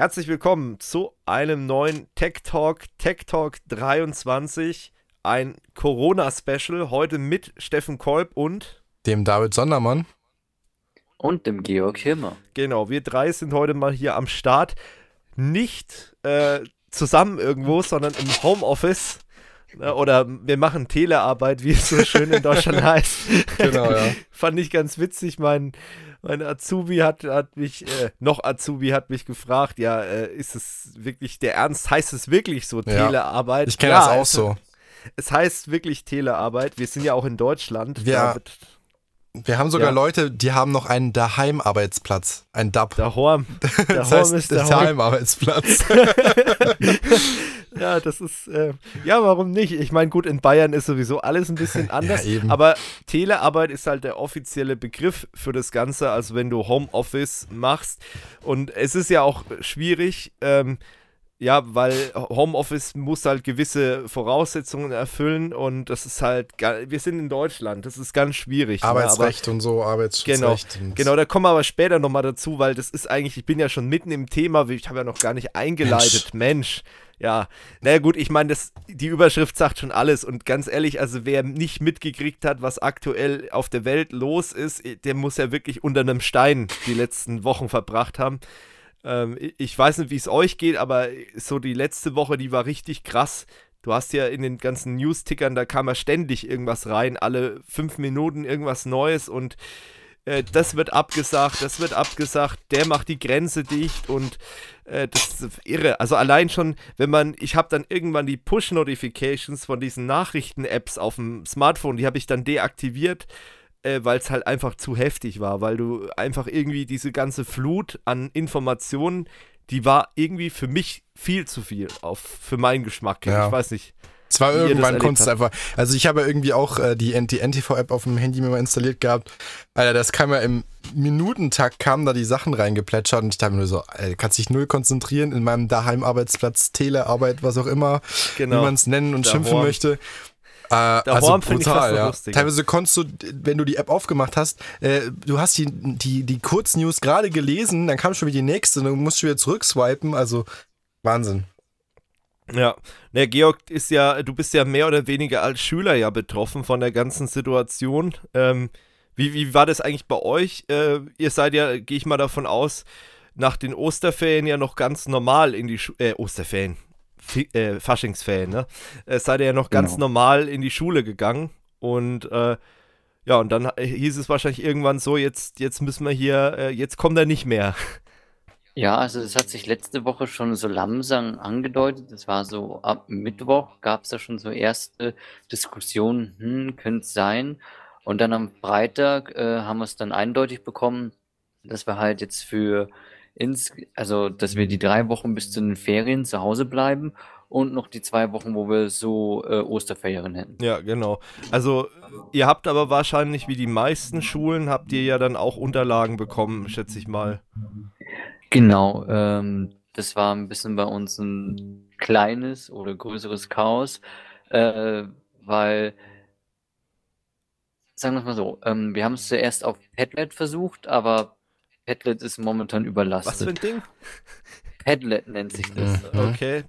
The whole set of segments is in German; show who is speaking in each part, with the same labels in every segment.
Speaker 1: Herzlich willkommen zu einem neuen Tech Talk, Tech Talk 23, ein Corona-Special, heute mit Steffen Kolb und
Speaker 2: dem David Sondermann
Speaker 3: und dem Georg Hirmer.
Speaker 1: Genau, wir drei sind heute mal hier am Start, nicht äh, zusammen irgendwo, sondern im Homeoffice. Ne, oder wir machen Telearbeit, wie es so schön in Deutschland heißt. Genau, ja. Fand ich ganz witzig. Mein, mein Azubi hat, hat mich, äh, noch Azubi hat mich gefragt, ja, äh, ist es wirklich der Ernst? Heißt es wirklich so, ja, Telearbeit?
Speaker 2: Ich kenne ja, das auch es, so.
Speaker 1: Es heißt wirklich Telearbeit. Wir sind ja auch in Deutschland.
Speaker 2: Ja. Wir haben sogar ja. Leute, die haben noch einen Daheim-Arbeitsplatz, ein DAP.
Speaker 1: Daheim.
Speaker 2: Daheim das heißt, ist Daheim-Arbeitsplatz.
Speaker 1: ja, das ist, äh, ja, warum nicht? Ich meine, gut, in Bayern ist sowieso alles ein bisschen anders, ja, aber Telearbeit ist halt der offizielle Begriff für das Ganze, also wenn du Homeoffice machst. Und es ist ja auch schwierig, ähm, ja, weil Homeoffice muss halt gewisse Voraussetzungen erfüllen und das ist halt, wir sind in Deutschland, das ist ganz schwierig.
Speaker 2: Ne? Arbeitsrecht ne? und so, Arbeitsschutzrecht.
Speaker 1: Genau, genau, da kommen wir aber später nochmal dazu, weil das ist eigentlich, ich bin ja schon mitten im Thema, ich habe ja noch gar nicht eingeleitet, Mensch. Mensch ja, naja gut, ich meine, die Überschrift sagt schon alles und ganz ehrlich, also wer nicht mitgekriegt hat, was aktuell auf der Welt los ist, der muss ja wirklich unter einem Stein die letzten Wochen verbracht haben. Ähm, ich weiß nicht, wie es euch geht, aber so die letzte Woche, die war richtig krass. Du hast ja in den ganzen News-Tickern, da kam ja ständig irgendwas rein, alle fünf Minuten irgendwas Neues und äh, das wird abgesagt, das wird abgesagt, der macht die Grenze dicht und äh, das ist irre. Also allein schon, wenn man, ich habe dann irgendwann die Push-Notifications von diesen Nachrichten-Apps auf dem Smartphone, die habe ich dann deaktiviert, äh, weil es halt einfach zu heftig war, weil du einfach irgendwie diese ganze Flut an Informationen, die war irgendwie für mich viel zu viel, auf, für meinen Geschmack. Ja. Ich weiß nicht.
Speaker 2: Es war irgendwann Kunst einfach. Also ich habe ja irgendwie auch äh, die, die NTV-App auf dem Handy mir mal installiert gehabt. Alter, das kam ja im Minutentakt, kamen da die Sachen reingeplätschert und ich dachte mir nur so, ey, kannst dich null konzentrieren in meinem Daheim-Arbeitsplatz, Telearbeit, was auch immer, genau. wie man es nennen und da schimpfen Horn. möchte. Äh, also brutal, ja. Lustig. Teilweise konntest du, wenn du die App aufgemacht hast, äh, du hast die, die, die Kurznews gerade gelesen, dann kam schon wieder die nächste und dann musst du wieder zurückswipen, also Wahnsinn.
Speaker 1: Ja, der Georg ist ja, du bist ja mehr oder weniger als Schüler ja betroffen von der ganzen Situation. Ähm, wie, wie war das eigentlich bei euch? Äh, ihr seid ja, gehe ich mal davon aus, nach den Osterferien ja noch ganz normal in die Schule, äh, Osterferien, F äh, Faschingsferien, ne? Äh, seid ihr ja noch ganz genau. normal in die Schule gegangen und äh, ja, und dann hieß es wahrscheinlich irgendwann so, jetzt, jetzt müssen wir hier, äh, jetzt kommt er nicht mehr.
Speaker 3: Ja, also das hat sich letzte Woche schon so langsam angedeutet. Das war so ab Mittwoch gab es da schon so erste Diskussionen, hm, könnte es sein. Und dann am Freitag äh, haben wir es dann eindeutig bekommen, dass wir halt jetzt für ins, also dass wir die drei Wochen bis zu den Ferien zu Hause bleiben und noch die zwei Wochen, wo wir so äh, Osterferien hätten.
Speaker 1: Ja, genau. Also ihr habt aber wahrscheinlich wie die meisten Schulen habt ihr ja dann auch Unterlagen bekommen, schätze ich mal.
Speaker 3: Genau, ähm, das war ein bisschen bei uns ein kleines oder größeres Chaos, äh, weil, sagen wir es mal so, ähm, wir haben es zuerst auf Padlet versucht, aber Padlet ist momentan überlastet.
Speaker 1: Was für ein Ding?
Speaker 3: Padlet nennt sich das.
Speaker 1: Mhm. Okay.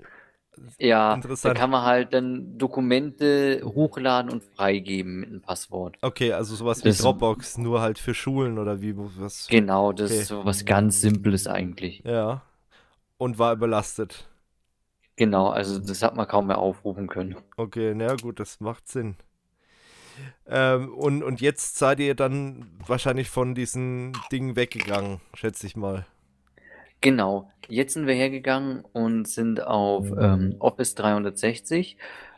Speaker 3: Ja, da kann man halt dann Dokumente hochladen und freigeben mit einem Passwort.
Speaker 1: Okay, also sowas wie Dropbox, nur halt für Schulen oder wie was?
Speaker 3: Genau, das okay. ist so was ganz Simples eigentlich.
Speaker 1: Ja. Und war überlastet.
Speaker 3: Genau, also das hat man kaum mehr aufrufen können.
Speaker 1: Okay, na gut, das macht Sinn. Ähm, und, und jetzt seid ihr dann wahrscheinlich von diesen Dingen weggegangen, schätze ich mal.
Speaker 3: Genau. Jetzt sind wir hergegangen und sind auf ähm, Office 360,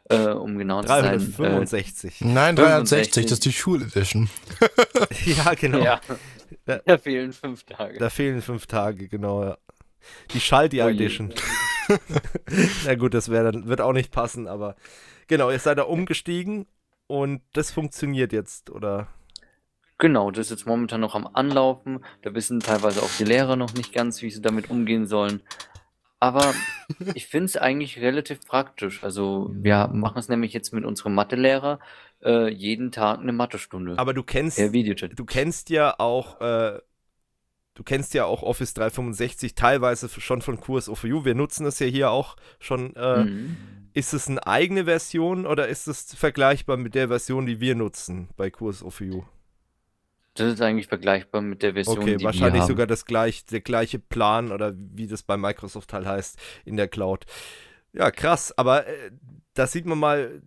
Speaker 3: äh, um genau
Speaker 1: zu sein. 365.
Speaker 2: Äh, Nein, 360, das ist die Schuledition.
Speaker 1: ja, genau. Ja.
Speaker 3: Da, da, fehlen fünf Tage.
Speaker 1: Da fehlen fünf Tage, genau, ja. Die Schalti oh Edition. Na gut, das dann, wird auch nicht passen, aber genau, ihr seid da umgestiegen und das funktioniert jetzt, oder?
Speaker 3: Genau, das ist jetzt momentan noch am Anlaufen. Da wissen teilweise auch die Lehrer noch nicht ganz, wie sie damit umgehen sollen. Aber ich finde es eigentlich relativ praktisch. Also wir machen es nämlich jetzt mit unserem Mathelehrer äh, jeden Tag eine Mathestunde.
Speaker 1: Aber du kennst, du kennst ja auch äh, du kennst ja auch Office 365 teilweise schon von Kurs OFU. Wir nutzen es ja hier auch schon. Äh, mhm. Ist es eine eigene Version oder ist es vergleichbar mit der Version, die wir nutzen bei Kurs OFU?
Speaker 3: Das ist eigentlich vergleichbar mit der Version,
Speaker 1: okay, die wahrscheinlich wir haben. sogar das gleich, der gleiche Plan oder wie das bei Microsoft halt heißt in der Cloud. Ja, krass, aber äh, da sieht man mal,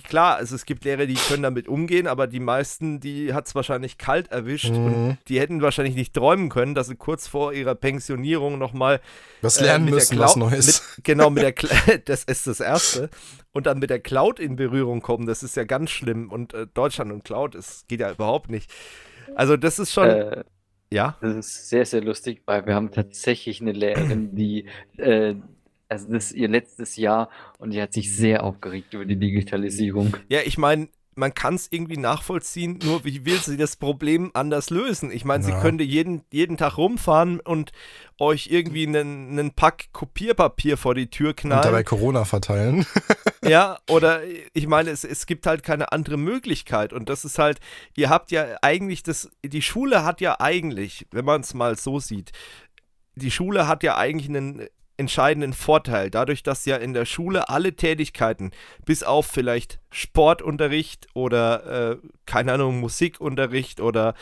Speaker 1: klar, also es gibt Lehrer, die können damit umgehen, aber die meisten, die hat es wahrscheinlich kalt erwischt mhm. und die hätten wahrscheinlich nicht träumen können, dass sie kurz vor ihrer Pensionierung nochmal
Speaker 2: was äh, lernen äh, müssen, Cloud, was Neues.
Speaker 1: Mit, genau, mit der Cl das ist das Erste. Und dann mit der Cloud in Berührung kommen, das ist ja ganz schlimm. Und äh, Deutschland und Cloud, das geht ja überhaupt nicht. Also das ist schon. Äh, ja.
Speaker 3: Das ist sehr, sehr lustig, weil wir haben tatsächlich eine Lehrerin, die äh, also das ist ihr letztes Jahr und die hat sich sehr aufgeregt über die Digitalisierung.
Speaker 1: Ja, ich meine, man kann es irgendwie nachvollziehen, nur wie will sie das Problem anders lösen? Ich meine, ja. sie könnte jeden, jeden Tag rumfahren und euch irgendwie einen, einen Pack Kopierpapier vor die Tür knallen. Und
Speaker 2: dabei Corona verteilen.
Speaker 1: ja, oder ich meine, es, es gibt halt keine andere Möglichkeit. Und das ist halt, ihr habt ja eigentlich das, die Schule hat ja eigentlich, wenn man es mal so sieht, die Schule hat ja eigentlich einen entscheidenden Vorteil, dadurch, dass ja in der Schule alle Tätigkeiten, bis auf vielleicht Sportunterricht oder, äh, keine Ahnung, Musikunterricht oder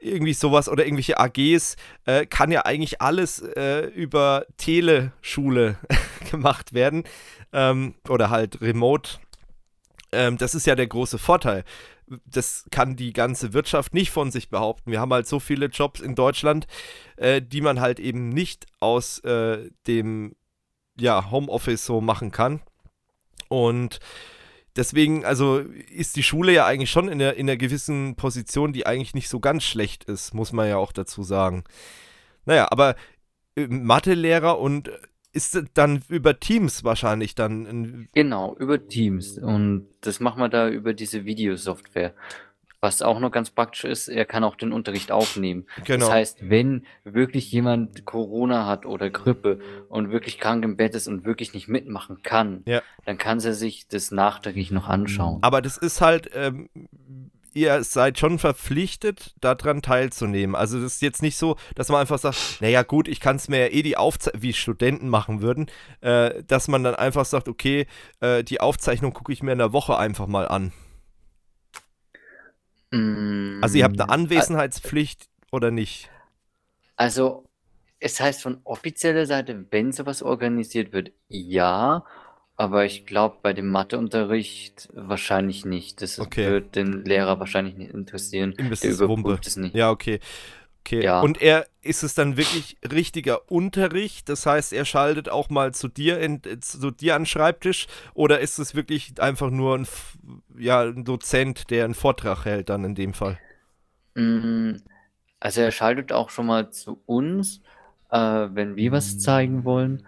Speaker 1: irgendwie sowas oder irgendwelche AGs, äh, kann ja eigentlich alles äh, über Teleschule gemacht werden ähm, oder halt remote. Ähm, das ist ja der große Vorteil das kann die ganze Wirtschaft nicht von sich behaupten. Wir haben halt so viele Jobs in Deutschland, äh, die man halt eben nicht aus äh, dem ja, Homeoffice so machen kann. Und deswegen, also ist die Schule ja eigentlich schon in, der, in einer gewissen Position, die eigentlich nicht so ganz schlecht ist, muss man ja auch dazu sagen. Naja, aber äh, Mathelehrer und ist dann über Teams wahrscheinlich dann.
Speaker 3: Genau, über Teams. Und das machen wir da über diese Videosoftware. Was auch noch ganz praktisch ist, er kann auch den Unterricht aufnehmen. Genau. Das heißt, wenn wirklich jemand Corona hat oder Grippe und wirklich krank im Bett ist und wirklich nicht mitmachen kann, ja. dann kann er sich das nachträglich noch anschauen.
Speaker 1: Aber das ist halt, ähm, ihr seid schon verpflichtet, daran teilzunehmen. Also das ist jetzt nicht so, dass man einfach sagt, naja gut, ich kann es mir ja eh die Aufzeichnung, wie Studenten machen würden, äh, dass man dann einfach sagt, okay, äh, die Aufzeichnung gucke ich mir in der Woche einfach mal an. Mm, also ihr habt eine Anwesenheitspflicht oder nicht?
Speaker 3: Also es heißt von offizieller Seite, wenn sowas organisiert wird, ja. Aber ich glaube, bei dem Matheunterricht wahrscheinlich nicht. Das okay. wird den Lehrer wahrscheinlich nicht interessieren.
Speaker 1: Der überprüft es nicht. Ja, okay. Okay. Ja. Und er ist es dann wirklich richtiger Unterricht? Das heißt, er schaltet auch mal zu dir in, zu dir an den Schreibtisch oder ist es wirklich einfach nur ein, ja, ein Dozent, der einen Vortrag hält dann in dem Fall?
Speaker 3: Mm, also er schaltet auch schon mal zu uns, äh, wenn wir was zeigen wollen.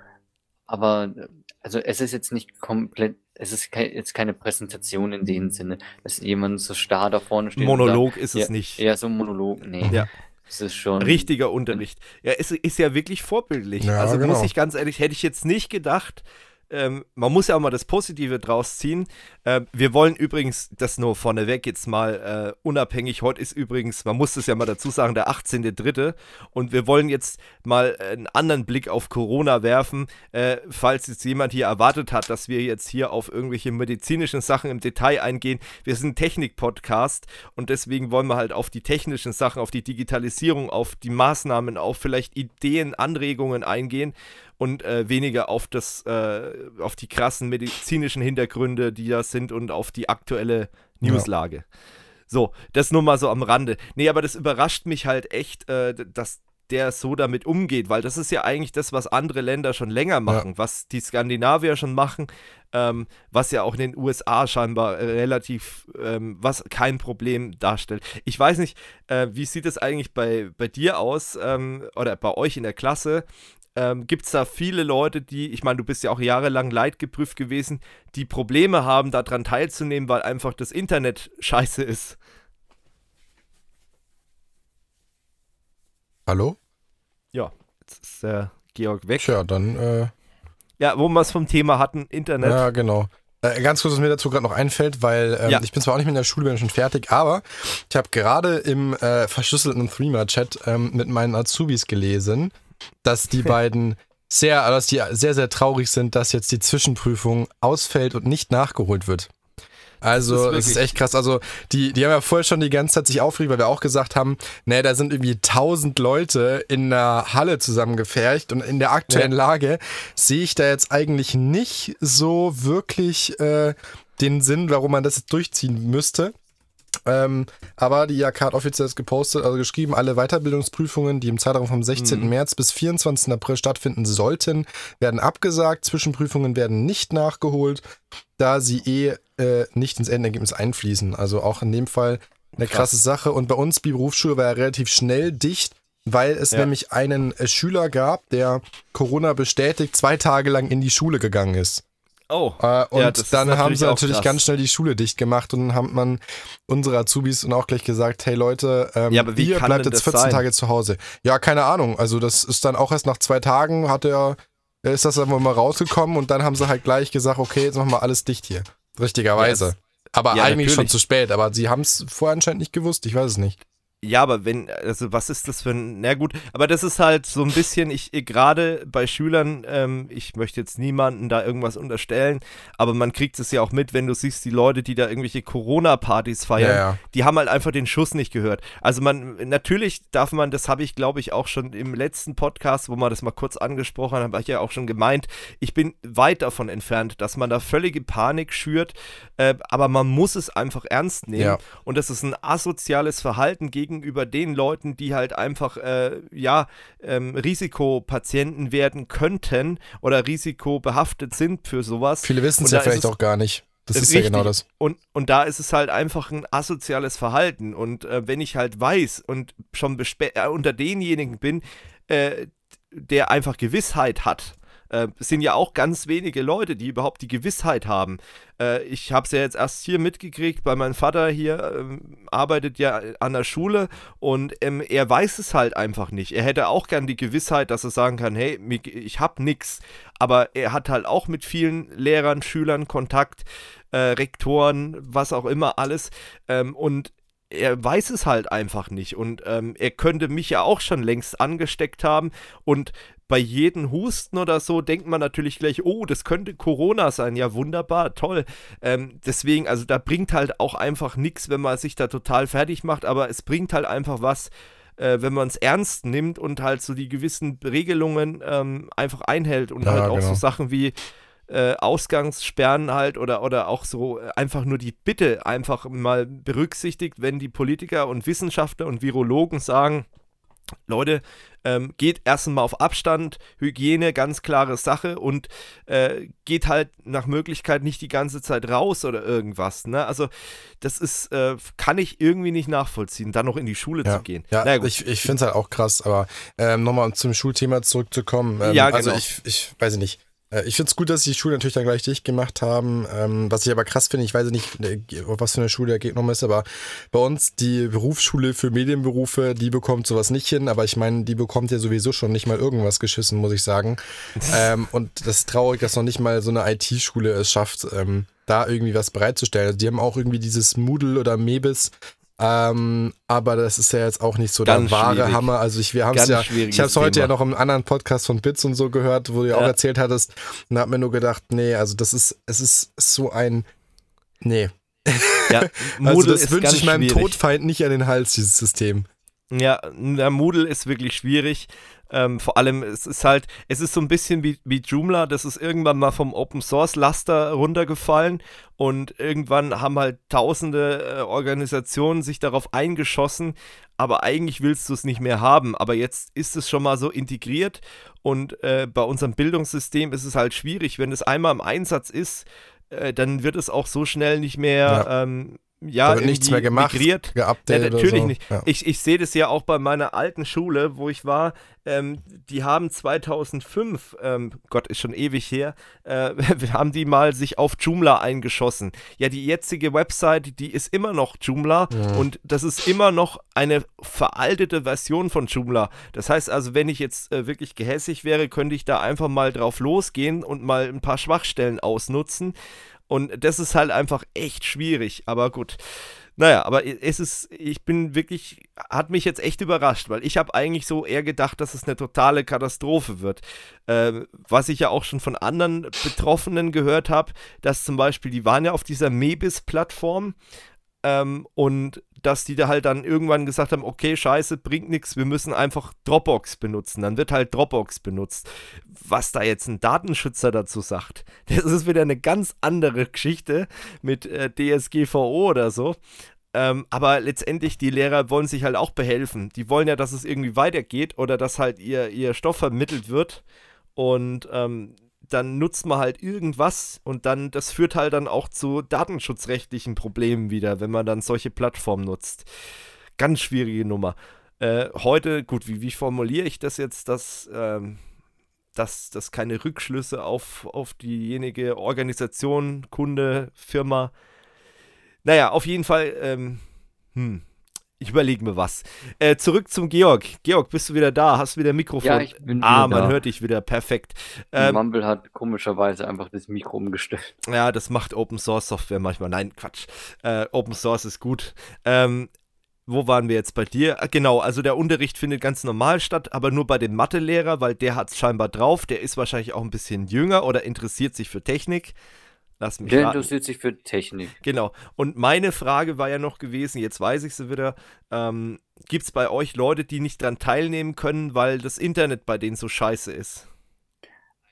Speaker 3: Aber also es ist jetzt nicht komplett, es ist ke jetzt keine Präsentation in dem Sinne, dass jemand so starr da vorne steht.
Speaker 1: Monolog sagt, ist es
Speaker 3: ja,
Speaker 1: nicht.
Speaker 3: Ja, so ein Monolog, nee.
Speaker 1: Ja. Es ist schon. Richtiger Unterricht. Ja, es ist ja wirklich vorbildlich. Ja, also genau. muss ich ganz ehrlich, hätte ich jetzt nicht gedacht, ähm, man muss ja auch mal das Positive draus ziehen. Äh, wir wollen übrigens, das nur vorneweg jetzt mal äh, unabhängig, heute ist übrigens, man muss es ja mal dazu sagen, der 18.3. Und wir wollen jetzt mal einen anderen Blick auf Corona werfen, äh, falls jetzt jemand hier erwartet hat, dass wir jetzt hier auf irgendwelche medizinischen Sachen im Detail eingehen. Wir sind Technik-Podcast und deswegen wollen wir halt auf die technischen Sachen, auf die Digitalisierung, auf die Maßnahmen, auf vielleicht Ideen, Anregungen eingehen und äh, weniger auf das, äh, auf die krassen medizinischen Hintergründe, die da sind und auf die aktuelle Newslage. Ja. So, das nur mal so am Rande. Nee, aber das überrascht mich halt echt, äh, dass der so damit umgeht, weil das ist ja eigentlich das, was andere Länder schon länger machen, ja. was die Skandinavier schon machen, ähm, was ja auch in den USA scheinbar relativ, ähm, was kein Problem darstellt. Ich weiß nicht, äh, wie sieht es eigentlich bei, bei dir aus ähm, oder bei euch in der Klasse? Ähm, gibt es da viele Leute, die, ich meine, du bist ja auch jahrelang leidgeprüft gewesen, die Probleme haben, daran teilzunehmen, weil einfach das Internet scheiße ist.
Speaker 2: Hallo?
Speaker 1: Ja, jetzt ist der Georg weg.
Speaker 2: Tja, dann. Äh,
Speaker 1: ja, wo wir es vom Thema hatten, Internet.
Speaker 2: Ja, genau. Äh, ganz kurz, was mir dazu gerade noch einfällt, weil ähm, ja. ich bin zwar auch nicht in der Schule, bin schon fertig, aber ich habe gerade im äh, verschlüsselten Threema-Chat ähm, mit meinen Azubis gelesen, dass die beiden sehr, dass die sehr, sehr traurig sind, dass jetzt die Zwischenprüfung ausfällt und nicht nachgeholt wird. Also, es ist, ist, echt krass. Also, die, die haben ja vorher schon die ganze Zeit sich aufgeregt, weil wir auch gesagt haben, ne, da sind irgendwie tausend Leute in einer Halle zusammengefercht und in der aktuellen ja. Lage sehe ich da jetzt eigentlich nicht so wirklich äh, den Sinn, warum man das jetzt durchziehen müsste. Ähm, aber die IAK hat offiziell gepostet, also geschrieben, alle Weiterbildungsprüfungen, die im Zeitraum vom 16. Mhm. März bis 24. April stattfinden sollten, werden abgesagt. Zwischenprüfungen werden nicht nachgeholt, da sie eh äh, nicht ins Endergebnis einfließen. Also auch in dem Fall eine Krass. krasse Sache. Und bei uns, die Berufsschule, war ja relativ schnell dicht, weil es ja. nämlich einen äh, Schüler gab, der Corona bestätigt zwei Tage lang in die Schule gegangen ist.
Speaker 1: Oh.
Speaker 2: Äh, und ja, dann haben sie natürlich krass. ganz schnell die Schule dicht gemacht und dann hat man unsere Azubis und auch gleich gesagt, hey Leute, ähm, ja, ihr bleibt jetzt 14 sein? Tage zu Hause. Ja, keine Ahnung. Also das ist dann auch erst nach zwei Tagen hat er, ist das einfach mal rausgekommen und dann haben sie halt gleich gesagt, okay, jetzt machen wir alles dicht hier. Richtigerweise. Yes. Aber ja, eigentlich natürlich. schon zu spät. Aber sie haben es vorher anscheinend nicht gewusst. Ich weiß es nicht.
Speaker 1: Ja, aber wenn, also was ist das für ein, na gut, aber das ist halt so ein bisschen, ich, gerade bei Schülern, ähm, ich möchte jetzt niemanden da irgendwas unterstellen, aber man kriegt es ja auch mit, wenn du siehst, die Leute, die da irgendwelche Corona-Partys feiern, ja, ja. die haben halt einfach den Schuss nicht gehört. Also man, natürlich darf man, das habe ich glaube ich auch schon im letzten Podcast, wo man das mal kurz angesprochen hat, habe ich ja auch schon gemeint, ich bin weit davon entfernt, dass man da völlige Panik schürt, äh, aber man muss es einfach ernst nehmen ja. und das ist ein asoziales Verhalten gegen gegenüber den Leuten, die halt einfach, äh, ja, ähm, Risikopatienten werden könnten oder risikobehaftet sind für sowas.
Speaker 2: Viele wissen es ja vielleicht auch gar nicht. Das ist richtig. ja genau das.
Speaker 1: Und, und da ist es halt einfach ein asoziales Verhalten. Und äh, wenn ich halt weiß und schon äh, unter denjenigen bin, äh, der einfach Gewissheit hat, äh, sind ja auch ganz wenige Leute, die überhaupt die Gewissheit haben. Äh, ich habe es ja jetzt erst hier mitgekriegt, weil mein Vater hier ähm, arbeitet ja an der Schule und ähm, er weiß es halt einfach nicht. Er hätte auch gern die Gewissheit, dass er sagen kann, hey, ich habe nichts. Aber er hat halt auch mit vielen Lehrern, Schülern Kontakt, äh, Rektoren, was auch immer alles. Ähm, und er weiß es halt einfach nicht und ähm, er könnte mich ja auch schon längst angesteckt haben und bei jedem Husten oder so denkt man natürlich gleich, oh, das könnte Corona sein. Ja, wunderbar, toll. Ähm, deswegen, also da bringt halt auch einfach nichts, wenn man sich da total fertig macht, aber es bringt halt einfach was, äh, wenn man es ernst nimmt und halt so die gewissen Regelungen ähm, einfach einhält und ja, halt auch genau. so Sachen wie äh, Ausgangssperren halt oder, oder auch so äh, einfach nur die Bitte einfach mal berücksichtigt, wenn die Politiker und Wissenschaftler und Virologen sagen, Leute, ähm, geht erstmal auf Abstand, Hygiene, ganz klare Sache und äh, geht halt nach Möglichkeit nicht die ganze Zeit raus oder irgendwas. Ne? Also das ist, äh, kann ich irgendwie nicht nachvollziehen, dann noch in die Schule
Speaker 2: ja.
Speaker 1: zu gehen.
Speaker 2: Ja, naja, ich, ich finde es halt auch krass, aber ähm, nochmal zum Schulthema zurückzukommen. Ähm, ja, also genau. Also ich, ich weiß nicht ich finde es gut, dass die Schulen natürlich dann gleich dicht gemacht haben. Ähm, was ich aber krass finde, ich weiß nicht, äh, was für eine Schule der genommen ist, aber bei uns die Berufsschule für Medienberufe, die bekommt sowas nicht hin, aber ich meine, die bekommt ja sowieso schon nicht mal irgendwas geschissen, muss ich sagen. ähm, und das ist traurig, dass noch nicht mal so eine IT-Schule es schafft, ähm, da irgendwie was bereitzustellen. Also die haben auch irgendwie dieses Moodle oder Mebis, ähm, aber das ist ja jetzt auch nicht so Ganz der wahre schwierig. Hammer. Also ich, wir haben es ja, ich habe es heute ja noch im anderen Podcast von Bits und so gehört, wo du ja auch erzählt hattest, und habe mir nur gedacht, nee, also das ist, es ist so ein, nee. Ja, also das wünsche ich meinem schwierig. Todfeind nicht an den Hals, dieses System.
Speaker 1: Ja, der Moodle ist wirklich schwierig. Ähm, vor allem, es ist halt, es ist so ein bisschen wie, wie Joomla, das ist irgendwann mal vom Open Source Laster runtergefallen und irgendwann haben halt tausende äh, Organisationen sich darauf eingeschossen, aber eigentlich willst du es nicht mehr haben. Aber jetzt ist es schon mal so integriert und äh, bei unserem Bildungssystem ist es halt schwierig, wenn es einmal im Einsatz ist, äh, dann wird es auch so schnell nicht mehr ja. ähm, ja,
Speaker 2: nichts mehr gemacht,
Speaker 1: migriert. geupdatet. Ja, natürlich so. nicht. Ja. Ich, ich sehe das ja auch bei meiner alten Schule, wo ich war. Ähm, die haben 2005, ähm, Gott ist schon ewig her, äh, haben die mal sich auf Joomla eingeschossen. Ja, die jetzige Website, die ist immer noch Joomla ja. und das ist immer noch eine veraltete Version von Joomla. Das heißt also, wenn ich jetzt äh, wirklich gehässig wäre, könnte ich da einfach mal drauf losgehen und mal ein paar Schwachstellen ausnutzen. Und das ist halt einfach echt schwierig, aber gut. Naja, aber es ist, ich bin wirklich, hat mich jetzt echt überrascht, weil ich habe eigentlich so eher gedacht, dass es eine totale Katastrophe wird. Äh, was ich ja auch schon von anderen Betroffenen gehört habe, dass zum Beispiel, die waren ja auf dieser Mebis-Plattform ähm, und dass die da halt dann irgendwann gesagt haben, okay, scheiße, bringt nichts, wir müssen einfach Dropbox benutzen. Dann wird halt Dropbox benutzt. Was da jetzt ein Datenschützer dazu sagt, das ist wieder eine ganz andere Geschichte mit äh, DSGVO oder so. Ähm, aber letztendlich, die Lehrer wollen sich halt auch behelfen. Die wollen ja, dass es irgendwie weitergeht oder dass halt ihr, ihr Stoff vermittelt wird. Und ähm, dann nutzt man halt irgendwas und dann, das führt halt dann auch zu datenschutzrechtlichen Problemen wieder, wenn man dann solche Plattformen nutzt. Ganz schwierige Nummer. Äh, heute, gut, wie, wie formuliere ich das jetzt, dass, ähm, dass, dass keine Rückschlüsse auf, auf diejenige Organisation, Kunde, Firma. Naja, auf jeden Fall, ähm, hm, ich überlege mir was. Äh, zurück zum Georg. Georg, bist du wieder da? Hast du wieder Mikrofon?
Speaker 3: Ja, ich bin wieder
Speaker 1: Ah, man da. hört dich wieder. Perfekt.
Speaker 3: Ähm, Mumble hat komischerweise einfach das Mikro umgestellt.
Speaker 1: Ja, das macht Open Source Software manchmal. Nein, Quatsch. Äh, Open Source ist gut. Ähm, wo waren wir jetzt bei dir? Ah, genau, also der Unterricht findet ganz normal statt, aber nur bei dem Mathelehrer, weil der hat es scheinbar drauf. Der ist wahrscheinlich auch ein bisschen jünger oder interessiert sich für Technik.
Speaker 3: Lass mich Der raten. interessiert sich für Technik.
Speaker 1: Genau. Und meine Frage war ja noch gewesen, jetzt weiß ich sie wieder, ähm, gibt es bei euch Leute, die nicht daran teilnehmen können, weil das Internet bei denen so scheiße ist?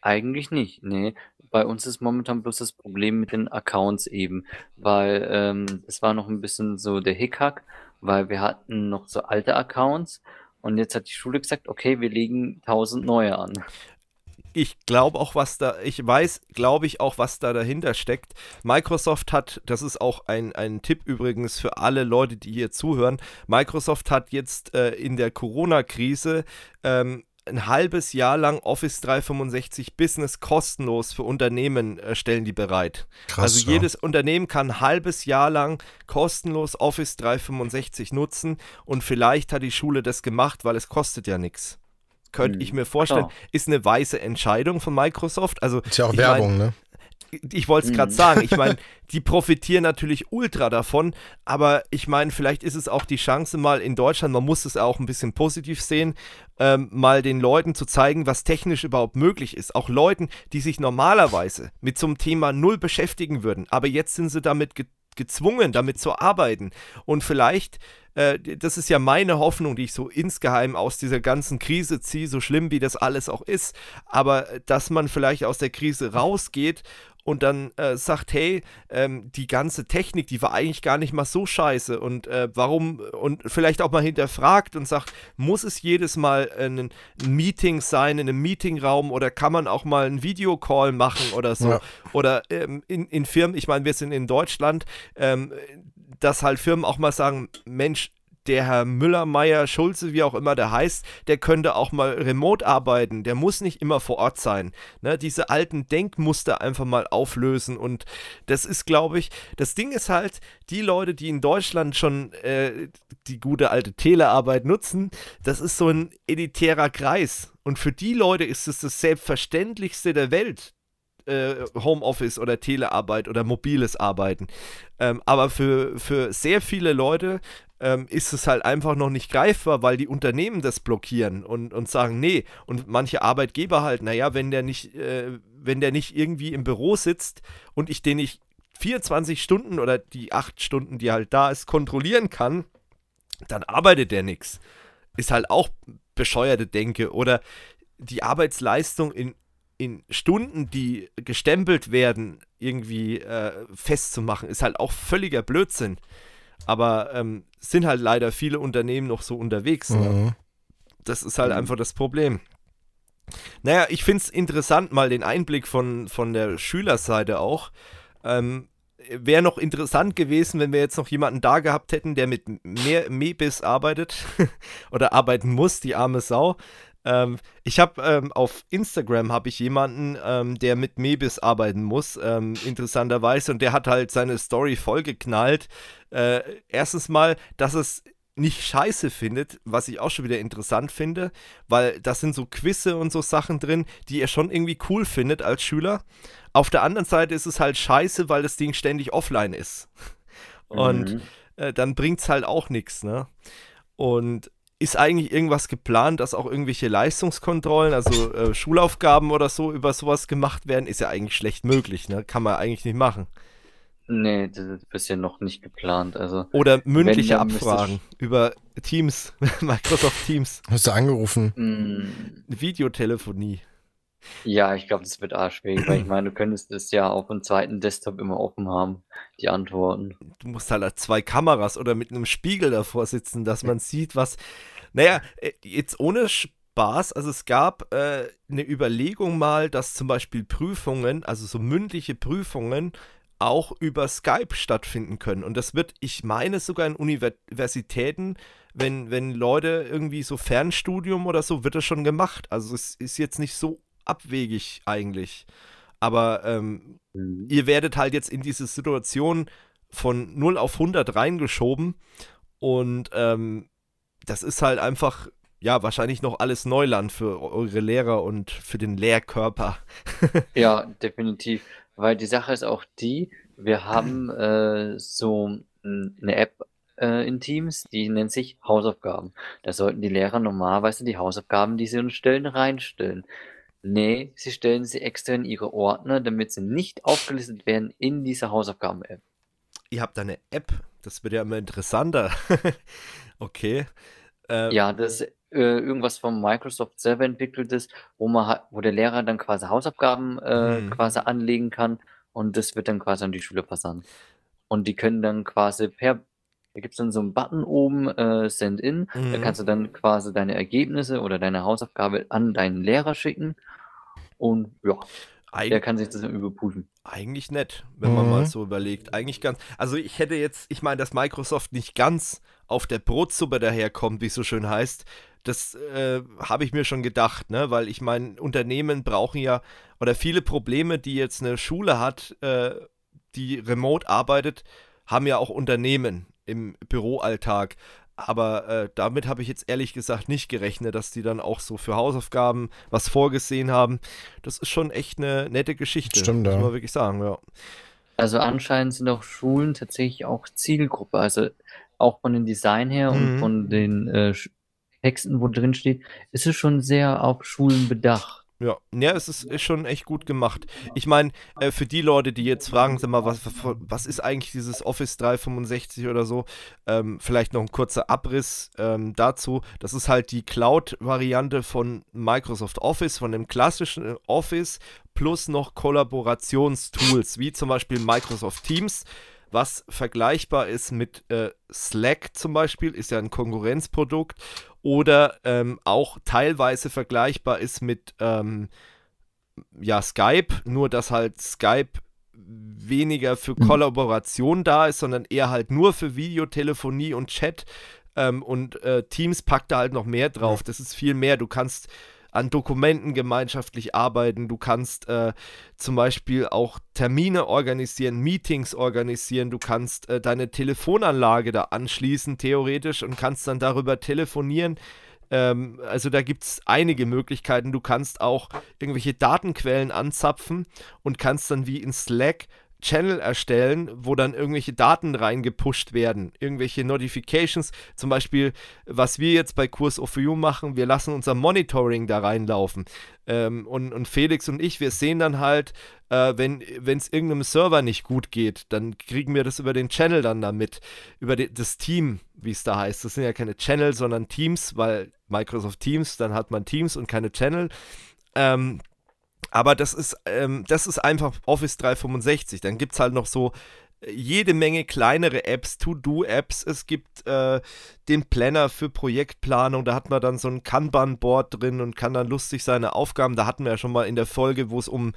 Speaker 3: Eigentlich nicht, nee. Bei uns ist momentan bloß das Problem mit den Accounts eben, weil ähm, es war noch ein bisschen so der Hickhack, weil wir hatten noch so alte Accounts und jetzt hat die Schule gesagt, okay, wir legen 1000 neue an
Speaker 1: ich glaube auch, was da, ich weiß, glaube ich auch, was da dahinter steckt. Microsoft hat, das ist auch ein, ein Tipp übrigens für alle Leute, die hier zuhören, Microsoft hat jetzt äh, in der Corona-Krise ähm, ein halbes Jahr lang Office 365 Business kostenlos für Unternehmen äh, stellen die bereit. Krass, also jedes ja. Unternehmen kann ein halbes Jahr lang kostenlos Office 365 nutzen und vielleicht hat die Schule das gemacht, weil es kostet ja nichts könnte hm, ich mir vorstellen, klar. ist eine weiße Entscheidung von Microsoft. Also,
Speaker 2: ist ja auch Werbung, mein, ne?
Speaker 1: Ich wollte es gerade mhm. sagen. Ich meine, die profitieren natürlich ultra davon, aber ich meine, vielleicht ist es auch die Chance, mal in Deutschland, man muss es auch ein bisschen positiv sehen, ähm, mal den Leuten zu zeigen, was technisch überhaupt möglich ist. Auch Leuten, die sich normalerweise mit so einem Thema null beschäftigen würden, aber jetzt sind sie damit ge gezwungen, damit zu arbeiten. Und vielleicht äh, das ist ja meine Hoffnung, die ich so insgeheim aus dieser ganzen Krise ziehe, so schlimm wie das alles auch ist, aber äh, dass man vielleicht aus der Krise rausgeht und dann äh, sagt, hey, ähm, die ganze Technik, die war eigentlich gar nicht mal so scheiße und äh, warum und vielleicht auch mal hinterfragt und sagt, muss es jedes Mal ein, ein, Meeting sein in einem Meetingraum oder kann man auch mal einen Videocall machen oder so ja. oder ähm, in, in Firmen, ich meine, wir sind in Deutschland, ähm, dass halt Firmen auch mal sagen, Mensch, der Herr Müller, Meier, Schulze, wie auch immer der heißt, der könnte auch mal remote arbeiten. Der muss nicht immer vor Ort sein. Ne? Diese alten Denkmuster einfach mal auflösen. Und das ist, glaube ich, das Ding ist halt, die Leute, die in Deutschland schon äh, die gute alte Telearbeit nutzen, das ist so ein elitärer Kreis. Und für die Leute ist es das Selbstverständlichste der Welt, äh, Homeoffice oder Telearbeit oder mobiles Arbeiten. Ähm, aber für, für sehr viele Leute ähm, ist es halt einfach noch nicht greifbar, weil die Unternehmen das blockieren und, und sagen, nee. Und manche Arbeitgeber halt, naja, wenn der nicht, äh, wenn der nicht irgendwie im Büro sitzt und ich den nicht 24 Stunden oder die 8 Stunden, die halt da ist, kontrollieren kann, dann arbeitet der nichts. Ist halt auch bescheuerte Denke. Oder die Arbeitsleistung in in Stunden, die gestempelt werden, irgendwie äh, festzumachen, ist halt auch völliger Blödsinn. Aber ähm, sind halt leider viele Unternehmen noch so unterwegs. Ne? Mhm. Ne? Das ist halt mhm. einfach das Problem. Naja, ich finde es interessant, mal den Einblick von, von der Schülerseite auch. Ähm, Wäre noch interessant gewesen, wenn wir jetzt noch jemanden da gehabt hätten, der mit mehr Mebis arbeitet oder arbeiten muss, die arme Sau. Ähm, ich habe ähm, auf Instagram habe ich jemanden, ähm, der mit Mebis arbeiten muss, ähm, interessanterweise, und der hat halt seine Story vollgeknallt. Äh, erstens mal, dass es nicht scheiße findet, was ich auch schon wieder interessant finde, weil da sind so Quizze und so Sachen drin, die ihr schon irgendwie cool findet als Schüler. Auf der anderen Seite ist es halt scheiße, weil das Ding ständig offline ist. Und mhm. äh, dann bringt es halt auch nichts, ne? Und ist eigentlich irgendwas geplant, dass auch irgendwelche Leistungskontrollen, also äh, Schulaufgaben oder so über sowas gemacht werden? Ist ja eigentlich schlecht möglich, ne? Kann man eigentlich nicht machen.
Speaker 3: Nee, das ist bisher noch nicht geplant. Also,
Speaker 1: Oder mündliche wenn, Abfragen über Teams, Microsoft Teams.
Speaker 2: Hast du angerufen?
Speaker 1: Mm. Videotelefonie.
Speaker 3: Ja, ich glaube, das wird arschschwierig, weil ich meine, du könntest es ja auf dem zweiten Desktop immer offen haben, die Antworten.
Speaker 1: Du musst halt zwei Kameras oder mit einem Spiegel davor sitzen, dass man sieht, was. Naja, äh, jetzt ohne Spaß, also es gab äh, eine Überlegung mal, dass zum Beispiel Prüfungen, also so mündliche Prüfungen, auch über Skype stattfinden können. Und das wird, ich meine, sogar in Universitäten, wenn, wenn Leute irgendwie so Fernstudium oder so, wird das schon gemacht. Also es ist jetzt nicht so abwegig eigentlich. Aber ähm, mhm. ihr werdet halt jetzt in diese Situation von 0 auf 100 reingeschoben und ähm, das ist halt einfach, ja, wahrscheinlich noch alles Neuland für eure Lehrer und für den Lehrkörper.
Speaker 3: ja, definitiv. Weil die Sache ist auch die, wir haben äh, so eine App äh, in Teams, die nennt sich Hausaufgaben. Da sollten die Lehrer normalerweise die Hausaufgaben, die sie uns stellen, reinstellen. Nee, sie stellen sie extra in ihre Ordner, damit sie nicht aufgelistet werden in dieser Hausaufgaben-App.
Speaker 1: Ihr habt eine App, das wird ja immer interessanter. okay.
Speaker 3: Äh, ja, das ist äh, irgendwas von Microsoft selber entwickelt ist, wo man wo der Lehrer dann quasi Hausaufgaben äh, hm. quasi anlegen kann und das wird dann quasi an die Schüler versandt. Und die können dann quasi per da gibt es dann so einen Button oben, äh, Send In. Mhm. Da kannst du dann quasi deine Ergebnisse oder deine Hausaufgabe an deinen Lehrer schicken. Und ja, Eig der kann sich das dann überprüfen.
Speaker 1: Eigentlich nett, wenn mhm. man mal mhm. so überlegt. Eigentlich ganz. Also ich hätte jetzt, ich meine, dass Microsoft nicht ganz auf der Brotsuppe daherkommt, wie es so schön heißt. Das äh, habe ich mir schon gedacht, ne? Weil ich meine, Unternehmen brauchen ja, oder viele Probleme, die jetzt eine Schule hat, äh, die remote arbeitet, haben ja auch Unternehmen im Büroalltag. Aber äh, damit habe ich jetzt ehrlich gesagt nicht gerechnet, dass die dann auch so für Hausaufgaben was vorgesehen haben. Das ist schon echt eine nette Geschichte.
Speaker 2: Stimmt, muss
Speaker 1: man wirklich sagen, ja.
Speaker 3: Also anscheinend sind auch Schulen tatsächlich auch Zielgruppe. Also auch von dem Design her mhm. und von den äh, Texten, wo drin steht, ist es schon sehr auf Schulen bedacht.
Speaker 1: Ja, ja, es ist, ist schon echt gut gemacht. Ich meine, äh, für die Leute, die jetzt fragen, sag mal, was, was ist eigentlich dieses Office 365 oder so, ähm, vielleicht noch ein kurzer Abriss ähm, dazu. Das ist halt die Cloud-Variante von Microsoft Office, von dem klassischen Office, plus noch Kollaborationstools, wie zum Beispiel Microsoft Teams was vergleichbar ist mit äh, Slack zum Beispiel, ist ja ein Konkurrenzprodukt oder ähm, auch teilweise vergleichbar ist mit ähm, ja, Skype, nur dass halt Skype weniger für mhm. Kollaboration da ist, sondern eher halt nur für Videotelefonie und Chat. Ähm, und äh, Teams packt da halt noch mehr drauf. Das ist viel mehr. Du kannst an Dokumenten gemeinschaftlich arbeiten. Du kannst äh, zum Beispiel auch Termine organisieren, Meetings organisieren. Du kannst äh, deine Telefonanlage da anschließen, theoretisch, und kannst dann darüber telefonieren. Ähm, also da gibt es einige Möglichkeiten. Du kannst auch irgendwelche Datenquellen anzapfen und kannst dann wie in Slack Channel erstellen, wo dann irgendwelche Daten reingepusht werden, irgendwelche Notifications, zum Beispiel, was wir jetzt bei Kurs of You machen, wir lassen unser Monitoring da reinlaufen. Ähm, und, und Felix und ich, wir sehen dann halt, äh, wenn es irgendeinem Server nicht gut geht, dann kriegen wir das über den Channel dann damit, über die, das Team, wie es da heißt. Das sind ja keine Channel, sondern Teams, weil Microsoft Teams, dann hat man Teams und keine Channel. Ähm, aber das ist, ähm, das ist einfach Office 365. Dann gibt es halt noch so äh, jede Menge kleinere Apps, To-Do-Apps. Es gibt äh, den Planner für Projektplanung. Da hat man dann so ein Kanban-Board drin und kann dann lustig seine Aufgaben. Da hatten wir ja schon mal in der Folge, wo es um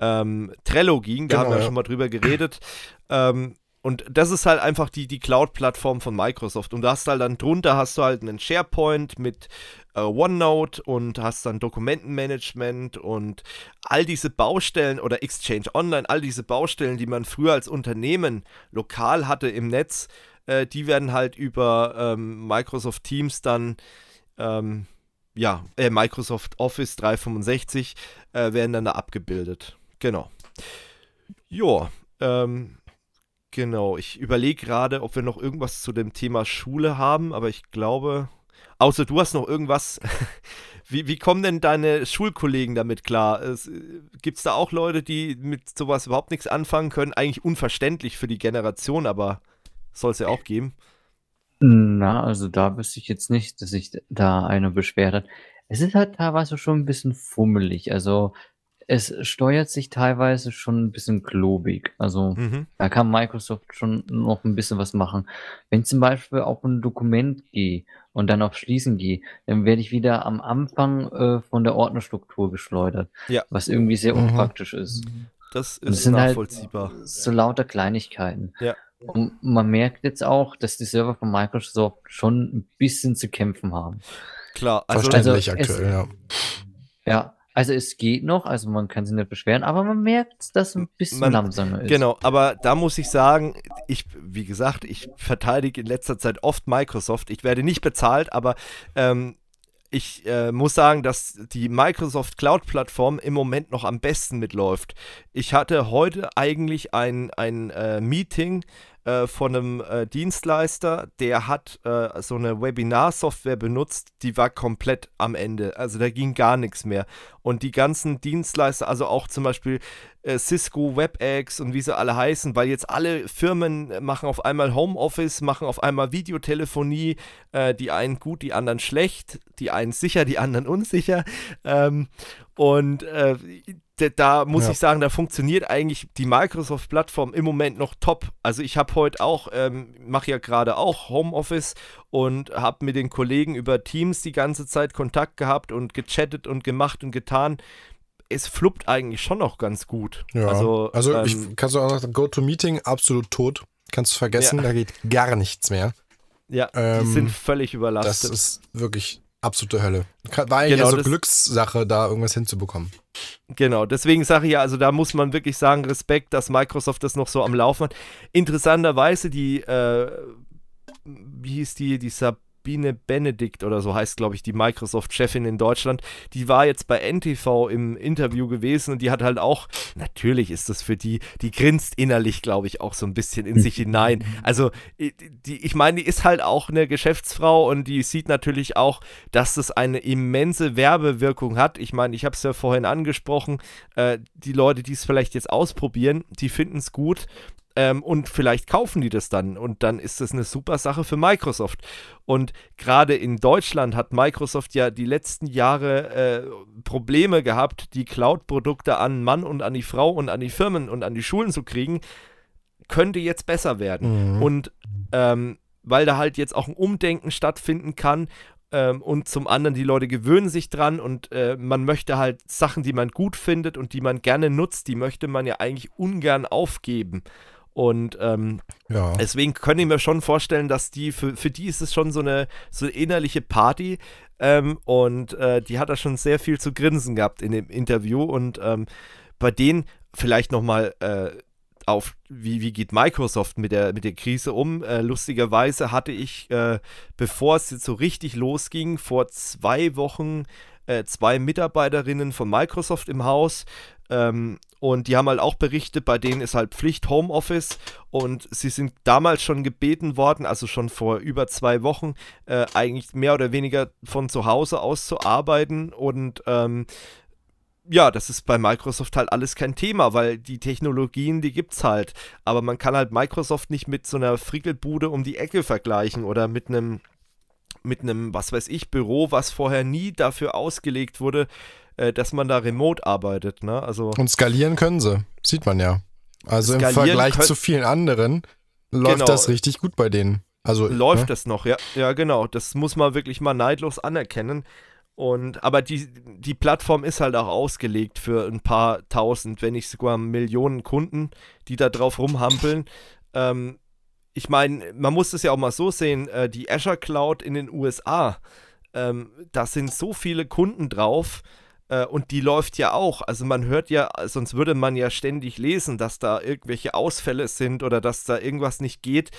Speaker 1: ähm, Trello ging. Da genau, haben wir ja. schon mal drüber geredet. Ähm, und das ist halt einfach die, die Cloud-Plattform von Microsoft. Und da hast du halt dann drunter hast du halt einen SharePoint mit äh, OneNote und hast dann Dokumentenmanagement und all diese Baustellen oder Exchange Online, all diese Baustellen, die man früher als Unternehmen lokal hatte im Netz, äh, die werden halt über ähm, Microsoft Teams dann, ähm, ja, äh, Microsoft Office 365 äh, werden dann da abgebildet. Genau. Ja, ähm, genau. Ich überlege gerade, ob wir noch irgendwas zu dem Thema Schule haben, aber ich glaube, außer du hast noch irgendwas. wie, wie kommen denn deine Schulkollegen damit klar? Gibt es da auch Leute, die mit sowas überhaupt nichts anfangen können? Eigentlich unverständlich für die Generation, aber soll es ja auch geben.
Speaker 3: Na, also da wüsste ich jetzt nicht, dass sich da einer beschwert hat. Es ist halt teilweise schon ein bisschen fummelig. Also es steuert sich teilweise schon ein bisschen klobig. Also
Speaker 1: Mhm.
Speaker 3: da kann Microsoft schon noch ein bisschen was machen. Wenn ich zum Beispiel auf ein Dokument gehe und dann auf Schließen gehe, dann werde ich wieder am Anfang äh, von der Ordnerstruktur geschleudert,
Speaker 1: Ja.
Speaker 3: was irgendwie sehr
Speaker 2: Mhm.
Speaker 3: unpraktisch ist.
Speaker 1: Das
Speaker 3: Und es
Speaker 1: ist
Speaker 3: sind halt
Speaker 1: nachvollziehbar.
Speaker 3: so lauter Kleinigkeiten.
Speaker 1: Ja.
Speaker 3: Und man merkt jetzt auch, dass die Server von Microsoft schon ein bisschen zu kämpfen haben.
Speaker 1: Klar, also
Speaker 2: Verständlich
Speaker 3: also es-
Speaker 2: aktuell, ja.
Speaker 3: Ja, also es geht noch, also man kann sich nicht beschweren, aber man merkt, dass es ein bisschen
Speaker 1: Man-
Speaker 3: langsamer ist.
Speaker 1: Genau, aber da muss ich sagen, ich, wie gesagt, ich verteidige in letzter Zeit oft Microsoft. Ich werde nicht bezahlt, aber ähm, ich äh, muss sagen, dass die Microsoft Cloud-Plattform im Moment noch am besten mitläuft. Ich hatte heute eigentlich ein, ein äh, Meeting äh, von einem äh, Dienstleister, der hat äh, so eine Webinar-Software benutzt, die war komplett am Ende. Also da ging gar nichts mehr. Und die ganzen Dienstleister, also auch zum Beispiel äh, Cisco, WebEx und wie sie alle heißen, weil jetzt alle Firmen machen auf einmal Homeoffice, machen auf einmal Videotelefonie, äh, die einen gut, die anderen schlecht, die einen sicher, die anderen unsicher. Ähm, und da muss
Speaker 2: Ja.
Speaker 1: ich sagen, da funktioniert eigentlich die Microsoft-Plattform im Moment noch top. Also ich habe heute auch, ähm, mache ja gerade auch Homeoffice und habe mit den Kollegen über Teams die ganze Zeit Kontakt gehabt und gechattet und gemacht und getan. Es fluppt eigentlich schon noch ganz gut.
Speaker 2: Ja.
Speaker 1: Also,
Speaker 2: Also,
Speaker 1: ähm,
Speaker 2: ich kannst du auch noch Go-To-Meeting absolut tot. Kannst du vergessen,
Speaker 1: Ja.
Speaker 2: da geht gar nichts mehr.
Speaker 1: ja,
Speaker 2: ähm,
Speaker 1: die sind völlig
Speaker 2: Das
Speaker 1: überlastet.
Speaker 2: ist wirklich absolute Hölle. War eigentlich
Speaker 1: Genau,
Speaker 2: so Glückssache, da irgendwas hinzubekommen.
Speaker 1: Genau, deswegen sage ich ja, also da muss man wirklich sagen, Respekt, dass Microsoft das noch so am Laufen hat. Interessanterweise die, äh, wie hieß die, die Sabine Benedikt oder so heißt, glaube ich, die Microsoft-Chefin in Deutschland, die war jetzt bei NTV im Interview gewesen und die hat halt auch, natürlich ist das für die, die grinst innerlich, glaube ich, auch so ein bisschen in sich hinein. Also, die, ich meine, die ist halt auch eine Geschäftsfrau und die sieht natürlich auch, dass das eine immense Werbewirkung hat. Ich meine, ich habe es ja vorhin angesprochen, äh, die Leute, die es vielleicht jetzt ausprobieren, die finden es gut ähm, und vielleicht kaufen die das dann und dann ist das eine super Sache für Microsoft. Und gerade in Deutschland hat Microsoft ja die letzten Jahre äh, Probleme gehabt, die Cloud-Produkte an Mann und an die Frau und an die Firmen und an die Schulen zu kriegen. Könnte jetzt besser werden.
Speaker 2: Mhm.
Speaker 1: Und ähm, weil da halt jetzt auch ein Umdenken stattfinden kann ähm, und zum anderen die Leute gewöhnen sich dran und äh, man möchte halt Sachen, die man gut findet und die man gerne nutzt, die möchte man ja eigentlich ungern aufgeben. Und ähm,
Speaker 2: ja.
Speaker 1: deswegen können ich mir schon vorstellen, dass die, für, für die ist es schon so eine, so eine innerliche Party. Ähm, und äh, die hat da schon sehr viel zu grinsen gehabt in dem Interview. Und ähm, bei denen vielleicht nochmal äh, auf, wie, wie geht Microsoft mit der, mit der Krise um? Äh, lustigerweise hatte ich, äh, bevor es jetzt so richtig losging, vor zwei Wochen äh, zwei Mitarbeiterinnen von Microsoft im Haus. Ähm, und die haben halt auch berichtet, bei denen ist halt Pflicht Homeoffice und sie sind damals schon gebeten worden, also schon vor über zwei Wochen, äh, eigentlich mehr oder weniger von zu Hause aus zu arbeiten und ähm, ja, das ist bei Microsoft halt alles kein Thema, weil die Technologien, die gibt's halt. Aber man kann halt Microsoft nicht mit so einer Frickelbude um die Ecke vergleichen oder mit einem, mit einem, was weiß ich, Büro, was vorher nie dafür ausgelegt wurde, äh, dass man da remote arbeitet. Ne? Also
Speaker 2: Und skalieren können sie. Sieht man ja. Also im Vergleich zu vielen anderen läuft
Speaker 1: Genau.
Speaker 2: das richtig gut bei denen. Also
Speaker 1: läuft
Speaker 2: ne?
Speaker 1: das noch, ja. Ja, genau. Das muss man wirklich mal neidlos anerkennen. Und, aber die, die Plattform ist halt auch ausgelegt für ein paar tausend, wenn nicht sogar Millionen Kunden, die da drauf rumhampeln. Ähm, ich meine, man muss es ja auch mal so sehen, äh, die Azure Cloud in den USA, ähm, da sind so viele Kunden drauf und die läuft ja auch. Also man hört ja, sonst würde man ja ständig lesen, dass da irgendwelche Ausfälle sind oder dass da irgendwas nicht geht.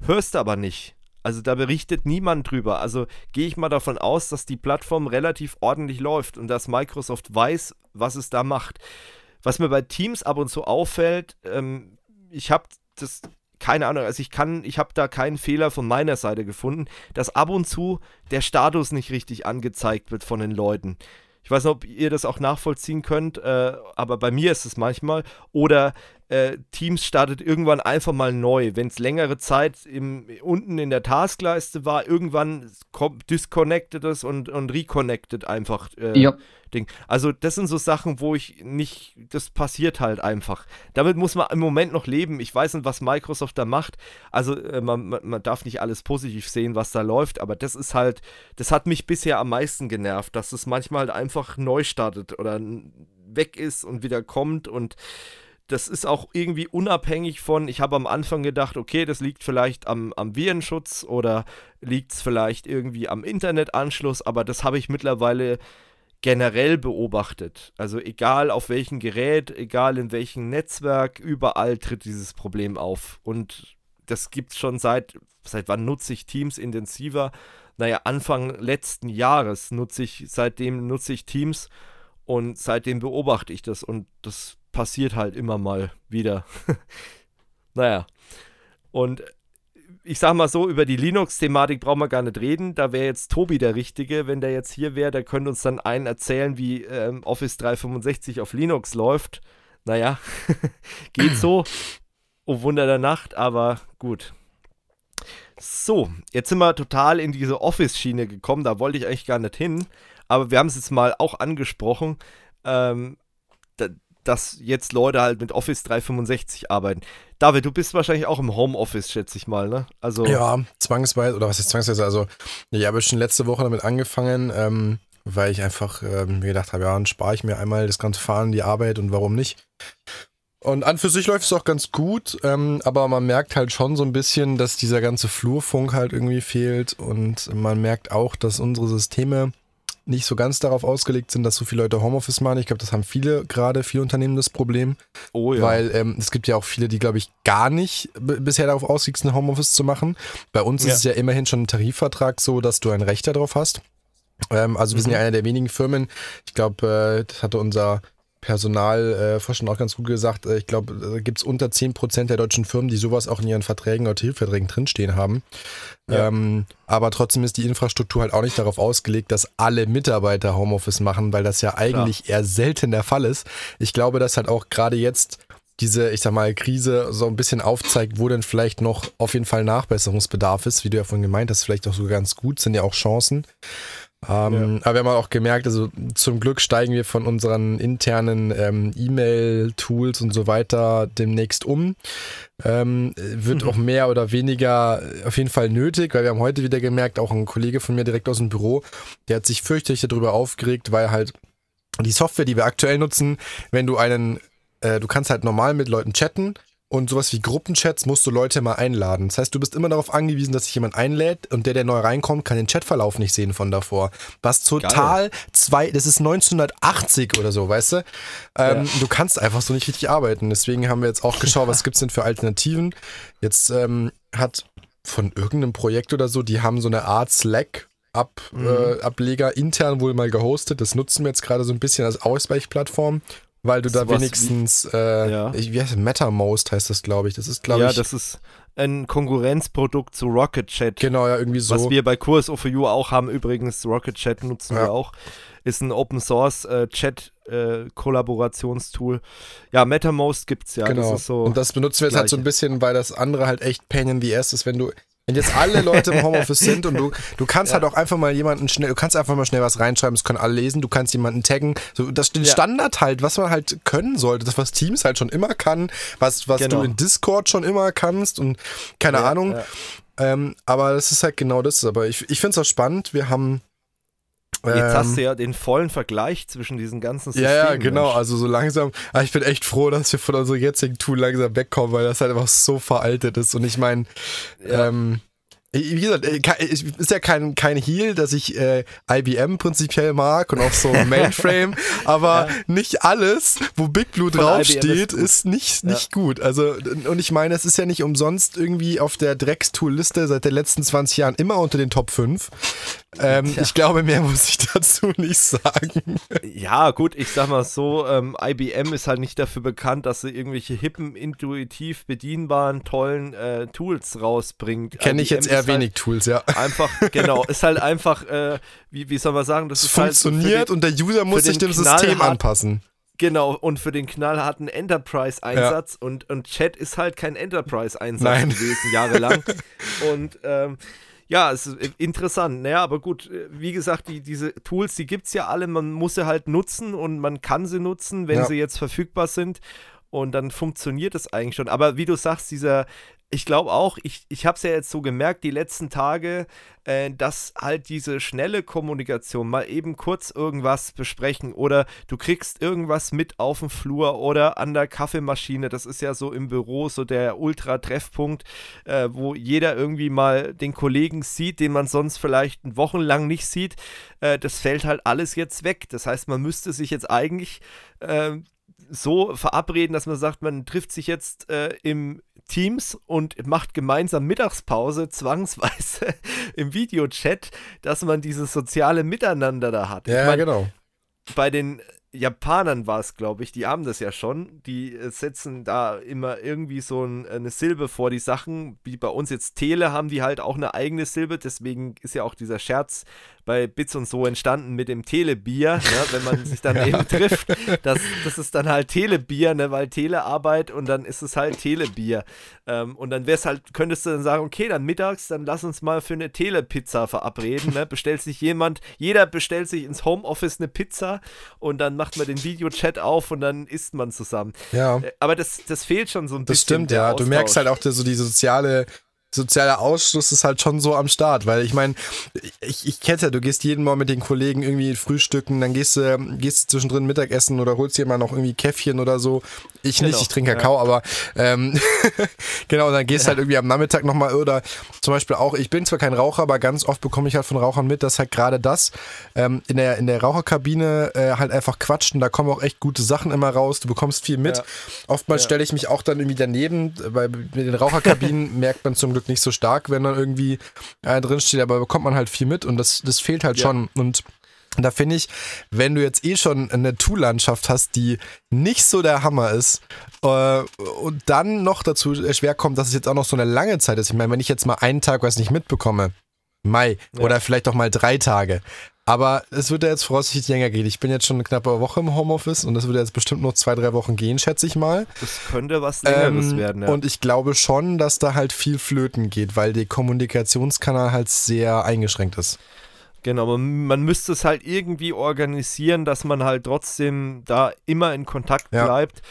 Speaker 1: hörst aber nicht. Also da berichtet niemand drüber. Also gehe ich mal davon aus, dass die Plattform relativ ordentlich läuft und dass Microsoft weiß, was es da macht. Was mir bei Teams ab und zu auffällt, ähm, ich habe das keine Ahnung, also ich kann, ich habe da keinen Fehler von meiner Seite gefunden, dass ab und zu der Status nicht richtig angezeigt wird von den Leuten. Ich weiß nicht, ob ihr das auch nachvollziehen könnt, äh, aber bei mir ist es manchmal. Oder äh, Teams startet irgendwann einfach mal neu. Wenn es längere Zeit im, unten in der Taskleiste war, irgendwann disconnected es und, und reconnected einfach. Äh, ja. Ding. Also das sind so Sachen, wo ich nicht, das passiert halt einfach. Damit muss man im Moment noch leben. Ich weiß nicht, was Microsoft da macht. Also äh, man, man, man, darf nicht alles positiv sehen, was da läuft, aber das ist halt, das hat mich bisher am meisten genervt, dass es manchmal halt einfach neu startet oder weg ist und wieder kommt und das ist auch irgendwie unabhängig von, ich habe am Anfang gedacht, okay, das liegt vielleicht am, am Virenschutz oder liegt es vielleicht irgendwie am Internetanschluss, aber das habe ich mittlerweile generell beobachtet. Also egal auf welchem Gerät, egal in welchem Netzwerk, überall tritt dieses Problem auf. Und das gibt es schon seit, seit wann nutze ich Teams intensiver? Naja, Anfang letzten Jahres nutze ich, seitdem nutze ich Teams und seitdem beobachte ich das und das passiert halt immer mal wieder. naja. Und ich sag mal so, über die Linux-Thematik brauchen wir gar nicht reden. Da wäre jetzt Tobi der Richtige. Wenn der jetzt hier wäre, der könnte uns dann einen erzählen, wie ähm, Office 365 auf Linux läuft. Naja, geht so. Oh Wunder der Nacht, aber gut. So, jetzt sind wir total in diese Office-Schiene gekommen. Da wollte ich eigentlich gar nicht hin. Aber wir haben es jetzt mal auch angesprochen. Ähm, dass jetzt Leute halt mit Office 365 arbeiten. David, du bist wahrscheinlich auch im Homeoffice, schätze ich mal, ne?
Speaker 2: Also ja, zwangsweise, oder was ist zwangsweise? Also, ich habe schon letzte Woche damit angefangen, ähm, weil ich einfach ähm, mir gedacht habe, ja, dann spare ich mir einmal das ganze Fahren, die Arbeit und warum nicht. Und an für sich läuft es auch ganz gut, ähm, aber man merkt halt schon so ein bisschen, dass dieser ganze Flurfunk halt irgendwie fehlt und man merkt auch, dass unsere Systeme nicht so ganz darauf ausgelegt sind, dass so viele Leute Homeoffice machen. Ich glaube, das haben viele gerade, viele Unternehmen das Problem. Oh ja. Weil ähm, es gibt ja auch viele, die, glaube ich, gar nicht bisher darauf ausgelegt sind, Homeoffice zu machen. Bei uns ja. ist es ja immerhin schon ein Tarifvertrag so, dass du ein Recht darauf hast. Ähm, also wir mhm. sind ja einer der wenigen Firmen, ich glaube, äh, das hatte unser Personalvorstand äh, auch ganz gut gesagt, äh, ich glaube, da gibt es unter 10% der deutschen Firmen, die sowas auch in ihren Verträgen oder Tarifverträgen drinstehen haben. Ja. Ähm, aber trotzdem ist die Infrastruktur halt auch nicht darauf ausgelegt, dass alle Mitarbeiter Homeoffice machen, weil das ja eigentlich Klar. eher selten der Fall ist. Ich glaube, dass halt auch gerade jetzt diese, ich sag mal, Krise so ein bisschen aufzeigt, wo denn vielleicht noch auf jeden Fall Nachbesserungsbedarf ist, wie du ja vorhin gemeint hast, vielleicht auch so ganz gut, sind ja auch Chancen. Ähm, ja. Aber wir haben auch gemerkt, also zum Glück steigen wir von unseren internen ähm, E-Mail-Tools und so weiter demnächst um. Ähm, wird mhm. auch mehr oder weniger auf jeden Fall nötig, weil wir haben heute wieder gemerkt, auch ein Kollege von mir direkt aus dem Büro, der hat sich fürchterlich darüber aufgeregt, weil halt die Software, die wir aktuell nutzen, wenn du einen, äh, du kannst halt normal mit Leuten chatten, und sowas wie Gruppenchats musst du Leute mal einladen. Das heißt, du bist immer darauf angewiesen, dass sich jemand einlädt und der, der neu reinkommt, kann den Chatverlauf nicht sehen von davor. Was total Geil. zwei, das ist 1980 oder so, weißt du? Ähm, ja. Du kannst einfach so nicht richtig arbeiten. Deswegen haben wir jetzt auch geschaut, was gibt es denn für Alternativen. Jetzt ähm, hat von irgendeinem Projekt oder so, die haben so eine Art Slack Ab, mhm. äh, Ableger intern wohl mal gehostet. Das nutzen wir jetzt gerade so ein bisschen als Ausweichplattform weil du da wenigstens, wie, äh, ja. wie heißt das? MetaMost heißt das, glaube ich. Das ist, glaube
Speaker 1: ja,
Speaker 2: ich.
Speaker 1: Ja, das ist ein Konkurrenzprodukt zu Rocket Chat.
Speaker 2: Genau, ja, irgendwie so.
Speaker 1: Was wir bei Kurs of You auch haben, übrigens, Rocket Chat nutzen ja. wir auch. Ist ein Open Source äh, Chat äh, Kollaborationstool. Ja, MetaMost gibt es ja.
Speaker 2: Genau. Das so und das benutzen wir jetzt halt so ein bisschen, weil das andere halt echt Pain in the Ass ist, wenn du wenn jetzt alle Leute im Homeoffice sind und du, du kannst ja. halt auch einfach mal jemanden schnell, du kannst einfach mal schnell was reinschreiben, das können alle lesen, du kannst jemanden taggen. So, das den ja. Standard halt, was man halt können sollte, das, was Teams halt schon immer kann, was, was genau. du in Discord schon immer kannst und keine ja, Ahnung. Ähm, aber das ist halt genau das. Aber ich, ich finde es auch spannend. Wir haben
Speaker 1: Jetzt ähm, hast du ja den vollen Vergleich zwischen diesen ganzen
Speaker 2: Systemen. Ja, ja, genau. Mensch. Also so langsam. Aber ich bin echt froh, dass wir von unserem jetzigen Tool langsam wegkommen, weil das halt einfach so veraltet ist. Und ich meine, ja. ähm, wie gesagt, ist ja kein, kein Heal, dass ich äh, IBM prinzipiell mag und auch so Mainframe, aber ja. nicht alles, wo Big Blue draufsteht, ist, ist, nicht, nicht ja. gut. Also, und ich meine, es ist ja nicht umsonst irgendwie auf der Drex-Tool-Liste seit den letzten 20 Jahren immer unter den Top 5. Ähm, ich glaube, mehr muss ich dazu nicht sagen.
Speaker 1: Ja, gut, ich sag mal so, ähm, IBM ist halt nicht dafür bekannt, dass sie irgendwelche hippen, intuitiv bedienbaren, tollen äh, Tools rausbringt.
Speaker 2: Kenne ich jetzt eher halt wenig Tools, ja.
Speaker 1: Einfach, genau, ist halt einfach, äh, wie, wie soll man sagen, das
Speaker 2: es funktioniert halt den, und der User muss sich dem System anpassen.
Speaker 1: Genau, und für den knallharten Enterprise-Einsatz ja. und, und Chat ist halt kein Enterprise-Einsatz gewesen, jahrelang. und ähm, ja, es ist interessant. Naja, aber gut, äh, wie gesagt, die, diese Tools, die gibt es ja alle. Man muss sie halt nutzen und man kann sie nutzen, wenn ja. sie jetzt verfügbar sind. Und dann funktioniert es eigentlich schon. Aber wie du sagst, dieser ich glaube auch, ich, ich habe es ja jetzt so gemerkt, die letzten Tage, äh, dass halt diese schnelle Kommunikation, mal eben kurz irgendwas besprechen oder du kriegst irgendwas mit auf dem Flur oder an der Kaffeemaschine, das ist ja so im Büro so der Ultra-Treffpunkt, äh, wo jeder irgendwie mal den Kollegen sieht, den man sonst vielleicht wochenlang nicht sieht, äh, das fällt halt alles jetzt weg. Das heißt, man müsste sich jetzt eigentlich äh, so verabreden, dass man sagt, man trifft sich jetzt äh, im Teams und macht gemeinsam Mittagspause zwangsweise im Videochat, dass man dieses soziale Miteinander da hat.
Speaker 2: Ja,
Speaker 1: meine,
Speaker 2: genau.
Speaker 1: Bei den Japanern war es, glaube ich, die haben das ja schon. Die äh, setzen da immer irgendwie so ein, eine Silbe vor die Sachen. Wie bei uns jetzt Tele haben die halt auch eine eigene Silbe. Deswegen ist ja auch dieser Scherz bei Bits und so entstanden mit dem Telebier, ne, wenn man sich dann ja. eben trifft. Das, das ist dann halt Telebier, ne, weil Telearbeit und dann ist es halt Telebier. Ähm, und dann wär's halt, könntest du dann sagen, okay, dann mittags, dann lass uns mal für eine Telepizza verabreden. Ne? Bestellt sich jemand, jeder bestellt sich ins Homeoffice eine Pizza und dann macht man den Videochat auf und dann isst man zusammen.
Speaker 2: Ja.
Speaker 1: Äh, aber das, das fehlt schon so ein
Speaker 2: das bisschen. Das stimmt, ja. Austausch. Du merkst halt auch so die soziale sozialer Ausschluss ist halt schon so am Start, weil ich meine, ich, ich kenne ja, du gehst jeden Mal mit den Kollegen irgendwie frühstücken, dann gehst du, gehst du zwischendrin Mittagessen oder holst dir mal noch irgendwie Käffchen oder so. Ich genau, nicht, ich trinke Kakao, ja. aber ähm, genau, dann gehst ja. halt irgendwie am Nachmittag nochmal oder zum Beispiel auch, ich bin zwar kein Raucher, aber ganz oft bekomme ich halt von Rauchern mit, dass halt gerade das ähm, in, der, in der Raucherkabine äh, halt einfach quatscht und da kommen auch echt gute Sachen immer raus, du bekommst viel mit. Ja. Oftmals stelle ich mich auch dann irgendwie daneben, weil mit den Raucherkabinen merkt man zum Glück nicht so stark, wenn dann irgendwie äh, drinsteht, aber bekommt man halt viel mit und das, das fehlt halt schon und da finde ich, wenn du jetzt eh schon eine Tool-Landschaft hast, die nicht so der Hammer ist äh, und dann noch dazu schwer kommt, dass es jetzt auch noch so eine lange Zeit ist. Ich meine, wenn ich jetzt mal einen Tag was nicht mitbekomme, Mai ja. oder vielleicht auch mal drei Tage. Aber es wird ja jetzt voraussichtlich länger gehen. Ich bin jetzt schon eine knappe Woche im Homeoffice und es wird jetzt bestimmt noch zwei, drei Wochen gehen, schätze ich mal.
Speaker 1: Das könnte was Längeres ähm, werden,
Speaker 2: ja. Und ich glaube schon, dass da halt viel flöten geht, weil der Kommunikationskanal halt sehr eingeschränkt ist.
Speaker 1: Genau, man, man, müsste es halt irgendwie organisieren, dass man halt trotzdem da immer in Kontakt bleibt. Ja.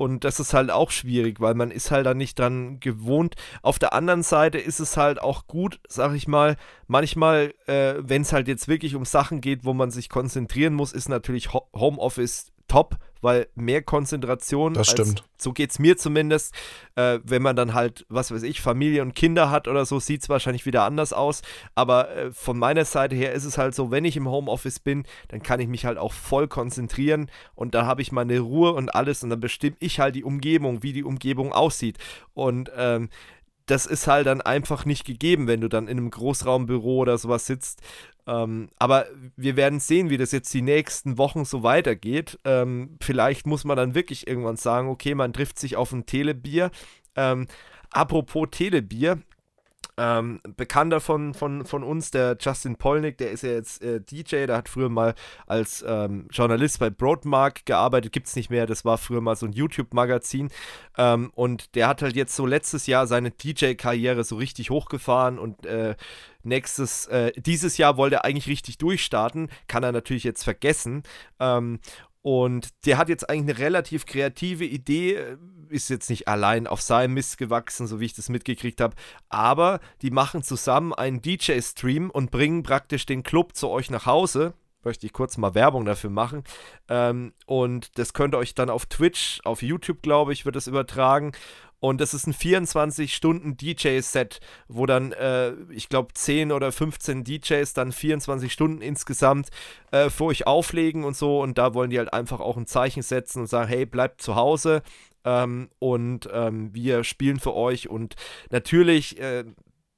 Speaker 1: Und das ist halt auch schwierig, weil man ist halt da nicht dran gewohnt. Auf der anderen Seite ist es halt auch gut, sag ich mal, manchmal, äh, wenn es halt jetzt wirklich um Sachen geht, wo man sich konzentrieren muss, ist natürlich Homeoffice top, weil mehr Konzentration,
Speaker 2: das stimmt.
Speaker 1: Als, so geht es mir zumindest, äh, wenn man dann halt, was weiß ich, Familie und Kinder hat oder so, sieht es wahrscheinlich wieder anders aus, aber äh, von meiner Seite her ist es halt so, wenn ich im Homeoffice bin, dann kann ich mich halt auch voll konzentrieren und da habe ich meine Ruhe und alles und dann bestimme ich halt die Umgebung, wie die Umgebung aussieht und ähm, das ist halt dann einfach nicht gegeben, wenn du dann in einem Großraumbüro oder sowas sitzt. Ähm, aber wir werden sehen, wie das jetzt die nächsten Wochen so weitergeht. Ähm, vielleicht muss man dann wirklich irgendwann sagen, okay, man trifft sich auf ein Telebier. Ähm, apropos Telebier, ähm, Bekannter von, von, von uns, der Justin Polnick, der ist ja jetzt äh, DJ, der hat früher mal als ähm, Journalist bei Broadmark gearbeitet, gibt es nicht mehr, das war früher mal so ein YouTube-Magazin ähm, und der hat halt jetzt so letztes Jahr seine DJ-Karriere so richtig hochgefahren und äh, nächstes, äh, dieses Jahr wollte er eigentlich richtig durchstarten, kann er natürlich jetzt vergessen. Ähm, und der hat jetzt eigentlich eine relativ kreative Idee, äh, ist jetzt nicht allein auf seinem Mist gewachsen, so wie ich das mitgekriegt habe, aber die machen zusammen einen DJ-Stream und bringen praktisch den Club zu euch nach Hause. Möchte ich kurz mal Werbung dafür machen. Ähm, und das könnt ihr euch dann auf Twitch, auf YouTube, glaube ich, wird das übertragen. Und das ist ein 24-Stunden-DJ-Set, wo dann, äh, ich glaube, 10 oder 15 DJs dann 24 Stunden insgesamt äh, für euch auflegen und so. Und da wollen die halt einfach auch ein Zeichen setzen und sagen, hey, bleibt zu Hause. Ähm, und ähm, wir spielen für euch. Und natürlich, äh,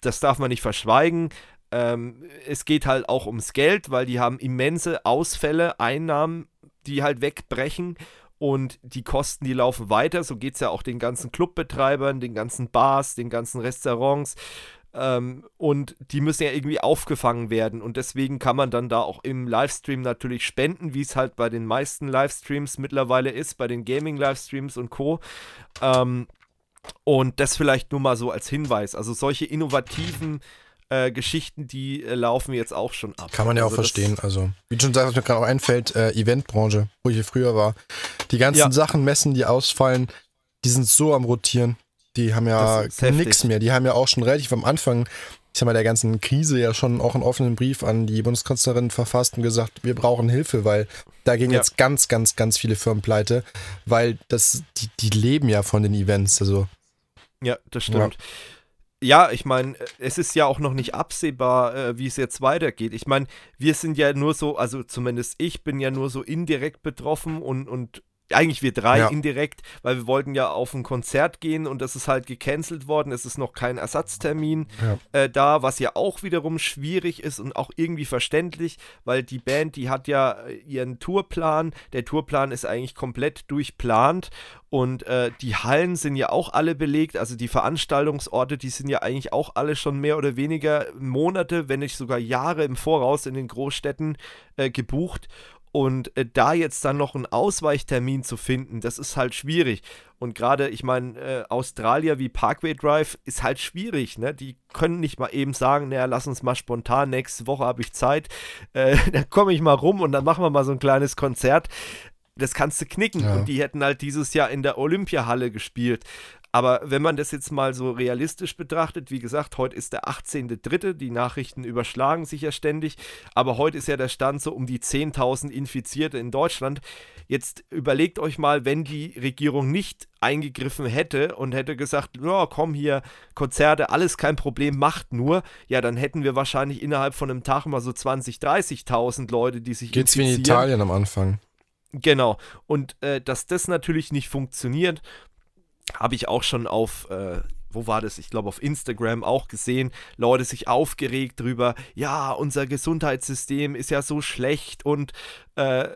Speaker 1: das darf man nicht verschweigen, ähm, es geht halt auch ums Geld, weil die haben immense Ausfälle, Einnahmen, die halt wegbrechen und die Kosten, die laufen weiter. So geht es ja auch den ganzen Clubbetreibern, den ganzen Bars, den ganzen Restaurants. Ähm, und die müssen ja irgendwie aufgefangen werden. Und deswegen kann man dann da auch im Livestream natürlich spenden, wie es halt bei den meisten Livestreams mittlerweile ist, bei den Gaming-Livestreams und Co. Ähm, und das vielleicht nur mal so als Hinweis. Also solche innovativen äh, Geschichten, die äh, laufen jetzt auch schon ab.
Speaker 2: Kann man ja
Speaker 1: also
Speaker 2: auch verstehen. Also, wie du schon sagst, was mir gerade auch einfällt, äh, Eventbranche, wo ich hier früher war. Die ganzen ja. Sachen, Messen, die ausfallen, die sind so am Rotieren. Die haben ja nichts mehr. Die haben ja auch schon relativ am Anfang, ich sag mal, der ganzen Krise ja schon auch einen offenen Brief an die Bundeskanzlerin verfasst und gesagt, wir brauchen Hilfe, weil da gehen ja. jetzt ganz, ganz, ganz viele Firmen pleite, weil das, die, die leben ja von den Events. Also.
Speaker 1: Ja, das stimmt. Ja ja, ich meine, es ist ja auch noch nicht absehbar, äh, wie es jetzt weitergeht. Ich meine, wir sind ja nur so, also zumindest ich bin ja nur so indirekt betroffen und, und eigentlich wir drei ja. indirekt, weil wir wollten ja auf ein Konzert gehen und das ist halt gecancelt worden. Es ist noch kein Ersatztermin ja. äh, da, was ja auch wiederum schwierig ist und auch irgendwie verständlich, weil die Band, die hat ja äh, ihren Tourplan. Der Tourplan ist eigentlich komplett durchplant und äh, die Hallen sind ja auch alle belegt, also die Veranstaltungsorte, die sind ja eigentlich auch alle schon mehr oder weniger Monate, wenn nicht sogar Jahre im Voraus in den Großstädten äh, gebucht. Und äh, da jetzt dann noch einen Ausweichtermin zu finden, das ist halt schwierig. Und gerade, ich meine, äh, Australier wie Parkway Drive ist halt schwierig. Ne? Die können nicht mal eben sagen, naja, lass uns mal spontan, nächste Woche habe ich Zeit, äh, dann komme ich mal rum und dann machen wir mal so ein kleines Konzert. Das kannst du knicken. Ja. Und die hätten halt dieses Jahr in der Olympiahalle gespielt. Aber wenn man das jetzt mal so realistisch betrachtet, wie gesagt, heute ist der 18.3., die Nachrichten überschlagen sich ja ständig, aber heute ist ja der Stand so um die 10.000 Infizierte in Deutschland. Jetzt überlegt euch mal, wenn die Regierung nicht eingegriffen hätte und hätte gesagt, ja, komm hier, Konzerte, alles kein Problem, macht nur, ja, dann hätten wir wahrscheinlich innerhalb von einem Tag mal so 20.000, 30.000 Leute, die sich
Speaker 2: Geht's infizieren. wie in Italien am Anfang.
Speaker 1: Genau. Und äh, dass das natürlich nicht funktioniert, habe ich auch schon auf, äh, wo war das? Ich glaube auf Instagram auch gesehen, Leute sich aufgeregt drüber, ja, unser Gesundheitssystem ist ja so schlecht und äh,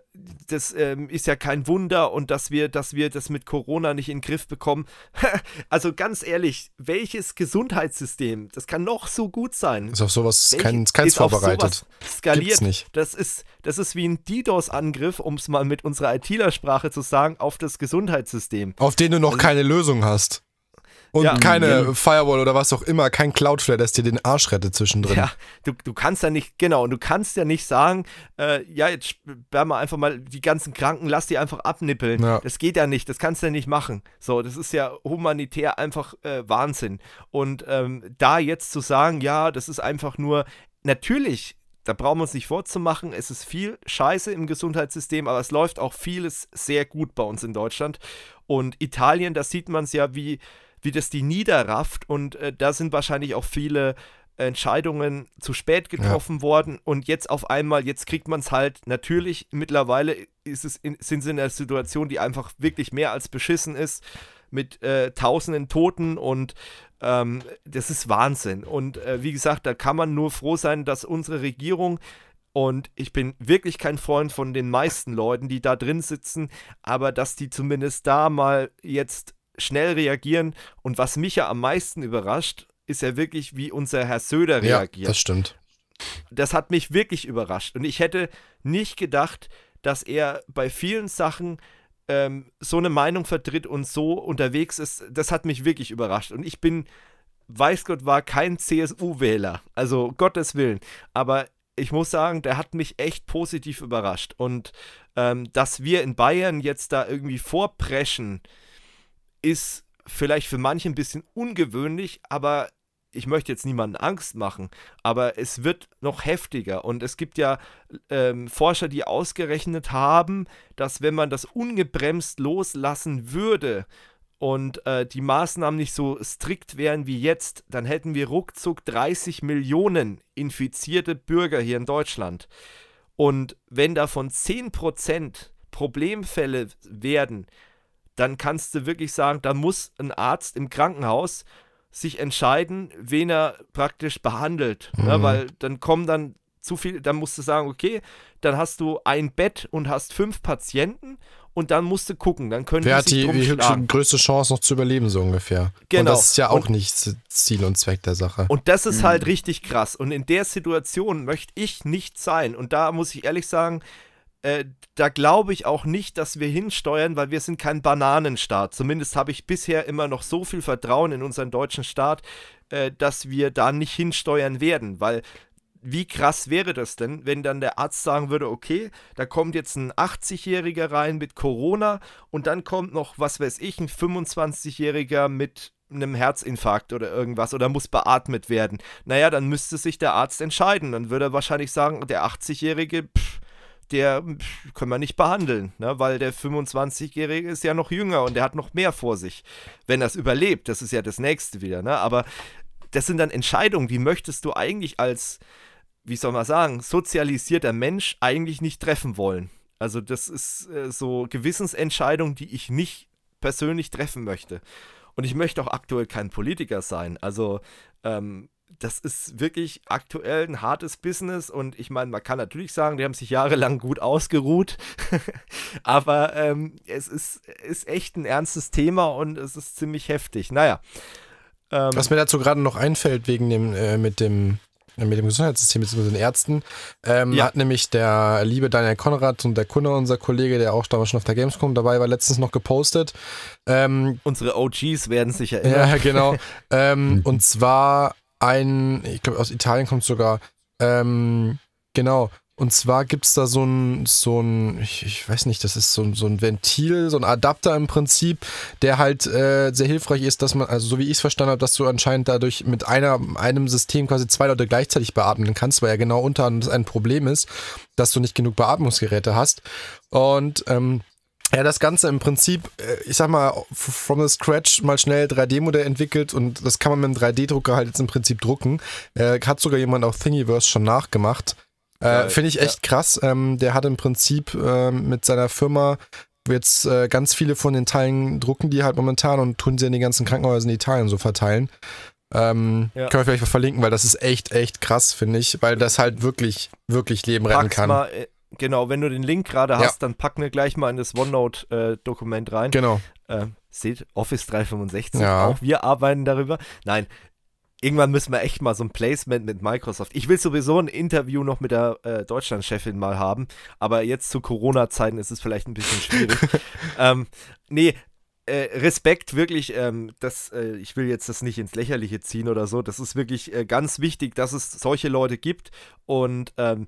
Speaker 1: das ähm, ist ja kein Wunder und dass wir, dass wir das mit Corona nicht in den Griff bekommen. also ganz ehrlich, welches Gesundheitssystem, das kann noch so gut sein.
Speaker 2: Ist auf sowas kein, keins ist vorbereitet.
Speaker 1: skaliert. Gibt's nicht. Das ist, das ist wie ein DDoS-Angriff, um es mal mit unserer ITler-Sprache zu sagen, auf das Gesundheitssystem.
Speaker 2: Auf den du noch also, keine Lösung hast. Und ja, keine ja. Firewall oder was auch immer, kein Cloudflare, das dir den Arsch rettet zwischendrin.
Speaker 1: Ja, du, du kannst ja nicht, genau, und du kannst ja nicht sagen, äh, ja, jetzt sperren wir einfach mal die ganzen Kranken, lass die einfach abnippeln. Ja. Das geht ja nicht, das kannst du ja nicht machen. So, das ist ja humanitär einfach äh, Wahnsinn. Und ähm, da jetzt zu sagen, ja, das ist einfach nur, natürlich da brauchen wir uns nicht vorzumachen. Es ist viel Scheiße im Gesundheitssystem, aber es läuft auch vieles sehr gut bei uns in Deutschland. Und Italien, da sieht man es ja, wie, wie das die niederrafft. Und äh, da sind wahrscheinlich auch viele Entscheidungen zu spät getroffen ja. worden und jetzt auf einmal, jetzt kriegt man es halt, natürlich, mittlerweile ist es in, sind sie in einer Situation, die einfach wirklich mehr als beschissen ist, mit äh, tausenden Toten und ähm, das ist Wahnsinn. Und äh, wie gesagt, da kann man nur froh sein, dass unsere Regierung und ich bin wirklich kein Freund von den meisten Leuten, die da drin sitzen, aber dass die zumindest da mal jetzt schnell reagieren. Und was mich ja am meisten überrascht, ist ja wirklich, wie unser Herr Söder reagiert. Ja,
Speaker 2: das stimmt.
Speaker 1: Das hat mich wirklich überrascht. Und ich hätte nicht gedacht, dass er bei vielen Sachen ähm, so eine Meinung vertritt und so unterwegs ist. Das hat mich wirklich überrascht. Und ich bin, weiß Gott, war kein CSU-Wähler. Also Gottes Willen. Aber ich muss sagen, der hat mich echt positiv überrascht. Und ähm, dass wir in Bayern jetzt da irgendwie vorpreschen, ist vielleicht für manche ein bisschen ungewöhnlich, aber ich möchte jetzt niemanden Angst machen, aber es wird noch heftiger. Und es gibt ja ähm, Forscher, die ausgerechnet haben, dass wenn man das ungebremst loslassen würde und äh, die Maßnahmen nicht so strikt wären wie jetzt, dann hätten wir ruckzuck 30 Millionen infizierte Bürger hier in Deutschland. Und wenn davon 10% Problemfälle werden, dann kannst du wirklich sagen, da muss ein Arzt im Krankenhaus sich entscheiden, wen er praktisch behandelt. Ne? Mhm. Ne? Weil dann kommen dann zu viel, dann musst du sagen, okay, dann hast du ein Bett und hast fünf Patienten und dann musst du gucken, dann können
Speaker 2: Wer hat die, die größte Chance noch zu überleben, so ungefähr. Genau. Und das ist ja auch und, nicht Ziel und Zweck der Sache.
Speaker 1: Und das ist mhm. halt richtig krass. Und in der Situation möchte ich nicht sein. Und da muss ich ehrlich sagen, äh, da glaube ich auch nicht, dass wir hinsteuern, weil wir sind kein Bananenstaat. Zumindest habe ich bisher immer noch so viel Vertrauen in unseren deutschen Staat, äh, dass wir da nicht hinsteuern werden, weil wie krass wäre das denn, wenn dann der Arzt sagen würde, okay, da kommt jetzt ein 80-Jähriger rein mit Corona und dann kommt noch, was weiß ich, ein 25-Jähriger mit einem Herzinfarkt oder irgendwas oder muss beatmet werden. Naja, dann müsste sich der Arzt entscheiden. Dann würde er wahrscheinlich sagen, der 80-Jährige, der können wir nicht behandeln, ne? weil der 25-Jährige ist ja noch jünger und der hat noch mehr vor sich. Wenn er es überlebt, das ist ja das nächste wieder. Ne? Aber das sind dann Entscheidungen, die möchtest du eigentlich als wie soll man sagen, sozialisierter Mensch eigentlich nicht treffen wollen. Also das ist äh, so Gewissensentscheidung, die ich nicht persönlich treffen möchte. Und ich möchte auch aktuell kein Politiker sein. Also ähm, das ist wirklich aktuell ein hartes Business und ich meine, man kann natürlich sagen, die haben sich jahrelang gut ausgeruht, aber ähm, es ist, ist echt ein ernstes Thema und es ist ziemlich heftig. Naja.
Speaker 2: Ähm, Was mir dazu gerade noch einfällt, wegen dem, äh, mit dem mit dem Gesundheitssystem bzw. den Ärzten, ähm, ja. hat nämlich der liebe Daniel Konrad und der Kunde, unser Kollege, der auch damals schon auf der Gamescom dabei war, letztens noch gepostet.
Speaker 1: Ähm, Unsere OGs werden sich erinnern.
Speaker 2: Ja, genau. ähm, und zwar ein, ich glaube aus Italien kommt sogar, ähm, genau, und zwar gibt es da so ein, so ein ich, ich, weiß nicht, das ist so, so ein Ventil, so ein Adapter im Prinzip, der halt äh, sehr hilfreich ist, dass man, also so wie ich es verstanden habe, dass du anscheinend dadurch mit einer, einem System quasi zwei Leute gleichzeitig beatmen kannst, weil ja genau unter ein Problem ist, dass du nicht genug Beatmungsgeräte hast. Und ähm, ja, das Ganze im Prinzip, äh, ich sag mal, from the scratch mal schnell 3D-Modell entwickelt und das kann man mit einem 3D-Drucker halt jetzt im Prinzip drucken. Äh, hat sogar jemand auf Thingiverse schon nachgemacht. Äh, Finde ich echt ja. krass. Ähm, der hat im Prinzip äh, mit seiner Firma jetzt äh, ganz viele von den Teilen drucken die halt momentan und tun sie in die ganzen Krankenhäuser in Italien so verteilen. Ähm, ja. Können wir vielleicht mal verlinken, weil das ist echt, echt krass, finde ich, weil das halt wirklich, wirklich Leben Pack's retten kann. Mal, äh,
Speaker 1: genau, wenn du den Link gerade hast, ja. dann packen wir gleich mal in das OneNote-Dokument rein.
Speaker 2: Genau.
Speaker 1: Äh, seht, Office 365, ja. auch wir arbeiten darüber. Nein, irgendwann müssen wir echt mal so ein Placement mit Microsoft. Ich will sowieso ein Interview noch mit der äh, Deutschland-Chefin mal haben, aber jetzt zu Corona-Zeiten ist es vielleicht ein bisschen schwierig. ähm, nee, äh, Respekt, wirklich, ähm, das, äh, ich will jetzt das nicht ins Lächerliche ziehen oder so. Das ist wirklich äh, ganz wichtig, dass es solche Leute gibt und ähm,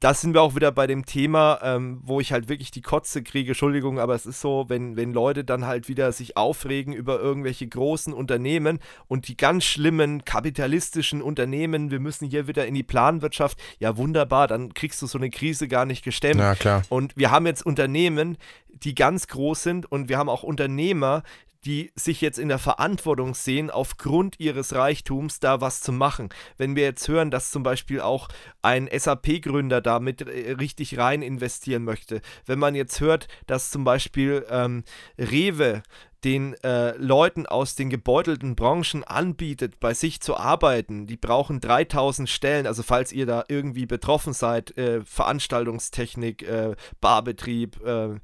Speaker 1: das sind wir auch wieder bei dem Thema, ähm, wo ich halt wirklich die Kotze kriege. Entschuldigung, aber es ist so, wenn, wenn Leute dann halt wieder sich aufregen über irgendwelche großen Unternehmen und die ganz schlimmen kapitalistischen Unternehmen, wir müssen hier wieder in die Planwirtschaft. Ja, wunderbar, dann kriegst du so eine Krise gar nicht gestemmt.
Speaker 2: Ja, klar.
Speaker 1: Und wir haben jetzt Unternehmen, die ganz groß sind und wir haben auch Unternehmer, die sich jetzt in der Verantwortung sehen, aufgrund ihres Reichtums da was zu machen. Wenn wir jetzt hören, dass zum Beispiel auch ein SAP-Gründer da mit äh, richtig rein investieren möchte, wenn man jetzt hört, dass zum Beispiel ähm, Rewe den äh, Leuten aus den gebeutelten Branchen anbietet, bei sich zu arbeiten. Die brauchen 3000 Stellen, also falls ihr da irgendwie betroffen seid, äh, Veranstaltungstechnik, äh, Barbetrieb, äh,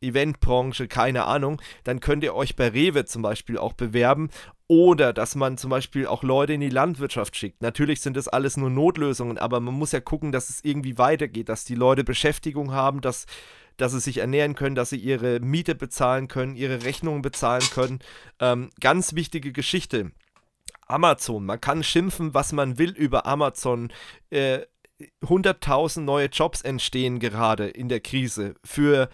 Speaker 1: Eventbranche, keine Ahnung, dann könnt ihr euch bei Rewe zum Beispiel auch bewerben oder dass man zum Beispiel auch Leute in die Landwirtschaft schickt. Natürlich sind das alles nur Notlösungen, aber man muss ja gucken, dass es irgendwie weitergeht, dass die Leute Beschäftigung haben, dass, dass sie sich ernähren können, dass sie ihre Miete bezahlen können, ihre Rechnungen bezahlen können. Ähm, ganz wichtige Geschichte. Amazon, man kann schimpfen, was man will über Amazon. Äh, 100.000 neue Jobs entstehen gerade in der Krise für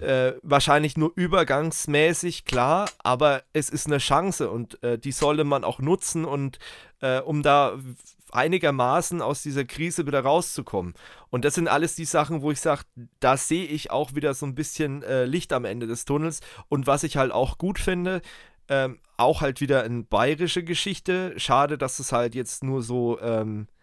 Speaker 1: äh, wahrscheinlich nur übergangsmäßig, klar, aber es ist eine Chance und äh, die sollte man auch nutzen und äh, um da einigermaßen aus dieser Krise wieder rauszukommen. Und das sind alles die Sachen, wo ich sage, da sehe ich auch wieder so ein bisschen äh, Licht am Ende des Tunnels. Und was ich halt auch gut finde, ähm, auch halt wieder eine bayerische Geschichte. Schade, dass es halt jetzt nur so ähm, äh,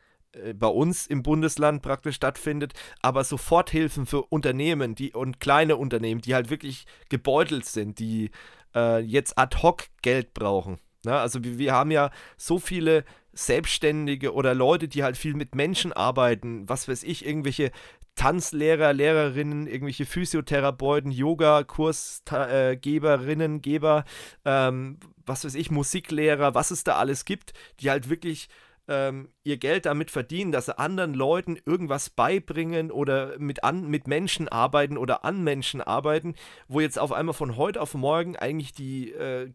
Speaker 1: bei uns im Bundesland praktisch stattfindet, aber Soforthilfen für Unternehmen die, und kleine Unternehmen, die halt wirklich gebeutelt sind, die äh, jetzt ad hoc Geld brauchen. Ne? Also wir, wir haben ja so viele Selbstständige oder Leute, die halt viel mit Menschen arbeiten, was weiß ich, irgendwelche Tanzlehrer, Lehrerinnen, irgendwelche Physiotherapeuten, Yoga-Kursgeberinnen, Geber, ähm, was weiß ich, Musiklehrer, was es da alles gibt, die halt wirklich ähm, ihr Geld damit verdienen, dass sie anderen Leuten irgendwas beibringen oder mit, an, mit Menschen arbeiten oder an Menschen arbeiten, wo jetzt auf einmal von heute auf morgen eigentlich die, äh,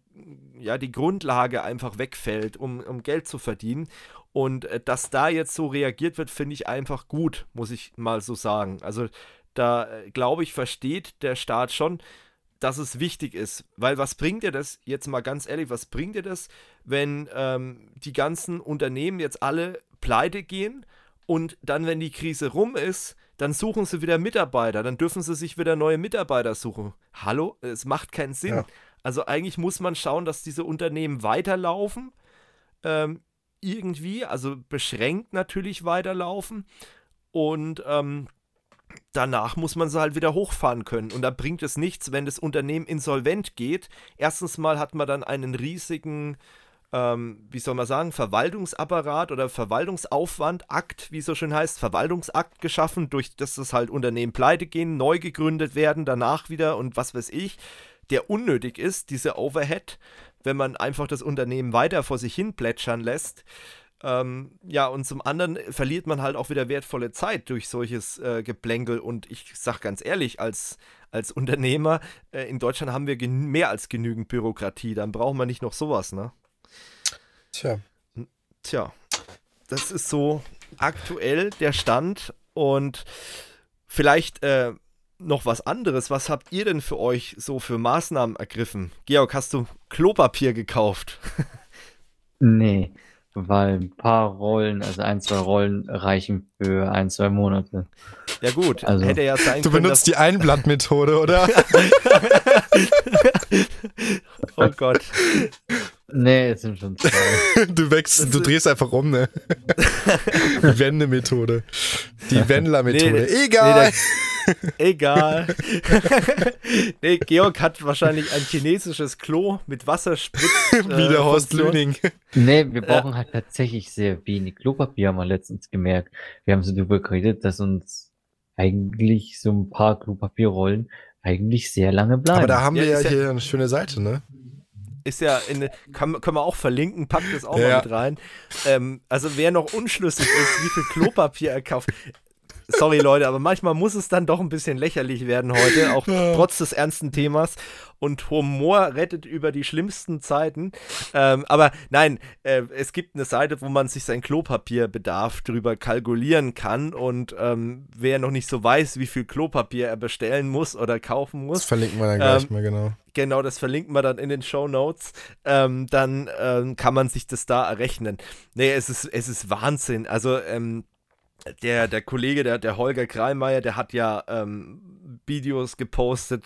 Speaker 1: ja, die Grundlage einfach wegfällt, um, um Geld zu verdienen. Und äh, dass da jetzt so reagiert wird, finde ich einfach gut, muss ich mal so sagen. Also da, äh, glaube ich, versteht der Staat schon, dass es wichtig ist. Weil was bringt dir das, jetzt mal ganz ehrlich, was bringt dir das, wenn ähm, die ganzen Unternehmen jetzt alle pleite gehen und dann, wenn die Krise rum ist, dann suchen sie wieder Mitarbeiter, dann dürfen sie sich wieder neue Mitarbeiter suchen. Hallo? Es macht keinen Sinn. Ja. Also eigentlich muss man schauen, dass diese Unternehmen weiterlaufen. Ähm, irgendwie, also beschränkt natürlich weiterlaufen. Und ähm, danach muss man sie halt wieder hochfahren können. Und da bringt es nichts, wenn das Unternehmen insolvent geht. Erstens mal hat man dann einen riesigen, ähm, wie soll man sagen, Verwaltungsapparat oder Verwaltungsaufwand, Akt, wie es so schön heißt, Verwaltungsakt geschaffen, durch das das halt Unternehmen pleite gehen, neu gegründet werden, danach wieder und was weiß ich, der unnötig ist, diese Overhead, wenn man einfach das Unternehmen weiter vor sich hin plätschern lässt. Ähm, ja, und zum anderen verliert man halt auch wieder wertvolle Zeit durch solches äh, Geplänkel. Und ich sag ganz ehrlich, als, als Unternehmer äh, in Deutschland haben wir mehr als genügend Bürokratie. Dann brauchen wir nicht noch sowas, ne?
Speaker 2: Tja.
Speaker 1: Tja, das ist so aktuell der Stand. Und vielleicht äh, noch was anderes. Was habt ihr denn für euch so für Maßnahmen ergriffen? Georg, hast du Klopapier gekauft?
Speaker 3: nee. Weil ein paar Rollen, also ein, zwei Rollen reichen für ein, zwei Monate.
Speaker 1: Ja gut, also, hätte ja sein
Speaker 2: Du können, benutzt die Einblattmethode, oder?
Speaker 1: oh Gott.
Speaker 3: Nee, es sind schon zwei.
Speaker 2: du wächst, du drehst einfach um, ne? Die Wendemethode. Die Wendler-Methode. Nee, Egal. Nee,
Speaker 1: Egal. nee, Georg hat wahrscheinlich ein chinesisches Klo mit Wasserspritz.
Speaker 2: Äh, Wie der Horst Lüning.
Speaker 3: Nee, wir brauchen halt tatsächlich sehr wenig Klopapier, haben wir letztens gemerkt. Wir haben so darüber geredet, dass uns eigentlich so ein paar Klopapierrollen eigentlich sehr lange bleiben. Aber
Speaker 2: da haben ja, wir ja, ja hier eine schöne Seite, ne?
Speaker 1: Ist ja in, kann, können wir auch verlinken, packt das auch ja. mal mit rein. Ähm, also wer noch unschlüssig ist, wie viel Klopapier er kauft, sorry Leute, aber manchmal muss es dann doch ein bisschen lächerlich werden heute, auch trotz des ernsten Themas. Und Humor rettet über die schlimmsten Zeiten. Ähm, aber nein, äh, es gibt eine Seite, wo man sich sein Klopapierbedarf drüber kalkulieren kann. Und ähm, wer noch nicht so weiß, wie viel Klopapier er bestellen muss oder kaufen muss. Das
Speaker 2: verlinken wir dann gleich ähm, mal, genau.
Speaker 1: Genau, das verlinken wir dann in den Show Notes. Ähm, dann ähm, kann man sich das da errechnen. Nee, es ist, es ist Wahnsinn. Also, ähm, der, der Kollege, der, der Holger Kreimeier, der hat ja ähm, Videos gepostet,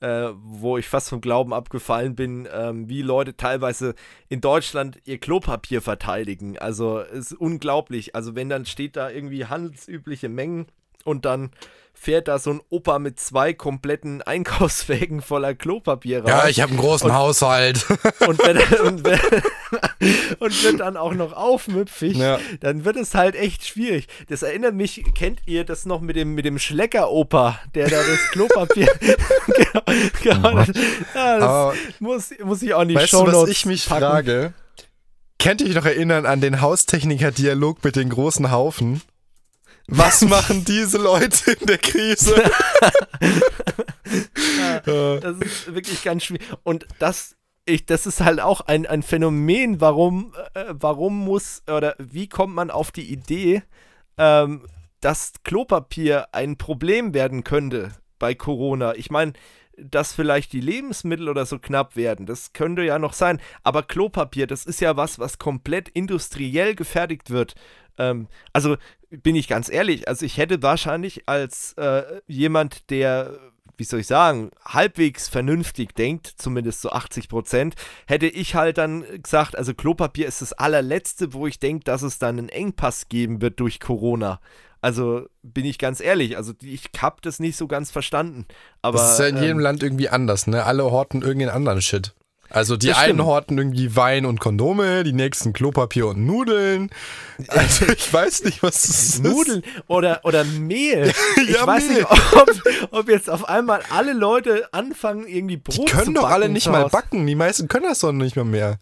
Speaker 1: äh, wo ich fast vom Glauben abgefallen bin, ähm, wie Leute teilweise in Deutschland ihr Klopapier verteidigen. Also es ist unglaublich. Also wenn dann steht da irgendwie handelsübliche Mengen und dann fährt da so ein Opa mit zwei kompletten Einkaufswägen voller Klopapier raus.
Speaker 2: Ja, ich habe einen großen und, Haushalt.
Speaker 1: Und, wird, und, wird, und wird dann auch noch aufmüpfig, ja. dann wird es halt echt schwierig. Das erinnert mich, kennt ihr das noch mit dem, mit dem Schlecker-Opa, der da das Klopapier genau, ja, das muss, muss ich auch nicht
Speaker 2: Weißt du, was ich mich packen. frage? Kennt ihr euch noch erinnern an den Haustechniker-Dialog mit den großen Haufen? Was machen diese Leute in der Krise?
Speaker 1: ja, das ist wirklich ganz schwierig. Und das, ich, das ist halt auch ein, ein Phänomen, warum, äh, warum muss oder wie kommt man auf die Idee, ähm, dass Klopapier ein Problem werden könnte bei Corona. Ich meine, dass vielleicht die Lebensmittel oder so knapp werden. Das könnte ja noch sein. Aber Klopapier, das ist ja was, was komplett industriell gefertigt wird. Ähm, also bin ich ganz ehrlich, also ich hätte wahrscheinlich als äh, jemand, der wie soll ich sagen, halbwegs vernünftig denkt, zumindest so 80 Prozent, hätte ich halt dann gesagt, also Klopapier ist das allerletzte, wo ich denke, dass es dann einen Engpass geben wird durch Corona. Also bin ich ganz ehrlich, also ich habe das nicht so ganz verstanden. Aber,
Speaker 2: das ist ja in jedem
Speaker 1: ähm,
Speaker 2: Land irgendwie anders, ne? Alle horten irgendeinen anderen Shit. Also die
Speaker 1: Das
Speaker 2: einen
Speaker 1: stimmt.
Speaker 2: horten irgendwie Wein und Kondome, die nächsten Klopapier und Nudeln. Also ich weiß nicht, was das ist.
Speaker 1: Nudeln oder, oder Mehl. Ich
Speaker 2: Ja,
Speaker 1: weiß
Speaker 2: Mehl.
Speaker 1: nicht, ob, ob jetzt auf einmal alle Leute anfangen, irgendwie Brot
Speaker 2: Die
Speaker 1: zu
Speaker 2: können doch
Speaker 1: backen
Speaker 2: alle nicht
Speaker 1: zu
Speaker 2: mal backen. Die meisten können das doch nicht mal mehr.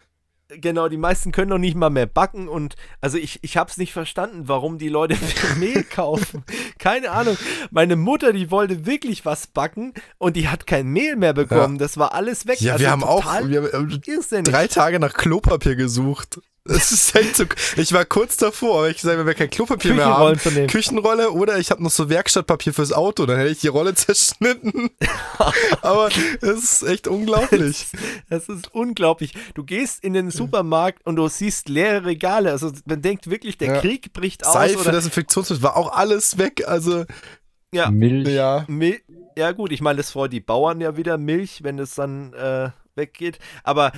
Speaker 1: Genau, die meisten können noch nicht mal mehr backen und also ich, ich habe es nicht verstanden, warum die Leute Mehl kaufen. Keine Ahnung. Meine Mutter, die wollte wirklich was backen und die hat kein Mehl mehr bekommen. Das war alles weg.
Speaker 2: Ja,
Speaker 1: Also
Speaker 2: wir haben auch wir haben drei Tage nach Klopapier gesucht. Das ist echt so. Ich war kurz davor, aber ich sage, wenn wir kein Klopapier mehr haben,
Speaker 1: zu nehmen.
Speaker 2: Küchenrolle oder ich habe noch so Werkstattpapier fürs Auto, dann hätte ich die Rolle zerschnitten. aber es ist echt unglaublich.
Speaker 1: Das ist unglaublich. Du gehst in den Supermarkt und du siehst leere Regale. Also man denkt wirklich, der
Speaker 2: Ja.
Speaker 1: Krieg bricht aus.
Speaker 2: Seife,
Speaker 1: oder,
Speaker 2: Desinfektionsmittel, war auch alles weg. Also,
Speaker 1: ja,
Speaker 3: Milch.
Speaker 2: ja.
Speaker 1: Mil ja gut, ich meine, das freut die Bauern ja wieder Milch, wenn es dann äh, weggeht. Aber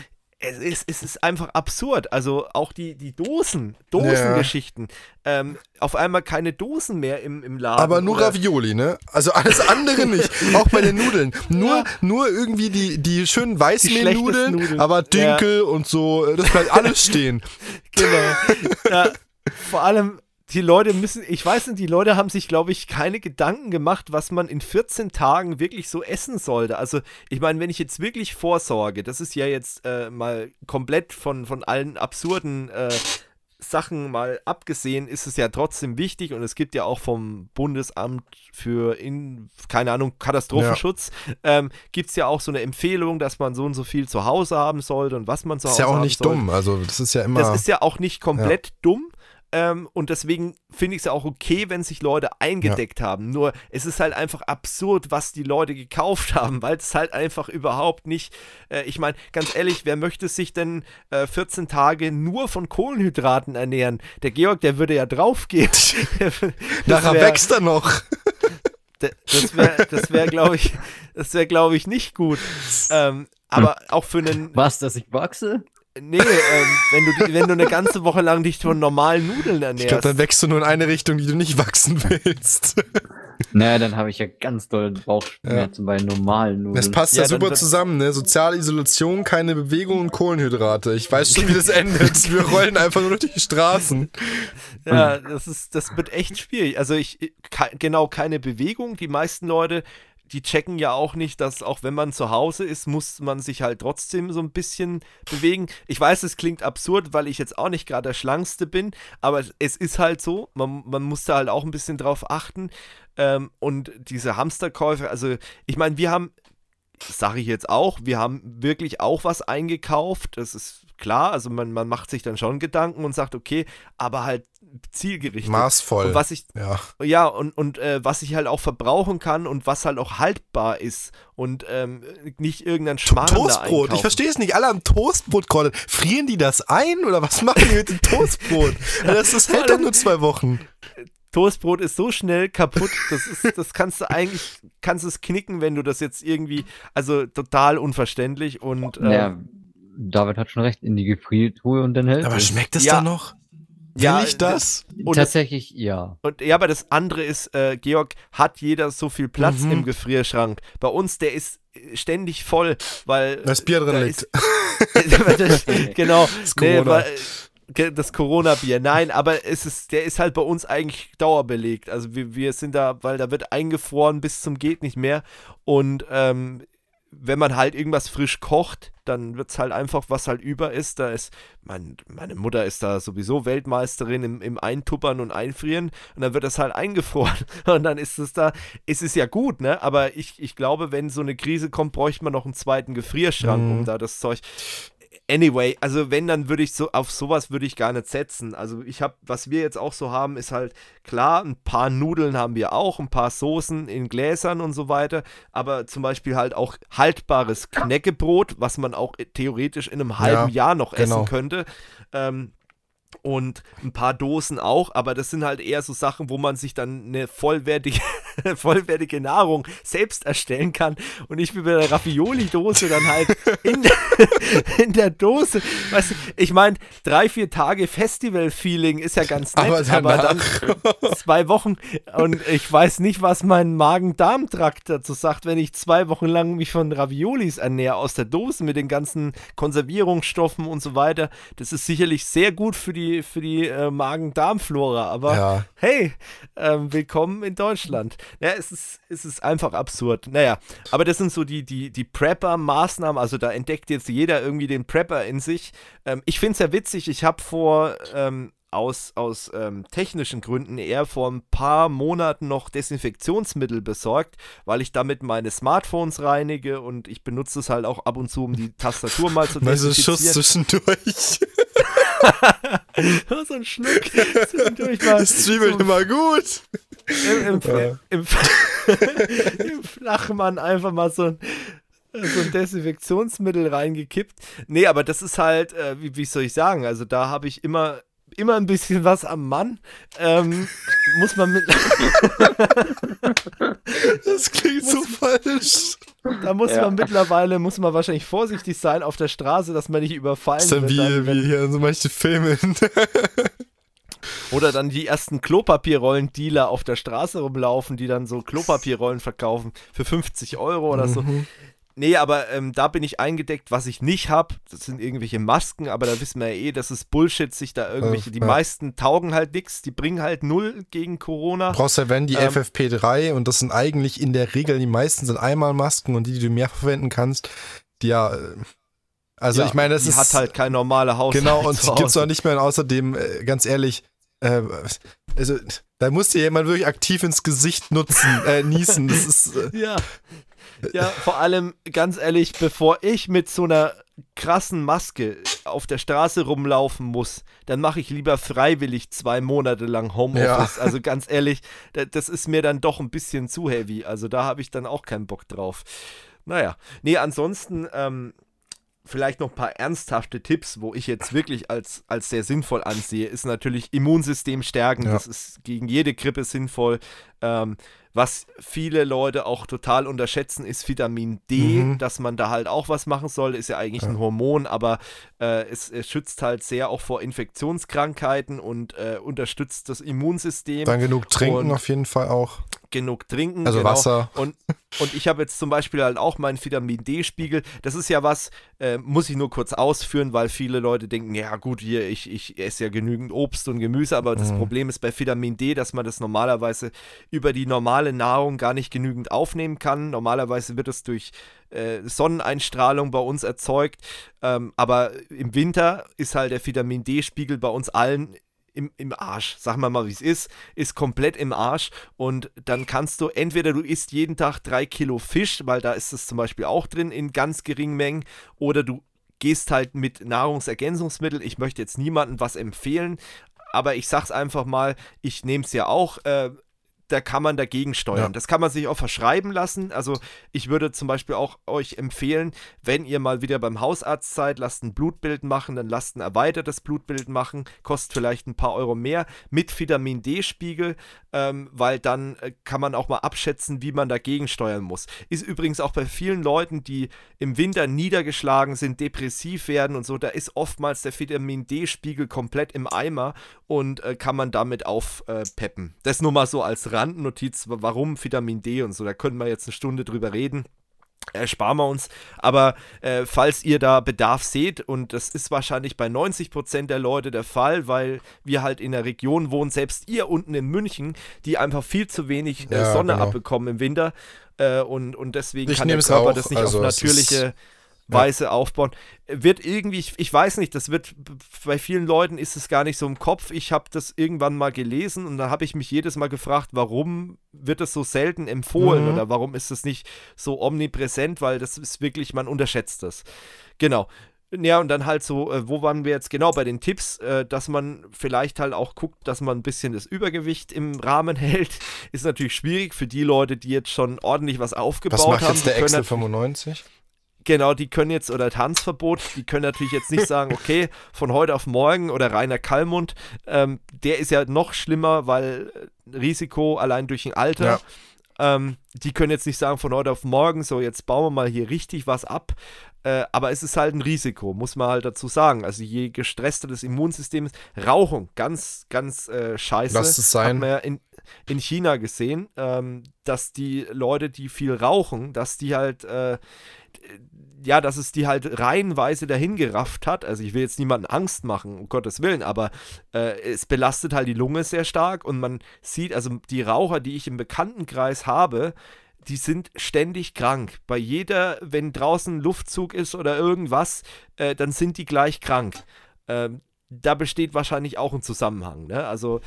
Speaker 1: es ist, es ist einfach absurd. Also auch die, die Dosen, Dosengeschichten. Ähm, auf einmal keine Dosen mehr im, im Laden.
Speaker 2: Aber nur
Speaker 1: oder-
Speaker 2: Ravioli, ne? Also alles andere nicht. Auch bei den Nudeln. Nur, nur irgendwie die, die schönen Weißmehlnudeln, aber Dinkel und so, das bleibt alles stehen.
Speaker 1: Genau. ja, vor allem, die Leute müssen, ich weiß nicht, die Leute haben sich, glaube ich, keine Gedanken gemacht, was man in 14 Tagen wirklich so essen sollte. Also, ich meine, wenn ich jetzt wirklich vorsorge, das ist ja jetzt äh, mal komplett von, von allen absurden äh, Sachen mal abgesehen, ist es ja trotzdem wichtig und es gibt ja auch vom Bundesamt für, in, keine Ahnung, Katastrophenschutz, ähm, gibt es ja auch so eine Empfehlung, dass man so und so viel zu Hause haben sollte und was man zu
Speaker 2: Ist
Speaker 1: Hause
Speaker 2: ja auch
Speaker 1: haben
Speaker 2: nicht
Speaker 1: sollte.
Speaker 2: dumm. Also, das ist ja immer.
Speaker 1: Das ist ja auch nicht komplett dumm. Ähm, und deswegen finde ich es ja auch okay, wenn sich Leute eingedeckt haben. Nur es ist halt einfach absurd, was die Leute gekauft haben, weil es halt einfach überhaupt nicht. Äh, ich meine, ganz ehrlich, wer möchte sich denn äh, 14 Tage nur von Kohlenhydraten ernähren? Der Georg, der würde ja draufgehen.
Speaker 2: Nachher wächst er noch.
Speaker 1: Das wäre, das wär, glaube ich, das wäre, glaube ich, nicht gut. Ähm, aber auch für einen,
Speaker 3: Was, dass ich wachse?
Speaker 1: Nee, ähm, wenn du, die- wenn du eine ganze Woche lang dich von normalen Nudeln ernährst.
Speaker 2: Ich glaube, dann wächst du nur in eine Richtung, die du nicht wachsen willst.
Speaker 3: Naja, dann habe ich ja ganz doll Bauchschmerzen bei normalen Nudeln.
Speaker 2: Das passt
Speaker 1: Ja,
Speaker 2: ja, super zusammen, ne? Soziale Isolation, keine Bewegung und Kohlenhydrate. Ich weiß schon, wie das endet. Wir rollen einfach nur durch die Straßen.
Speaker 1: Ja, das ist, das wird echt schwierig. Also ich, ke- genau, keine Bewegung. Die meisten Leute, die checken ja auch nicht, dass auch wenn man zu Hause ist, muss man sich halt trotzdem so ein bisschen bewegen. Ich weiß, es klingt absurd, weil ich jetzt auch nicht gerade der Schlankste bin, aber es ist halt so. Man, man muss da halt auch ein bisschen drauf achten. Ähm, und diese Hamsterkäufe, also ich meine, wir haben sage ich jetzt auch, wir haben wirklich auch was eingekauft. Das ist klar, also man, man macht sich dann schon Gedanken und sagt, okay, aber halt zielgerichtet.
Speaker 2: Maßvoll.
Speaker 1: Und was ich,
Speaker 2: ja.
Speaker 1: ja, und, und äh, was ich halt auch verbrauchen kann und was halt auch haltbar ist und ähm, nicht irgendein Schmarrn
Speaker 2: Toastbrot. Ich
Speaker 1: einkaufen.
Speaker 2: verstehe es nicht. Alle haben Toastbrot gerade. Frieren die das ein oder was machen die mit dem Toastbrot? das, das hält doch nur zwei Wochen.
Speaker 1: Toastbrot ist so schnell kaputt, das ist, das kannst du eigentlich, kannst es knicken, wenn du das jetzt irgendwie, also total unverständlich und ähm,
Speaker 3: Ja, David hat schon recht, in die Gefriertruhe und dann hält
Speaker 2: Aber
Speaker 3: es.
Speaker 2: schmeckt es
Speaker 1: Ja.
Speaker 2: da noch? Will
Speaker 1: Ja,
Speaker 2: ich das?
Speaker 1: und das,
Speaker 3: Tatsächlich ja.
Speaker 1: und ja, aber das andere ist, äh, Georg, hat jeder so viel Platz
Speaker 2: Mhm.
Speaker 1: im Gefrierschrank. Bei uns, der ist äh, ständig voll, weil
Speaker 2: Das Bier drin
Speaker 1: da
Speaker 2: liegt.
Speaker 1: ist- genau,
Speaker 2: Das
Speaker 1: nee, weil, äh, das Corona-Bier. Nein, aber es ist, der ist halt bei uns eigentlich dauerbelegt. Also wir, wir sind da, weil da wird eingefroren bis zum geht nicht mehr. Und ähm, wenn man halt irgendwas frisch kocht, dann wird es halt einfach, was halt über ist. Da ist, mein, meine Mutter ist da sowieso Weltmeisterin im, im Eintuppern und Einfrieren und dann wird das halt eingefroren. Und dann ist es da, ist es ja gut, ne? Aber ich, ich glaube, wenn so eine Krise kommt, bräuchte man noch einen zweiten Gefrierschrank,
Speaker 2: Mhm.
Speaker 1: um da das Zeug. Anyway, also wenn, dann würde ich so, auf sowas würde ich gar nicht setzen. Also ich habe, was wir jetzt auch so haben, ist halt klar, ein paar Nudeln haben wir auch, ein paar Soßen in Gläsern und so weiter, aber zum Beispiel halt auch haltbares Knäckebrot, was man auch theoretisch in einem halben Jahr noch
Speaker 2: genau.
Speaker 1: essen könnte. Ähm, und ein paar Dosen auch, aber das sind halt eher so Sachen, wo man sich dann eine vollwertige, vollwertige Nahrung selbst erstellen kann. Und ich bin mit der Ravioli-Dose dann halt in, in der Dose. Weißt du, ich meine, drei, vier Tage Festival-Feeling ist ja ganz nett, aber, aber, dann zwei Wochen und ich weiß nicht, was mein Magen-Darm-Trakt dazu sagt, wenn ich zwei Wochen lang mich von Raviolis ernähre aus der Dose mit den ganzen Konservierungsstoffen und so weiter. Das ist sicherlich sehr gut für die für die äh, Magen-Darm-Flora. Aber ja. hey, ähm, willkommen in Deutschland. Ja, es ist, es ist einfach absurd. Naja, aber das sind so die, die, die Prepper-Maßnahmen. Also da entdeckt jetzt jeder irgendwie den Prepper in sich. Ähm, ich finde es ja witzig. Ich habe vor ähm, aus, aus ähm, technischen Gründen eher vor ein paar Monaten noch Desinfektionsmittel besorgt, weil ich damit meine Smartphones reinige und ich benutze es halt auch ab und zu, um die Tastatur mal zu
Speaker 2: desinfizieren. Also Schuss zwischendurch.
Speaker 1: so ein Schluck zwischendurch mal.
Speaker 2: Das zwiebelt so immer gut.
Speaker 1: Im, im, ja. im, im Flachmann einfach mal so ein so ein Desinfektionsmittel reingekippt. Nee, aber das ist halt, äh, wie, wie soll ich sagen, also da habe ich immer immer ein bisschen was am Mann. Ähm, muss man mit.
Speaker 2: das klingt so falsch.
Speaker 1: Da muss ja. man mittlerweile, muss man wahrscheinlich vorsichtig sein auf der Straße, dass man nicht überfallen
Speaker 2: das ist dann wird. Wie, wie hier in so manche Filme.
Speaker 1: Oder dann die ersten Klopapierrollen-Dealer auf der Straße rumlaufen, die dann so Klopapierrollen verkaufen für 50 Euro oder so. Mhm. Nee, aber ähm, da bin ich eingedeckt. Was ich nicht habe, das sind irgendwelche Masken, aber da wissen wir ja eh, das ist Bullshit, sich da irgendwelche. die ja. meisten taugen halt nichts, die bringen halt null gegen Corona.
Speaker 2: Du brauchst ja, wenn die ähm, FFP3 und das sind eigentlich in der Regel, die meisten sind einmal Masken und die, die du mehr verwenden kannst, die ja. Äh, also ja, ich meine, das
Speaker 1: die
Speaker 2: ist.
Speaker 1: hat halt kein normaler Haus.
Speaker 2: Genau, und die gibt es auch nicht mehr. Und außerdem, äh, ganz ehrlich, äh, also da muss dir jemand wirklich aktiv ins Gesicht nutzen, äh, niesen. Das ist.
Speaker 1: Äh, ja. Ja, vor allem, ganz ehrlich, bevor ich mit so einer krassen Maske auf der Straße rumlaufen muss, dann mache ich lieber freiwillig zwei Monate lang Homeoffice. Ja. Also ganz ehrlich, das ist mir dann doch ein bisschen zu heavy. Also da habe ich dann auch keinen Bock drauf. Naja, nee, ansonsten, ähm, vielleicht noch ein paar ernsthafte Tipps, wo ich jetzt wirklich als, als sehr sinnvoll ansehe, ist natürlich Immunsystem stärken. Ja. Das ist gegen jede Grippe sinnvoll. Ähm, was viele Leute auch total unterschätzen, ist Vitamin D, mhm. dass man da halt auch was machen soll. Ist ja eigentlich ja. ein Hormon, aber äh, es, es, schützt halt sehr auch vor Infektionskrankheiten und äh, unterstützt das Immunsystem.
Speaker 2: Dann genug trinken und auf jeden Fall auch
Speaker 1: genug trinken.
Speaker 2: Also genau. Wasser.
Speaker 1: Und, und ich habe jetzt zum Beispiel halt auch meinen Vitamin D-Spiegel. Das ist ja was, äh, muss ich nur kurz ausführen, weil viele Leute denken, ja gut, hier, ich, ich esse ja genügend Obst und Gemüse, aber mhm. das Problem ist bei Vitamin D, dass man das normalerweise über die normale Nahrung gar nicht genügend aufnehmen kann. Normalerweise wird es durch äh, Sonneneinstrahlung bei uns erzeugt. Ähm, aber im Winter ist halt der Vitamin D-Spiegel bei uns allen im, im Arsch. Sagen wir mal, wie es ist. Ist komplett im Arsch. Und dann kannst du, entweder du isst jeden Tag drei Kilo Fisch, weil da ist es zum Beispiel auch drin in ganz geringen Mengen, oder du gehst halt mit Nahrungsergänzungsmitteln. Ich möchte jetzt niemandem was empfehlen, aber ich sag's einfach mal, ich nehme es ja auch. Äh, da kann man dagegen steuern. Ja. Das kann man sich auch verschreiben lassen. Also ich würde zum Beispiel auch euch empfehlen, wenn ihr mal wieder beim Hausarzt seid, lasst ein Blutbild machen, dann lasst ein erweitertes Blutbild machen, kostet vielleicht ein paar Euro mehr mit Vitamin D-Spiegel, ähm, weil dann äh, kann man auch mal abschätzen, wie man dagegen steuern muss. Ist übrigens auch bei vielen Leuten, die im Winter niedergeschlagen sind, depressiv werden und so, da ist oftmals der Vitamin D-Spiegel komplett im Eimer und äh, kann man damit aufpeppen. Äh, das nur mal so als Randnotiz, warum Vitamin D und so. Da könnten wir jetzt eine Stunde drüber reden. Ersparen wir uns. Aber äh, falls ihr da Bedarf seht, und das ist wahrscheinlich bei 90% der Leute der Fall, weil wir halt in der Region wohnen, selbst ihr unten in München, die einfach viel zu wenig äh, Sonne genau. abbekommen im Winter. Äh, und, und deswegen
Speaker 2: ich
Speaker 1: kann der
Speaker 2: Körper
Speaker 1: auch, das nicht also auf natürliche Weise ja. aufbauen. Wird irgendwie, ich, ich, weiß nicht, das wird, bei vielen Leuten ist es gar nicht so im Kopf. Ich habe das irgendwann mal gelesen und dann habe ich mich jedes Mal gefragt, warum wird das so selten empfohlen mhm. oder warum ist das nicht so omnipräsent, weil das ist wirklich, man unterschätzt das. Genau. Ja, und dann halt so, äh, wo waren wir jetzt genau bei den Tipps, äh, dass man vielleicht halt auch guckt, dass man ein bisschen das Übergewicht im Rahmen hält. Ist natürlich schwierig für die Leute, die jetzt schon ordentlich was aufgebaut haben. Was macht
Speaker 2: jetzt der Excel 95?
Speaker 1: Genau, die können jetzt, oder Tanzverbot, die können natürlich jetzt nicht sagen, okay, von heute auf morgen oder Rainer Kallmund, ähm, der ist ja noch schlimmer, weil äh, Risiko allein durch ein Alter. Ja. Ähm, die können jetzt nicht sagen von heute auf morgen, so jetzt bauen wir mal hier richtig was ab. Äh, aber es ist halt ein Risiko, muss man halt dazu sagen. Also je gestresster das Immunsystem ist, Rauchung, ganz, ganz äh, scheiße.
Speaker 2: Lass es sein.
Speaker 1: Hat man ja in, in China gesehen, ähm, dass die Leute, die viel rauchen, dass die halt äh, ja, dass es die halt reihenweise dahin gerafft hat. Also ich will jetzt niemanden Angst machen, um Gottes Willen, aber äh, es belastet halt die Lunge sehr stark und man sieht, also die Raucher, die ich im Bekanntenkreis habe, die sind ständig krank. Bei jeder, wenn draußen Luftzug ist oder irgendwas, äh, dann sind die gleich krank. Ähm, da besteht wahrscheinlich auch ein Zusammenhang. Ne? Also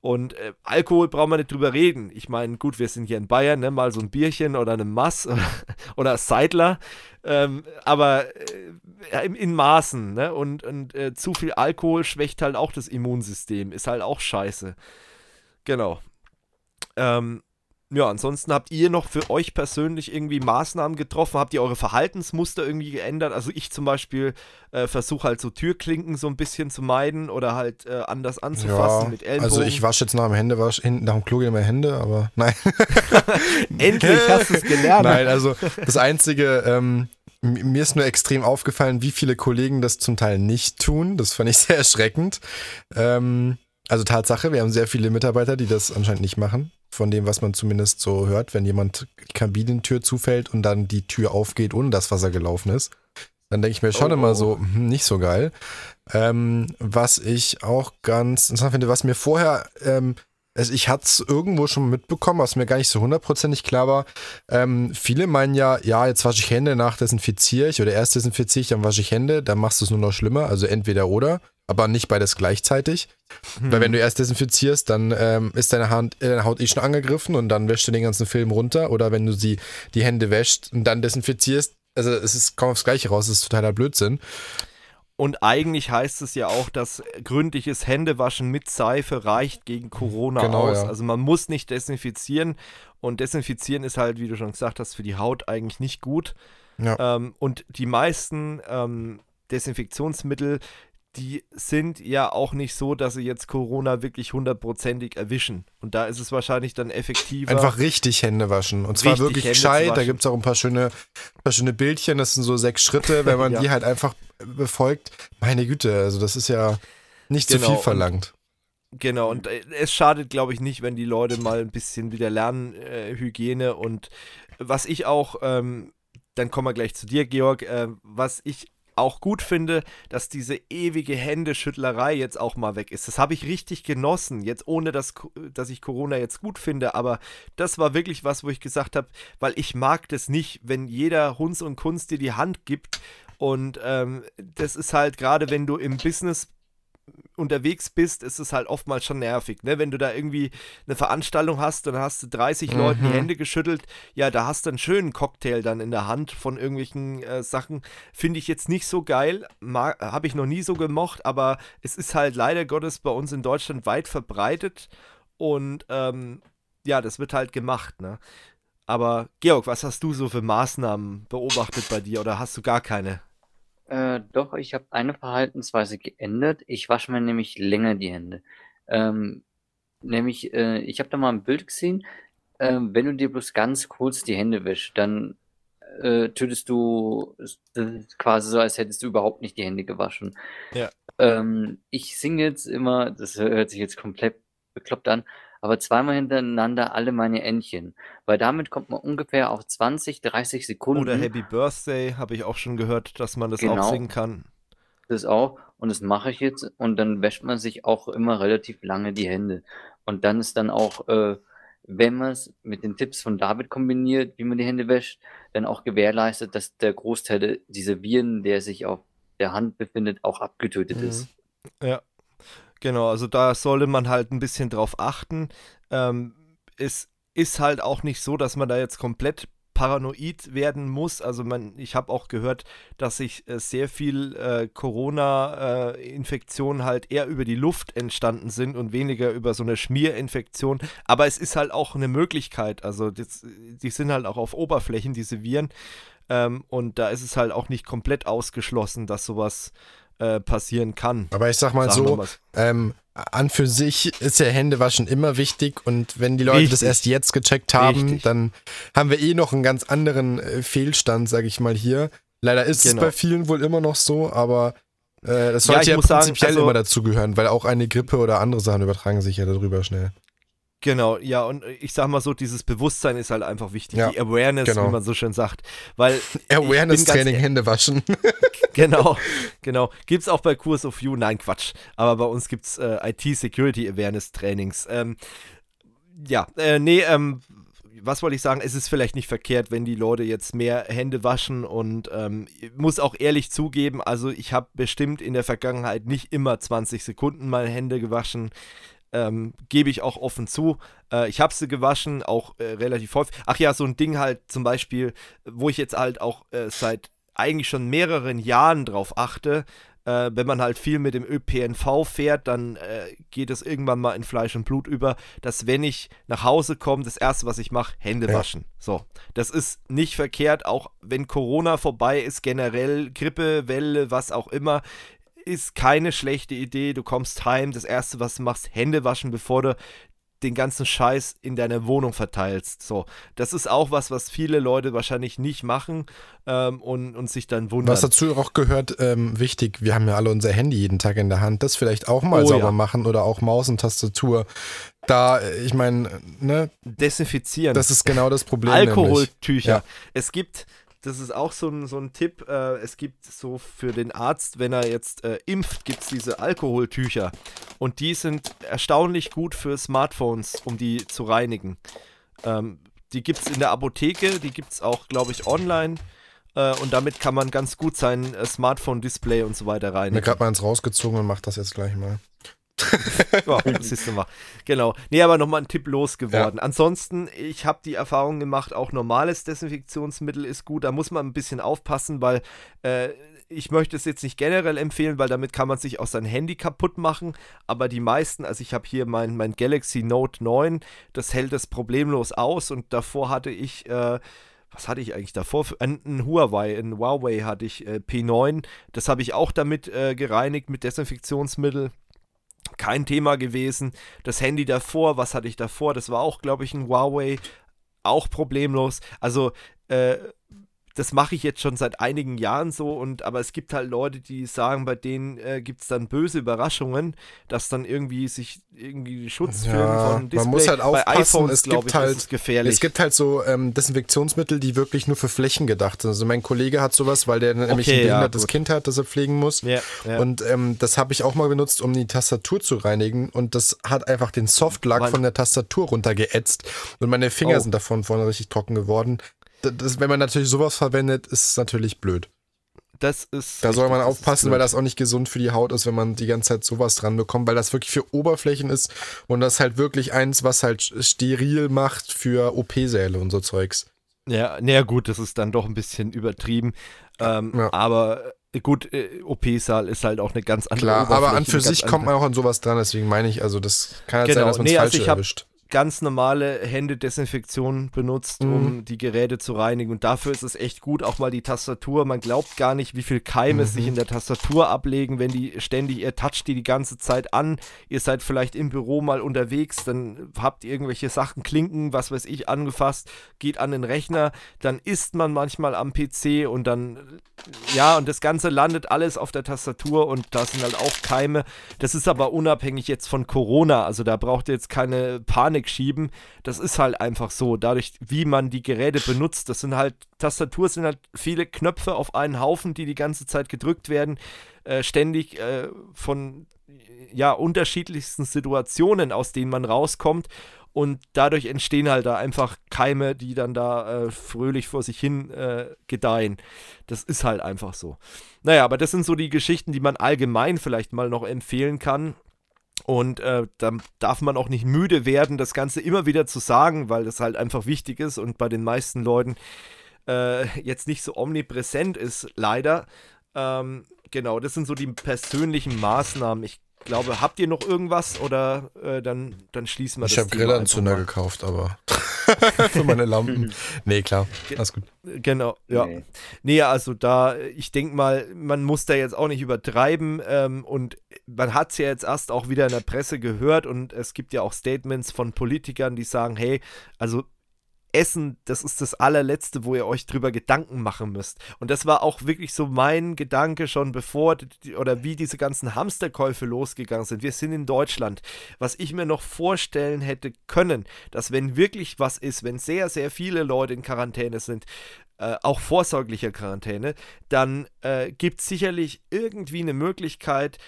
Speaker 1: und äh, Alkohol brauchen wir nicht drüber reden. Ich meine, gut, wir sind hier in Bayern, ne, mal so ein Bierchen oder eine Mass oder Seidler. Ähm, aber äh, in, in, Maßen, ne? Und, und äh, zu viel Alkohol schwächt halt auch das Immunsystem. Ist halt auch scheiße. Genau. Ähm, ja, ansonsten habt ihr noch für euch persönlich irgendwie Maßnahmen getroffen? Habt ihr eure Verhaltensmuster irgendwie geändert? Also ich zum Beispiel äh, versuche halt so Türklinken so ein bisschen zu meiden oder halt äh, anders anzufassen
Speaker 2: ja,
Speaker 1: mit Ellenbogen.
Speaker 2: Also ich wasche jetzt nach dem Händewasch, nach dem Klo meine Hände, aber nein.
Speaker 1: Endlich hast du es gelernt.
Speaker 2: Nein, also das Einzige, ähm, mir ist nur extrem aufgefallen, wie viele Kollegen das zum Teil nicht tun. Das fand ich sehr erschreckend. Ähm, also Tatsache, wir haben sehr viele Mitarbeiter, die das anscheinend nicht machen von dem, was man zumindest so hört, wenn jemand die Kabinentür zufällt und dann die Tür aufgeht, ohne das Wasser gelaufen ist. Dann denke ich mir schon oh, immer so, hm, nicht so geil. Ähm, was ich auch ganz interessant finde, was mir vorher, ähm, also ich hatte es irgendwo schon mitbekommen, was mir gar nicht so hundertprozentig klar war. Ähm, viele meinen ja, ja, jetzt wasche ich Hände, nach desinfiziere ich oder erst desinfiziere ich, dann wasche ich Hände, dann machst du es nur noch schlimmer, also entweder oder aber nicht beides gleichzeitig. Hm. Weil wenn du erst desinfizierst, dann ähm, ist deine, Hand, äh, deine Haut eh schon angegriffen und dann wäschst du den ganzen Film runter. Oder wenn du sie die Hände wäschst und dann desinfizierst, also es ist kaum aufs Gleiche raus, das ist totaler Blödsinn.
Speaker 1: Und eigentlich heißt es ja auch, dass gründliches Händewaschen mit Seife reicht gegen Corona genau, aus. Ja. Also man muss nicht desinfizieren. Und desinfizieren ist halt, wie du schon gesagt hast, für die Haut eigentlich nicht gut. Ja. Ähm, und die meisten ähm, Desinfektionsmittel, die sind ja auch nicht so, dass sie jetzt Corona wirklich hundertprozentig erwischen. Und da ist es wahrscheinlich dann effektiver.
Speaker 2: Einfach richtig Hände waschen. Und zwar wirklich Hände gescheit. Da gibt es auch ein paar schöne, paar schöne Bildchen. Das sind so sechs Schritte, wenn man ja. die halt einfach befolgt. Meine Güte, also das ist ja nicht genau. zu viel verlangt.
Speaker 1: Und, genau, und äh, es schadet, glaube ich, nicht, wenn die Leute mal ein bisschen wieder lernen, äh, Hygiene. Und was ich auch, ähm, dann kommen wir gleich zu dir, Georg, äh, was ich auch gut finde, dass diese ewige Händeschüttlerei jetzt auch mal weg ist. Das habe ich richtig genossen, jetzt ohne dass, dass ich Corona jetzt gut finde, aber das war wirklich was, wo ich gesagt habe, weil ich mag das nicht, wenn jeder Hunds und Kunst dir die Hand gibt und ähm, das ist halt gerade, wenn du im Business unterwegs bist, ist es halt oftmals schon nervig. Ne? Wenn du da irgendwie eine Veranstaltung hast, dann hast du 30 mhm. Leuten die Hände geschüttelt, ja, da hast du einen schönen Cocktail dann in der Hand von irgendwelchen äh, Sachen. Finde ich jetzt nicht so geil, habe ich noch nie so gemocht, aber es ist halt leider Gottes bei uns in Deutschland weit verbreitet und ähm, ja, das wird halt gemacht. Ne? Aber Georg, was hast du so für Maßnahmen beobachtet bei dir oder hast du gar keine?
Speaker 3: Äh, doch, ich habe eine Verhaltensweise geändert. Ich wasche mir nämlich länger die Hände. Ähm, nämlich, äh, ich habe da mal ein Bild gesehen. Äh, wenn du dir bloß ganz kurz die Hände wäschst, dann äh, tötest du quasi so, als hättest du überhaupt nicht die Hände gewaschen.
Speaker 1: Ja.
Speaker 3: Ähm, ich singe jetzt immer, das hört sich jetzt komplett bekloppt an, aber zweimal hintereinander alle meine Entchen. Weil damit kommt man ungefähr auf 20, 30 Sekunden.
Speaker 1: Oder Happy Birthday, habe ich auch schon gehört, dass man das genau. auch singen kann.
Speaker 3: Das auch. Und das mache ich jetzt. Und dann wäscht man sich auch immer relativ lange die Hände. Und dann ist dann auch, äh, wenn man es mit den Tipps von David kombiniert, wie man die Hände wäscht, dann auch gewährleistet, dass der Großteil dieser Viren, der sich auf der Hand befindet, auch abgetötet mhm. ist.
Speaker 1: Ja, Genau, also da sollte man halt ein bisschen drauf achten. Ähm, es ist halt auch nicht so, dass man da jetzt komplett paranoid werden muss. Also man, ich habe auch gehört, dass sich äh, sehr viel äh, Corona-Infektionen halt eher über die Luft entstanden sind und weniger über so eine Schmierinfektion. Aber es ist halt auch eine Möglichkeit. Also das, die sind halt auch auf Oberflächen, diese Viren. Ähm, und da ist es halt auch nicht komplett ausgeschlossen, dass sowas äh, passieren kann.
Speaker 2: Aber ich sag mal so, ähm, an für sich ist ja Händewaschen immer wichtig und wenn die Leute Richtig. das erst jetzt gecheckt haben, Richtig. dann haben wir eh noch einen ganz anderen äh, Fehlstand, sag ich mal hier. Leider ist genau. es bei vielen wohl immer noch so, aber äh, das sollte ja, ja prinzipiell sagen, also, immer dazugehören, weil auch eine Grippe oder andere Sachen übertragen sich ja darüber schnell.
Speaker 1: Genau, ja, und ich sag mal so, dieses Bewusstsein ist halt einfach wichtig, ja, die Awareness, genau. wie man so schön sagt. Weil
Speaker 2: Awareness-Training, Hände waschen.
Speaker 1: genau, genau. Gibt's auch bei Kurs of You? Nein, Quatsch. Aber bei uns gibt's äh, IT-Security-Awareness-Trainings. Ähm, ja, äh, nee, ähm, was wollte ich sagen? Es ist vielleicht nicht verkehrt, wenn die Leute jetzt mehr Hände waschen und ähm, muss auch ehrlich zugeben, also ich habe bestimmt in der Vergangenheit nicht immer 20 Sekunden meine Hände gewaschen. Ähm, Gebe ich auch offen zu. Äh, ich habe sie gewaschen, auch äh, relativ häufig. Ach ja, so ein Ding halt zum Beispiel, wo ich jetzt halt auch äh, seit eigentlich schon mehreren Jahren drauf achte. Äh, wenn man halt viel mit dem ÖPNV fährt, dann äh, geht es irgendwann mal in Fleisch und Blut über, dass wenn ich nach Hause komme, das erste, was ich mache, Hände ja. waschen. So, das ist nicht verkehrt, auch wenn Corona vorbei ist, generell Grippe, Welle, was auch immer ist keine schlechte Idee. Du kommst heim, das erste, was du machst, Hände waschen, bevor du den ganzen Scheiß in deiner Wohnung verteilst. So, das ist auch was, was viele Leute wahrscheinlich nicht machen ähm, und, und sich dann wundern.
Speaker 2: Was dazu auch gehört, ähm, wichtig, wir haben ja alle unser Handy jeden Tag in der Hand, das vielleicht auch mal oh, sauber ja. machen oder auch Maus und Tastatur. Da, ich meine, ne?
Speaker 1: Desinfizieren.
Speaker 2: Das ist genau das Problem.
Speaker 1: Alkoholtücher. Ja. Es gibt das ist auch so ein, so ein Tipp. Äh, es gibt so für den Arzt, wenn er jetzt äh, impft, gibt es diese Alkoholtücher. Und die sind erstaunlich gut für Smartphones, um die zu reinigen. Ähm, die gibt es in der Apotheke, die gibt es auch, glaube ich, online. Äh, und damit kann man ganz gut sein äh, Smartphone-Display und so weiter reinigen.
Speaker 2: Mir gerade mal eins rausgezogen und macht das jetzt gleich mal.
Speaker 1: ja, das siehst du mal. Genau. Nee, aber nochmal ein Tipp losgeworden. Ja. Ansonsten, ich habe die Erfahrung gemacht, auch normales Desinfektionsmittel ist gut. Da muss man ein bisschen aufpassen, weil äh, ich möchte es jetzt nicht generell empfehlen, weil damit kann man sich auch sein Handy kaputt machen. Aber die meisten, also ich habe hier mein, mein Galaxy Note 9, das hält es problemlos aus. Und davor hatte ich. Äh, was hatte ich eigentlich davor? Ein, ein Huawei, ein Huawei hatte ich äh, P9. Das habe ich auch damit äh, gereinigt mit Desinfektionsmittel kein Thema gewesen. Das Handy davor, was hatte ich davor? Das war auch, glaube ich, ein Huawei, auch problemlos. Also äh, das mache ich jetzt schon seit einigen Jahren so und aber es gibt halt Leute, die sagen, bei denen äh, gibt es dann böse Überraschungen, dass dann irgendwie sich irgendwie Schutzfilm ja, von
Speaker 2: Display man muss halt aufpassen, iPhones, es gibt
Speaker 1: ich,
Speaker 2: halt
Speaker 1: gefährlich.
Speaker 2: Es gibt halt so ähm, Desinfektionsmittel, die wirklich nur für Flächen gedacht sind. Also mein Kollege hat sowas, weil der nämlich okay, ein behindertes ja, Kind hat, das er pflegen muss. Ja, ja. Und ähm, das habe ich auch mal benutzt, um die Tastatur zu reinigen und das hat einfach den Softlack von der Tastatur runtergeätzt und meine Finger oh. sind davon vorne richtig trocken geworden das, wenn man natürlich sowas verwendet, ist es natürlich blöd.
Speaker 1: Das ist.
Speaker 2: Da soll man aufpassen, weil das auch nicht gesund für die Haut ist, wenn man die ganze Zeit sowas dran bekommt, weil das wirklich für Oberflächen ist und das halt wirklich eins, was halt steril macht für OP-Säle und so Zeugs.
Speaker 1: Ja, naja, gut, das ist dann doch ein bisschen übertrieben. Ähm, ja. Aber äh, gut, äh, OP-Saal ist halt auch eine ganz andere
Speaker 2: Klar, aber an für sich kommt man auch an sowas dran, deswegen meine ich, also das kann halt genau. sein, dass man es nee, falsch also erwischt
Speaker 1: ganz normale Händedesinfektion benutzt, mhm. um die Geräte zu reinigen. Und dafür ist es echt gut, auch mal die Tastatur. Man glaubt gar nicht, wie viel Keime mhm. sich in der Tastatur ablegen, wenn die ständig, ihr toucht die die ganze Zeit an. Ihr seid vielleicht im Büro mal unterwegs, dann habt ihr irgendwelche Sachen, Klinken, was weiß ich, angefasst, geht an den Rechner, dann isst man manchmal am PC und dann, ja, und das Ganze landet alles auf der Tastatur und da sind halt auch Keime. Das ist aber unabhängig jetzt von Corona, also da braucht ihr jetzt keine Panik Panik schieben. Das ist halt einfach so. Dadurch, wie man die Geräte benutzt, das sind halt, Tastatur sind halt viele Knöpfe auf einen Haufen, die die ganze Zeit gedrückt werden, äh, ständig äh, von ja, unterschiedlichsten Situationen, aus denen man rauskommt. Und dadurch entstehen halt da einfach Keime, die dann da äh, fröhlich vor sich hin äh, gedeihen. Das ist halt einfach so. Naja, aber das sind so die Geschichten, die man allgemein vielleicht mal noch empfehlen kann. Und äh, dann darf man auch nicht müde werden, das Ganze immer wieder zu sagen, weil das halt einfach wichtig ist und bei den meisten Leuten äh, jetzt nicht so omnipräsent ist, leider. Ähm, genau, das sind so die persönlichen Maßnahmen. Ich glaube, habt ihr noch irgendwas oder äh, dann, dann schließen wir
Speaker 2: ich
Speaker 1: das
Speaker 2: Ich habe Grillanzünder gekauft, aber für meine Lampen. nee, klar, alles gut.
Speaker 1: Genau, ja. Nee, nee also da, ich denke mal, man muss da jetzt auch nicht übertreiben ähm, und man hat es ja jetzt erst auch wieder in der Presse gehört und es gibt ja auch Statements von Politikern, die sagen, hey, also Essen, das ist das allerletzte, wo ihr euch drüber Gedanken machen müsst. Und das war auch wirklich so mein Gedanke schon bevor oder wie diese ganzen Hamsterkäufe losgegangen sind. Wir sind in Deutschland. Was ich mir noch vorstellen hätte können, dass wenn wirklich was ist, wenn sehr, sehr viele Leute in Quarantäne sind, äh, auch vorsorgliche Quarantäne, dann äh, gibt es sicherlich irgendwie eine Möglichkeit,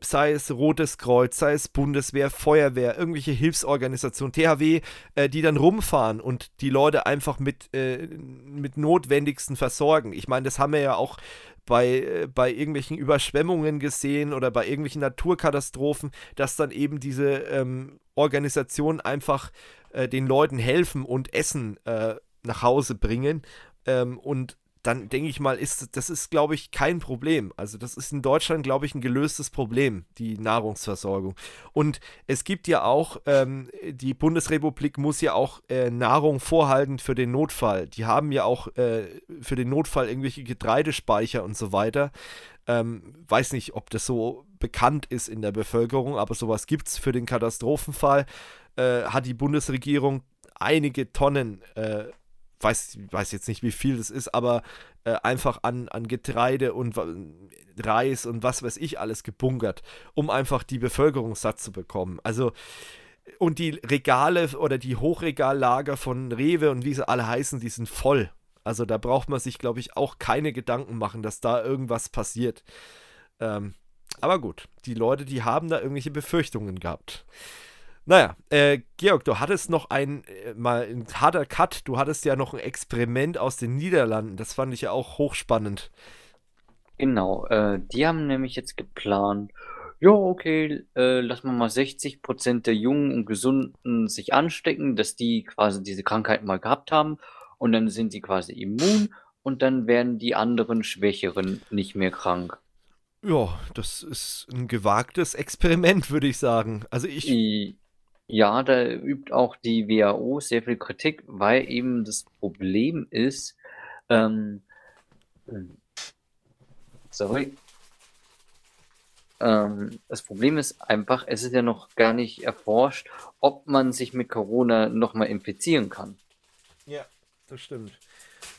Speaker 1: sei es Rotes Kreuz, sei es Bundeswehr, Feuerwehr, irgendwelche Hilfsorganisationen, THW, äh, die dann rumfahren und die Leute einfach mit, äh, mit Notwendigsten versorgen. Ich meine, das haben wir ja auch bei, äh, bei irgendwelchen Überschwemmungen gesehen oder bei irgendwelchen Naturkatastrophen, dass dann eben diese ähm, Organisationen einfach äh, den Leuten helfen und Essen äh, nach Hause bringen. Ähm, und dann denke ich mal, ist das ist, glaube ich, kein Problem. Also das ist in Deutschland, glaube ich, ein gelöstes Problem, die Nahrungsversorgung. Und es gibt ja auch, ähm, die Bundesrepublik muss ja auch äh, Nahrung vorhalten für den Notfall. Die haben ja auch äh, für den Notfall irgendwelche Getreidespeicher und so weiter. Ähm, weiß nicht, ob das so bekannt ist in der Bevölkerung, aber sowas gibt es für den Katastrophenfall. Äh, hat die Bundesregierung einige Tonnen äh, weiß, weiß jetzt nicht, wie viel das ist, aber äh, einfach an, an Getreide und Reis und was weiß ich alles gebunkert, um einfach die Bevölkerung satt zu bekommen. Also, und die Regale oder die Hochregallager von Rewe und wie sie alle heißen, die sind voll. Also da braucht man sich, glaube ich, auch keine Gedanken machen, dass da irgendwas passiert. Ähm, aber gut, die Leute, die haben da irgendwelche Befürchtungen gehabt. Naja, äh, Georg, du hattest noch ein, äh, mal ein harter Cut, du hattest ja noch ein Experiment aus den Niederlanden, das fand ich ja auch hochspannend.
Speaker 3: Genau, äh, die haben nämlich jetzt geplant, ja, okay, äh, lass mal mal 60% der Jungen und Gesunden sich anstecken, dass die quasi diese Krankheit mal gehabt haben und dann sind sie quasi immun und dann werden die anderen Schwächeren nicht mehr krank.
Speaker 1: Ja, das ist ein gewagtes Experiment, würde ich sagen. Also ich. I
Speaker 3: ja, da übt auch die WHO sehr viel Kritik, weil eben das Problem ist, ähm, sorry, ähm, das Problem ist einfach, es ist ja noch gar nicht erforscht, ob man sich mit Corona nochmal infizieren kann.
Speaker 1: Ja, das stimmt.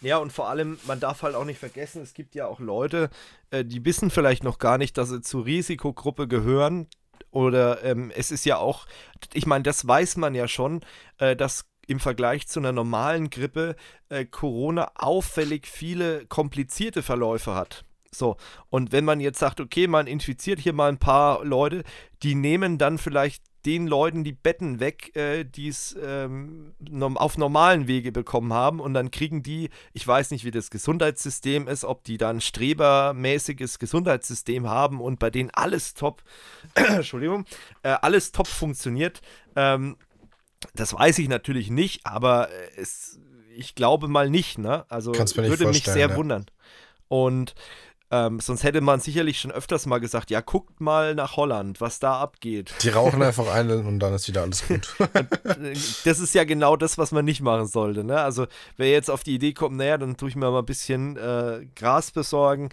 Speaker 1: Ja, und vor allem, man darf halt auch nicht vergessen, es gibt ja auch Leute, äh, die wissen vielleicht noch gar nicht, dass sie zur Risikogruppe gehören. Oder ähm, es ist ja auch, ich meine, das weiß man ja schon, äh, dass im Vergleich zu einer normalen Grippe äh, Corona auffällig viele komplizierte Verläufe hat. So, und wenn man jetzt sagt, okay, man infiziert hier mal ein paar Leute, die nehmen dann vielleicht den Leuten die Betten weg, äh, die es ähm, auf normalen Wege bekommen haben. Und dann kriegen die, ich weiß nicht, wie das Gesundheitssystem ist, ob die dann strebermäßiges Gesundheitssystem haben und bei denen alles top, Entschuldigung, äh, alles top funktioniert. Ähm, das weiß ich natürlich nicht, aber es, ich glaube mal nicht. Ne? Also würde mich sehr ja. wundern. Und ähm, sonst hätte man sicherlich schon öfters mal gesagt, ja, guckt mal nach Holland, was da abgeht.
Speaker 2: Die rauchen einfach einen und dann ist wieder alles gut.
Speaker 1: das ist ja genau das, was man nicht machen sollte. Ne? Also wer jetzt auf die Idee kommt, naja, dann tue ich mir mal ein bisschen äh, Gras besorgen.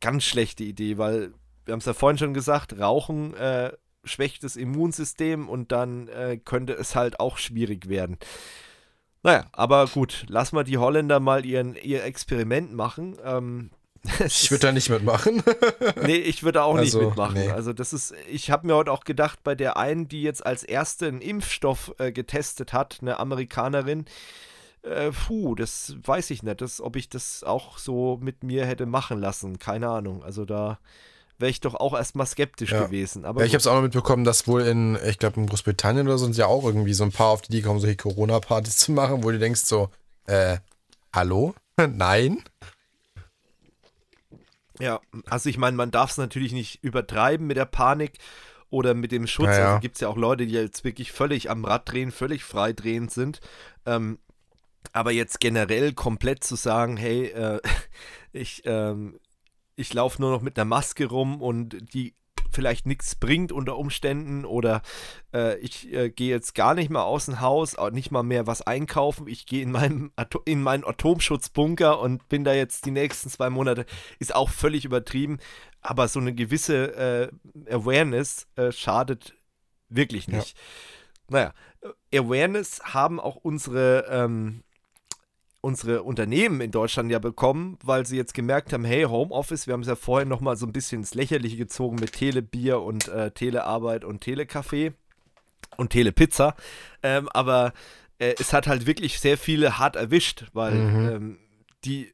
Speaker 1: Ganz schlechte Idee, weil wir haben es ja vorhin schon gesagt, Rauchen äh, schwächt das Immunsystem und dann äh, könnte es halt auch schwierig werden. Naja, aber gut, lass mal die Holländer mal ihren, ihr Experiment machen. Ähm,
Speaker 2: ich würde da nicht mitmachen.
Speaker 1: nee, ich würde auch also, nicht mitmachen. Nee. Also das ist, ich habe mir heute auch gedacht, bei der einen, die jetzt als erste einen Impfstoff äh, getestet hat, eine Amerikanerin, äh, puh, das weiß ich nicht, das, ob ich das auch so mit mir hätte machen lassen. Keine Ahnung. Also da wäre ich doch auch erstmal skeptisch ja. gewesen. Aber
Speaker 2: ja, ich habe es auch noch mitbekommen, dass wohl in, ich glaube in Großbritannien oder so sind ja auch irgendwie so ein paar auf die Idee kommen, solche Corona-Partys zu machen, wo du denkst so, äh, hallo? Nein?
Speaker 1: Ja, also ich meine, man darf es natürlich nicht übertreiben mit der Panik. oder mit dem Schutz.
Speaker 2: Ja, ja.
Speaker 1: Also gibt es ja auch Leute, die jetzt wirklich völlig am Rad drehen, völlig frei drehend sind. Ähm, aber jetzt generell komplett zu sagen, hey, äh, ich, ähm, ich laufe nur noch mit einer Maske rum und die vielleicht nichts bringt unter Umständen oder äh, ich äh, gehe jetzt gar nicht mehr aus dem Haus, nicht mal mehr was einkaufen, ich gehe in, meinem in meinen Atomschutzbunker und bin da jetzt die nächsten zwei Monate, ist auch völlig übertrieben, aber so eine gewisse äh, Awareness äh, schadet wirklich nicht. Ja. Naja, Awareness haben auch unsere ähm, unsere Unternehmen in Deutschland ja bekommen, weil sie jetzt gemerkt haben, hey, Homeoffice, wir haben es ja vorher nochmal so ein bisschen ins Lächerliche gezogen mit Telebier und äh, Telearbeit und Telekaffee und Telepizza. Ähm, aber äh, es hat halt wirklich sehr viele hart erwischt, weil mhm. ähm, die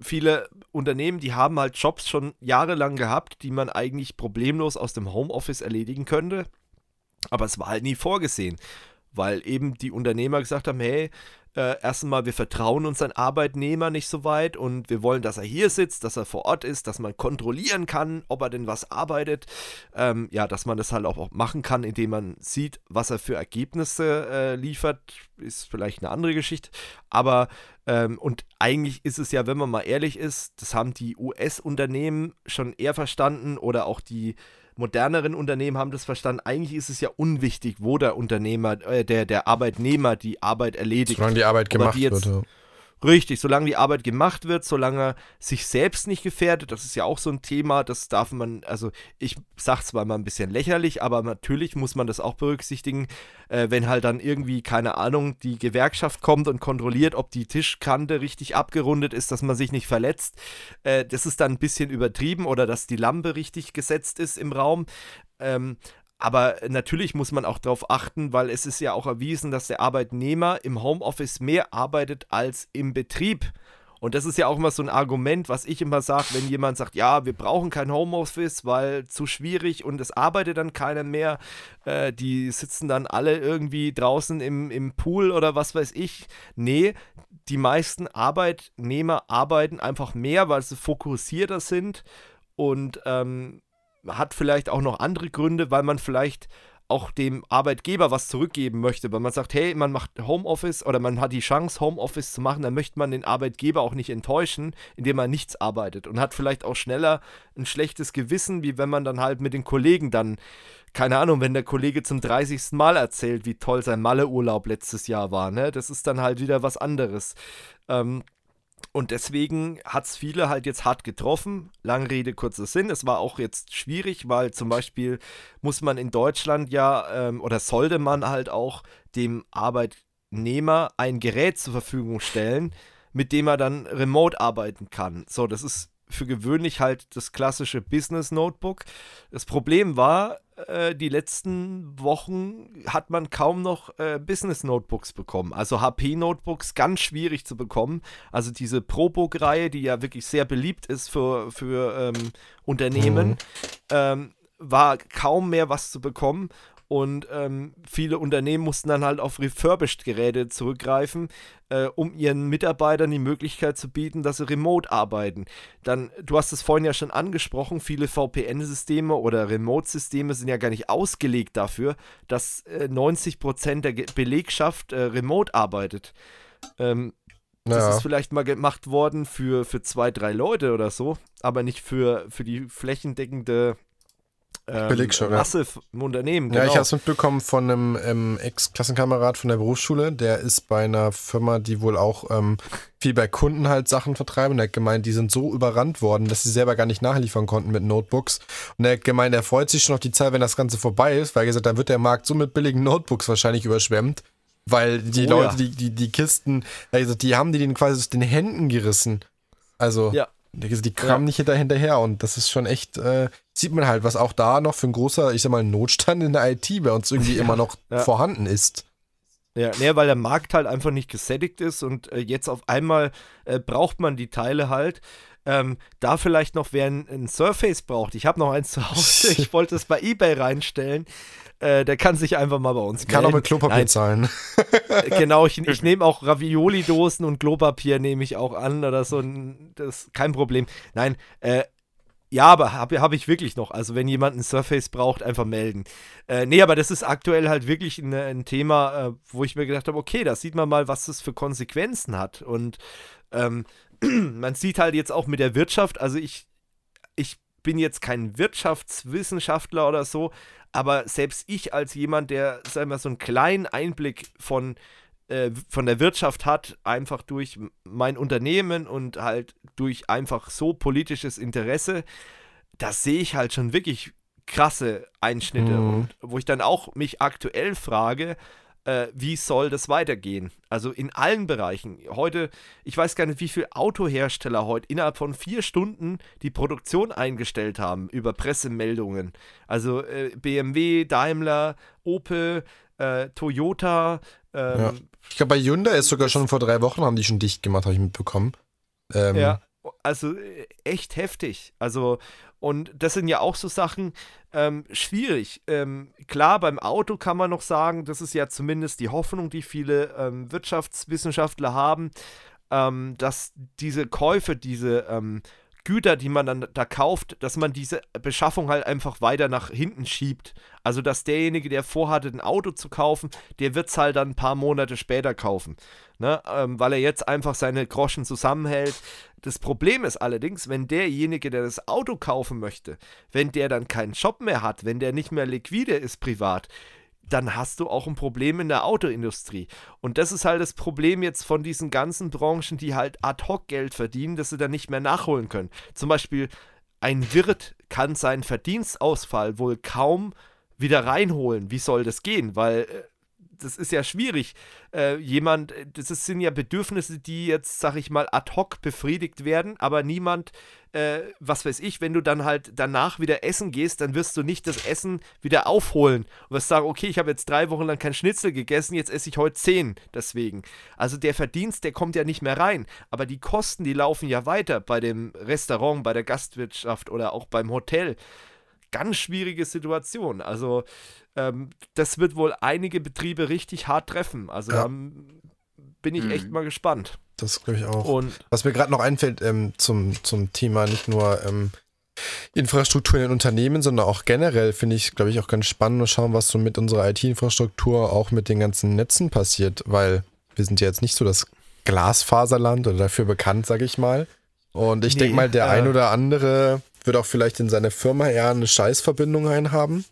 Speaker 1: viele Unternehmen, die haben halt Jobs schon jahrelang gehabt, die man eigentlich problemlos aus dem Homeoffice erledigen könnte. Aber es war halt nie vorgesehen, weil eben die Unternehmer gesagt haben, hey, äh, erstmal, wir vertrauen unseren Arbeitnehmer nicht so weit und wir wollen, dass er hier sitzt, dass er vor Ort ist, dass man kontrollieren kann, ob er denn was arbeitet. Ähm, ja, dass man das halt auch, machen kann, indem man sieht, was er für Ergebnisse äh, liefert, ist vielleicht eine andere Geschichte. Aber, ähm, und eigentlich ist es ja, wenn man mal ehrlich ist, das haben die US-Unternehmen schon eher verstanden oder auch die moderneren Unternehmen haben das verstanden. Eigentlich ist es ja unwichtig, wo der Unternehmer, äh, der, der Arbeitnehmer die Arbeit erledigt.
Speaker 2: Solange die Arbeit gemacht jetzt, wird. Ja.
Speaker 1: Richtig, solange die Arbeit gemacht wird, solange er sich selbst nicht gefährdet, das ist ja auch so ein Thema, das darf man, also ich sage zwar mal ein bisschen lächerlich, aber natürlich muss man das auch berücksichtigen, äh, wenn halt dann irgendwie, keine Ahnung, die Gewerkschaft kommt und kontrolliert, ob die Tischkante richtig abgerundet ist, dass man sich nicht verletzt. Äh, das ist dann ein bisschen übertrieben oder dass die Lampe richtig gesetzt ist im Raum. Ähm, aber natürlich muss man auch darauf achten, weil es ist ja auch erwiesen, dass der Arbeitnehmer im Homeoffice mehr arbeitet als im Betrieb. Und das ist ja auch immer so ein Argument, was ich immer sage, wenn jemand sagt, ja, wir brauchen kein Homeoffice, weil zu schwierig und es arbeitet dann keiner mehr. Äh, die sitzen dann alle irgendwie draußen im, im Pool oder was weiß ich. Nee, die meisten Arbeitnehmer arbeiten einfach mehr, weil sie fokussierter sind und ähm, hat vielleicht auch noch andere Gründe, weil man vielleicht auch dem Arbeitgeber was zurückgeben möchte, weil man sagt, hey, man macht Homeoffice oder man hat die Chance, Homeoffice zu machen, dann möchte man den Arbeitgeber auch nicht enttäuschen, indem man nichts arbeitet und hat vielleicht auch schneller ein schlechtes Gewissen, wie wenn man dann halt mit den Kollegen dann, keine Ahnung, wenn der Kollege zum 30. Mal erzählt, wie toll sein Malle-Urlaub letztes Jahr war, ne? Das ist dann halt wieder was anderes. Ähm, und deswegen hat es viele halt jetzt hart getroffen. Lange Rede, kurzer Sinn. Es war auch jetzt schwierig, weil zum Beispiel muss man in Deutschland ja ähm, oder sollte man halt auch dem Arbeitnehmer ein Gerät zur Verfügung stellen, mit dem er dann remote arbeiten kann. So, das ist für gewöhnlich halt das klassische Business Notebook. Das Problem war, äh, die letzten Wochen hat man kaum noch äh, Business Notebooks bekommen. Also HP Notebooks ganz schwierig zu bekommen. Also diese ProBook-Reihe, die ja wirklich sehr beliebt ist für, für ähm, Unternehmen, mhm. ähm, war kaum mehr was zu bekommen. Und ähm, viele Unternehmen mussten dann halt auf Refurbished-Geräte zurückgreifen, äh, um ihren Mitarbeitern die Möglichkeit zu bieten, dass sie remote arbeiten. Dann, du hast es vorhin ja schon angesprochen, viele VPN-Systeme oder Remote-Systeme sind ja gar nicht ausgelegt dafür, dass äh, 90% der Ge Belegschaft äh, remote arbeitet. Ähm, das ja. ist vielleicht mal gemacht worden für, für zwei, drei Leute oder so, aber nicht für, für die flächendeckende
Speaker 2: ähm, Belegschaft,
Speaker 1: Masse im Unternehmen.
Speaker 2: Genau. Ja, ich genau. habe es mitbekommen von einem ähm, Ex-Klassenkamerad von der Berufsschule, der ist bei einer Firma, die wohl auch ähm, viel bei Kunden halt Sachen vertreiben. Und er hat gemeint, die sind so überrannt worden, dass sie selber gar nicht nachliefern konnten mit Notebooks. Und er hat gemeint, er freut sich schon auf die Zeit, wenn das Ganze vorbei ist, weil er gesagt, dann wird der Markt so mit billigen Notebooks wahrscheinlich überschwemmt. Weil die oh, Leute, ja. die, die, die Kisten, also die haben die den quasi aus den Händen gerissen. Also. Ja. Die kamen ja. nicht hinterher und das ist schon echt, äh, sieht man halt, was auch da noch für ein großer, ich sag mal, Notstand in der IT bei uns irgendwie ja. immer noch ja. vorhanden ist.
Speaker 1: Ja, nee, weil der Markt halt einfach nicht gesättigt ist und äh, jetzt auf einmal äh, braucht man die Teile halt. Ähm, da vielleicht noch, wer ein, ein Surface braucht, ich habe noch eins zu Hause, ich wollte es bei Ebay reinstellen. Äh, der kann sich einfach mal bei uns melden.
Speaker 2: Kann auch mit Klopapier Nein. zahlen.
Speaker 1: Äh, genau, ich, ich nehme auch Ravioli-Dosen und Klopapier nehme ich auch an oder so. Das kein Problem. Nein, äh, Ja, aber habe hab ich wirklich noch. Also, wenn jemand ein Surface braucht, einfach melden. Äh, nee, aber das ist aktuell halt wirklich ein, ein Thema, äh, wo ich mir gedacht habe, okay, da sieht man mal, was das für Konsequenzen hat. Und ähm, man sieht halt jetzt auch mit der Wirtschaft, also ich, ich bin jetzt kein Wirtschaftswissenschaftler oder so, aber selbst ich als jemand, der, sagen wir, so einen kleinen Einblick von äh, von der Wirtschaft hat, einfach durch mein Unternehmen und halt durch einfach so politisches Interesse, da sehe ich halt schon wirklich krasse Einschnitte. Mhm. Und wo ich dann auch mich aktuell frage, äh, wie soll das weitergehen? Also in allen Bereichen. Heute, ich weiß gar nicht, wie viele Autohersteller heute innerhalb von vier Stunden die Produktion eingestellt haben über Pressemeldungen. Also äh, BMW, Daimler, Opel, äh, Toyota.
Speaker 2: Ähm, ja. Ich glaube, bei Hyundai ist sogar schon vor drei Wochen haben die schon dicht gemacht, habe ich mitbekommen.
Speaker 1: Ähm, ja, also äh, echt heftig. Also, und das sind ja auch so Sachen ähm, schwierig. Ähm, klar, beim Auto kann man noch sagen, das ist ja zumindest die Hoffnung, die viele ähm, Wirtschaftswissenschaftler haben, ähm, dass diese Käufe, diese ähm, Güter, die man dann da kauft, dass man diese Beschaffung halt einfach weiter nach hinten schiebt. Also, dass derjenige, der vorhatte, ein Auto zu kaufen, der wird es halt dann ein paar Monate später kaufen. Ne? Ähm, weil er jetzt einfach seine Groschen zusammenhält. Das Problem ist allerdings, wenn derjenige, der das Auto kaufen möchte, wenn der dann keinen Job mehr hat, wenn der nicht mehr liquide ist privat, dann hast du auch ein Problem in der Autoindustrie. Und das ist halt das Problem jetzt von diesen ganzen Branchen, die halt ad hoc Geld verdienen, dass sie dann nicht mehr nachholen können. Zum Beispiel ein Wirt kann seinen Verdienstausfall wohl kaum wieder reinholen. Wie soll das gehen? Weil äh, das ist ja schwierig. Äh, jemand, das sind ja Bedürfnisse, die jetzt, sag ich mal, ad hoc befriedigt werden, aber niemand, äh, was weiß ich, wenn du dann halt danach wieder essen gehst, dann wirst du nicht das Essen wieder aufholen und wirst sagen, okay, ich habe jetzt drei Wochen lang kein Schnitzel gegessen, jetzt esse ich heute zehn deswegen. Also der Verdienst, der kommt ja nicht mehr rein, aber die Kosten, die laufen ja weiter bei dem Restaurant, bei der Gastwirtschaft oder auch beim Hotel. Ganz schwierige Situation. Also ähm, das wird wohl einige Betriebe richtig hart treffen. Also ja. da bin ich echt mhm. mal gespannt.
Speaker 2: Das glaube ich auch. Und Was mir gerade noch einfällt ähm, zum, zum Thema nicht nur ähm, Infrastruktur in Unternehmen, sondern auch generell finde ich, glaube ich, auch ganz spannend zu schauen, was so mit unserer IT-Infrastruktur auch mit den ganzen Netzen passiert, weil wir sind ja jetzt nicht so das Glasfaserland oder dafür bekannt, sage ich mal. Und ich nee, denke mal, der äh, ein oder andere wird auch vielleicht in seine Firma eher eine Scheißverbindung einhaben.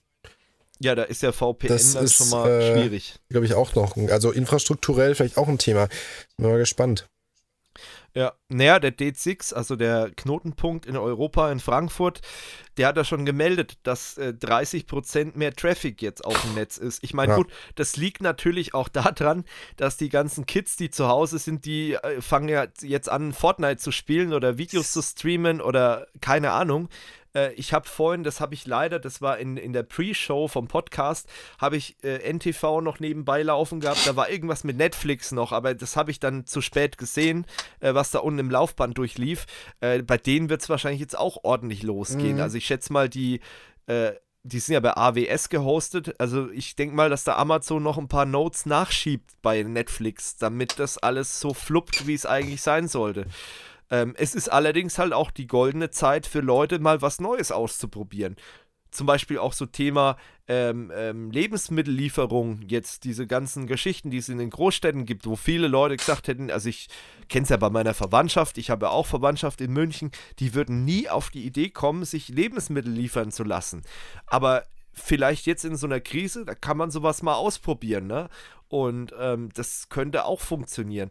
Speaker 1: Ja, da ist ja VPN das dann ist, schon mal äh, schwierig.
Speaker 2: Glaube ich auch noch. Also infrastrukturell vielleicht auch ein Thema. Bin mal gespannt.
Speaker 1: Ja, naja, der D6, also der Knotenpunkt in Europa, in Frankfurt, der hat ja schon gemeldet, dass äh, 30% mehr Traffic jetzt auf dem Netz ist. Ich meine, ja. gut, das liegt natürlich auch daran, dass die ganzen Kids, die zu Hause sind, die äh, fangen ja jetzt an, Fortnite zu spielen oder Videos zu streamen oder keine Ahnung. Äh, ich habe vorhin, das habe ich leider, das war in, in der Pre-Show vom Podcast, habe ich äh, NTV noch nebenbei laufen gehabt. Da war irgendwas mit Netflix noch, aber das habe ich dann zu spät gesehen, äh, was da unten im Laufband durchlief. Äh, bei denen wird es wahrscheinlich jetzt auch ordentlich losgehen. Mhm. Also ich schätze mal, die äh, die sind ja bei AWS gehostet. Also ich denke mal, dass da Amazon noch ein paar Notes nachschiebt bei Netflix, damit das alles so fluppt, wie es eigentlich sein sollte. Ähm, es ist allerdings halt auch die goldene Zeit für Leute, mal was Neues auszuprobieren. Zum Beispiel auch so Thema ähm, ähm, Lebensmittellieferung, jetzt diese ganzen Geschichten, die es in den Großstädten gibt, wo viele Leute gesagt hätten, also ich kenne es ja bei meiner Verwandtschaft, ich habe ja auch Verwandtschaft in München, die würden nie auf die Idee kommen, sich Lebensmittel liefern zu lassen. Aber vielleicht jetzt in so einer Krise, da kann man sowas mal ausprobieren, ne? Und ähm, das könnte auch funktionieren.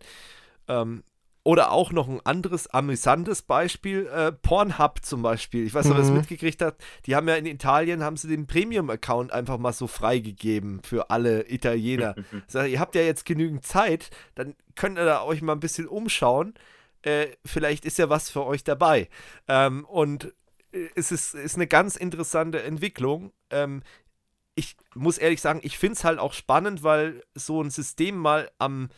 Speaker 1: Ähm, oder auch noch ein anderes amüsantes Beispiel, äh, Pornhub zum Beispiel. Ich weiß nicht, ob ihr mhm. mitgekriegt habt. Die haben ja in Italien, haben sie den Premium-Account einfach mal so freigegeben für alle Italiener. Sag, ihr habt ja jetzt genügend Zeit, dann könnt ihr da euch mal ein bisschen umschauen. Äh, vielleicht ist ja was für euch dabei. Ähm, und äh, es ist, ist eine ganz interessante Entwicklung. Ähm, ich muss ehrlich sagen, ich finde es halt auch spannend, weil so ein System mal am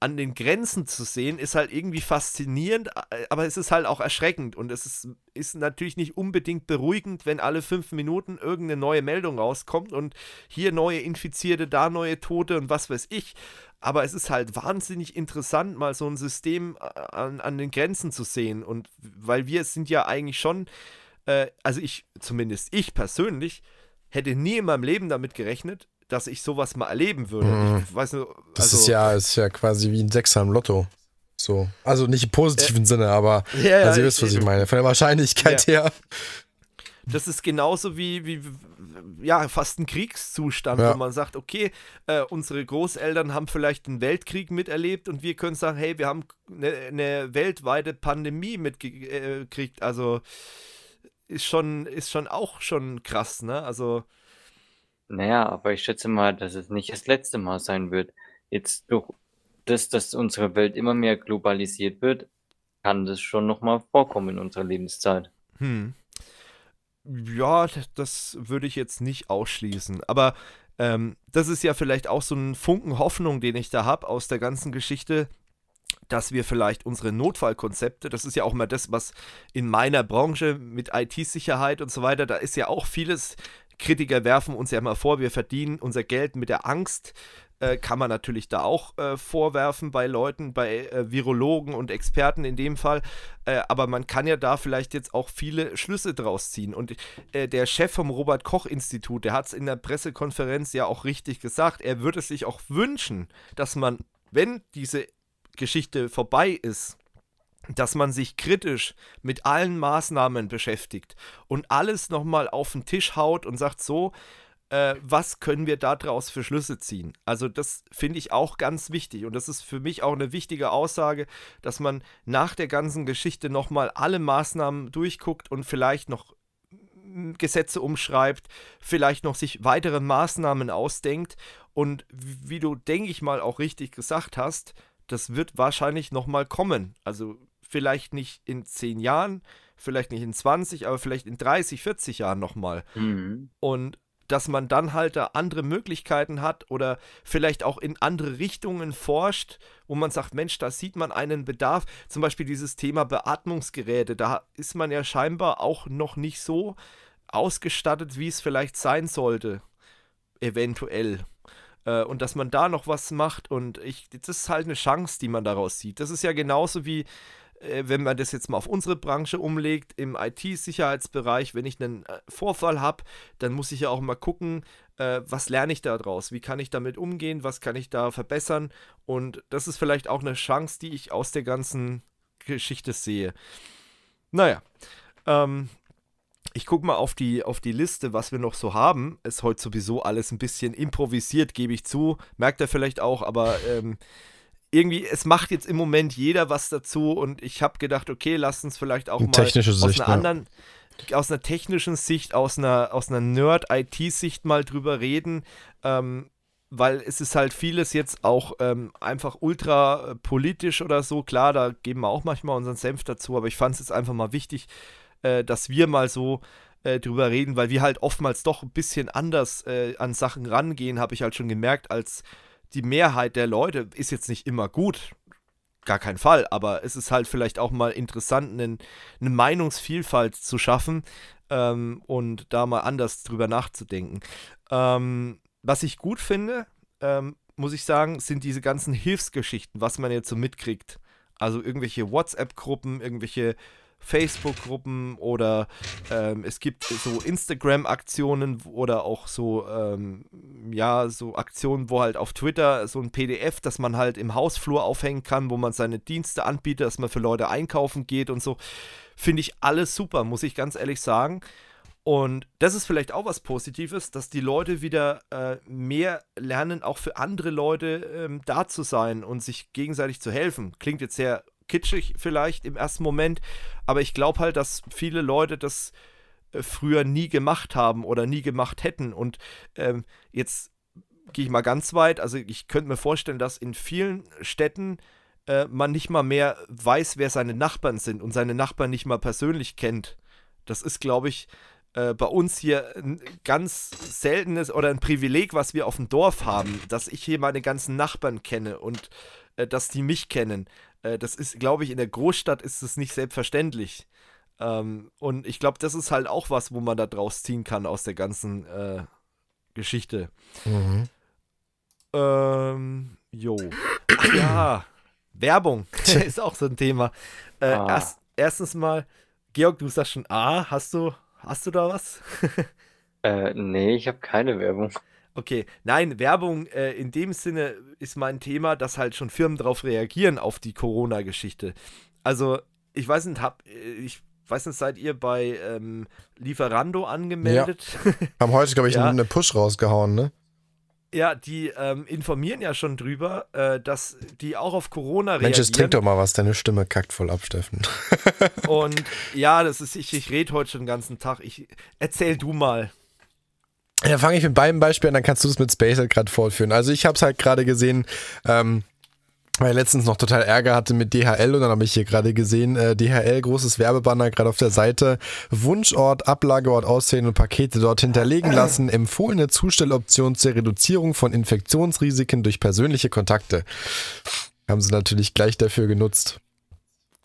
Speaker 1: an den Grenzen zu sehen, ist halt irgendwie faszinierend, aber es ist halt auch erschreckend und es ist, ist natürlich nicht unbedingt beruhigend, wenn alle fünf Minuten irgendeine neue Meldung rauskommt und hier neue Infizierte, da neue Tote und was weiß ich. Aber es ist halt wahnsinnig interessant, mal so ein System an, an den Grenzen zu sehen und weil wir sind ja eigentlich schon äh, also ich, zumindest ich persönlich, hätte nie in meinem Leben damit gerechnet, dass ich sowas mal erleben würde.
Speaker 2: Mhm.
Speaker 1: Ich weiß nur, also,
Speaker 2: Das ist ja, ist ja quasi wie ein Sechser im Lotto. So. Also nicht im positiven
Speaker 1: Äh,
Speaker 2: Sinne, aber
Speaker 1: ja, ja,
Speaker 2: also ihr wisst, was ich meine. Von der Wahrscheinlichkeit her.
Speaker 1: Das ist genauso wie, wie ja, fast ein Kriegszustand,
Speaker 2: Ja.
Speaker 1: wo man sagt, okay, äh, unsere Großeltern haben vielleicht einen Weltkrieg miterlebt und wir können sagen, hey, wir haben eine, eine weltweite Pandemie mitgekriegt. Also ist schon, ist schon auch schon krass, ne? Also,
Speaker 3: Naja, aber ich schätze mal, dass es nicht das letzte Mal sein wird. Jetzt durch das, dass unsere Welt immer mehr globalisiert wird, kann das schon nochmal vorkommen in unserer Lebenszeit.
Speaker 1: hm. Ja, das würde ich jetzt nicht ausschließen. Aber ähm, das ist ja vielleicht auch so ein Funken Hoffnung, den ich da habe aus der ganzen Geschichte, dass wir vielleicht unsere Notfallkonzepte, das ist ja auch mal das, was in meiner Branche mit IT-Sicherheit und so weiter, da ist ja auch vieles, Kritiker werfen uns ja mal vor, wir verdienen unser Geld mit der Angst, äh, kann man natürlich da auch äh, vorwerfen bei Leuten, bei äh, Virologen und Experten in dem Fall, äh, aber man kann ja da vielleicht jetzt auch viele Schlüsse draus ziehen. Und äh, der Chef vom Robert Koch Institut, der hat es in der Pressekonferenz ja auch richtig gesagt, er würde sich auch wünschen, dass man, wenn diese Geschichte vorbei ist, dass man sich kritisch mit allen Maßnahmen beschäftigt und alles nochmal auf den Tisch haut und sagt so, äh, was können wir daraus für Schlüsse ziehen? Also das finde ich auch ganz wichtig und das ist für mich auch eine wichtige Aussage, dass man nach der ganzen Geschichte nochmal alle Maßnahmen durchguckt und vielleicht noch mm, Gesetze umschreibt, vielleicht noch sich weitere Maßnahmen ausdenkt und wie du, denke ich mal, auch richtig gesagt hast, das wird wahrscheinlich nochmal kommen. Also vielleicht nicht in 10 Jahren, vielleicht nicht in 20, aber vielleicht in 30, 40 Jahren nochmal.
Speaker 3: Mhm.
Speaker 1: Und dass man dann halt da andere Möglichkeiten hat oder vielleicht auch in andere Richtungen forscht, wo man sagt, Mensch, da sieht man einen Bedarf. Zum Beispiel dieses Thema Beatmungsgeräte, da ist man ja scheinbar auch noch nicht so ausgestattet, wie es vielleicht sein sollte, eventuell. Äh, und dass man da noch was macht und ich, das ist halt eine Chance, die man daraus sieht. Das ist ja genauso wie wenn man das jetzt mal auf unsere Branche umlegt, im IT-Sicherheitsbereich, wenn ich einen äh, Vorfall habe, dann muss ich ja auch mal gucken, äh, was lerne ich da draus, wie kann ich damit umgehen, was kann ich da verbessern und das ist vielleicht auch eine Chance, die ich aus der ganzen Geschichte sehe. Naja, ähm, ich gucke mal auf die, auf die Liste, was wir noch so haben. Ist heute sowieso alles ein bisschen improvisiert, gebe ich zu. Merkt er vielleicht auch, aber ähm, irgendwie, es macht jetzt im Moment jeder was dazu und ich habe gedacht, okay, lass uns vielleicht auch mal
Speaker 2: Technische
Speaker 1: aus
Speaker 2: Sicht,
Speaker 1: einer
Speaker 2: ja.
Speaker 1: anderen, aus einer technischen Sicht, aus einer, aus einer Nerd-IT-Sicht mal drüber reden, ähm, weil es ist halt vieles jetzt auch ähm, einfach ultra äh, politisch oder so. Klar, da geben wir auch manchmal unseren Senf dazu, aber ich fand es jetzt einfach mal wichtig, äh, dass wir mal so äh, drüber reden, weil wir halt oftmals doch ein bisschen anders äh, an Sachen rangehen, habe ich halt schon gemerkt, als die Mehrheit der Leute ist jetzt nicht immer gut. Gar kein Fall, aber es ist halt vielleicht auch mal interessant, einen, eine Meinungsvielfalt zu schaffen ähm, und da mal anders drüber nachzudenken. Ähm, was ich gut finde, ähm, muss ich sagen, sind diese ganzen Hilfsgeschichten, was man jetzt so mitkriegt. Also irgendwelche WhatsApp-Gruppen, irgendwelche Facebook-Gruppen oder ähm, es gibt so Instagram-Aktionen oder auch so, ähm, ja, so Aktionen, wo halt auf Twitter so ein PDF, das man halt im Hausflur aufhängen kann, wo man seine Dienste anbietet, dass man für Leute einkaufen geht und so. Finde ich alles super, muss ich ganz ehrlich sagen. Und das ist vielleicht auch was Positives, dass die Leute wieder äh, mehr lernen, auch für andere Leute ähm, da zu sein und sich gegenseitig zu helfen. Klingt jetzt sehr kitschig vielleicht im ersten Moment, aber ich glaube halt, dass viele Leute das äh, früher nie gemacht haben oder nie gemacht hätten. Und ähm, jetzt gehe ich mal ganz weit. Also ich könnte mir vorstellen, dass in vielen Städten äh, man nicht mal mehr weiß, wer seine Nachbarn sind und seine Nachbarn nicht mal persönlich kennt. Das ist, glaube ich, äh, bei uns hier ein ganz seltenes oder ein Privileg, was wir auf dem Dorf haben, dass ich hier meine ganzen Nachbarn kenne und äh, dass die mich kennen. Äh, das ist, glaube ich, in der Großstadt ist es nicht selbstverständlich. Ähm, und ich glaube, das ist halt auch was, wo man da draus ziehen kann aus der ganzen äh, Geschichte.
Speaker 2: Mhm.
Speaker 1: Ähm, jo. Ach ja, Werbung ist auch so ein Thema. Äh,
Speaker 3: Ah.
Speaker 1: erst, erstens mal Georg, du sagst schon A. Hast du, hast du da was?
Speaker 3: Äh, nee, ich habe keine Werbung.
Speaker 1: Okay, nein, Werbung äh, in dem Sinne ist mein Thema, dass halt schon Firmen darauf reagieren auf die Corona-Geschichte. Also, ich weiß nicht, hab, äh, ich weiß nicht, seid ihr bei ähm, Lieferando angemeldet?
Speaker 2: Ja. Haben heute, glaube ich,
Speaker 1: Ja.
Speaker 2: eine Push rausgehauen, ne?
Speaker 1: Ja, die ähm, informieren ja schon drüber, äh, dass die auch auf Corona
Speaker 2: Mensch, jetzt trink
Speaker 1: reagieren.
Speaker 2: doch mal was, deine Stimme kackt voll ab, Steffen.
Speaker 1: Und ja, das ist, ich, ich rede heute schon den ganzen Tag. Ich, erzähl du mal.
Speaker 2: Ja, fange ich mit beiden Beispielen an, dann kannst du es mit Space halt gerade fortführen. Also ich habe es halt gerade gesehen, ähm, weil ich letztens noch total Ärger hatte mit DHL und dann habe ich hier gerade gesehen, äh, DHL, großes Werbebanner gerade auf der Seite, Wunschort, Ablageort aussehen und Pakete dort hinterlegen lassen, empfohlene Zustelloption zur Reduzierung von Infektionsrisiken durch persönliche Kontakte. Haben sie natürlich gleich dafür genutzt.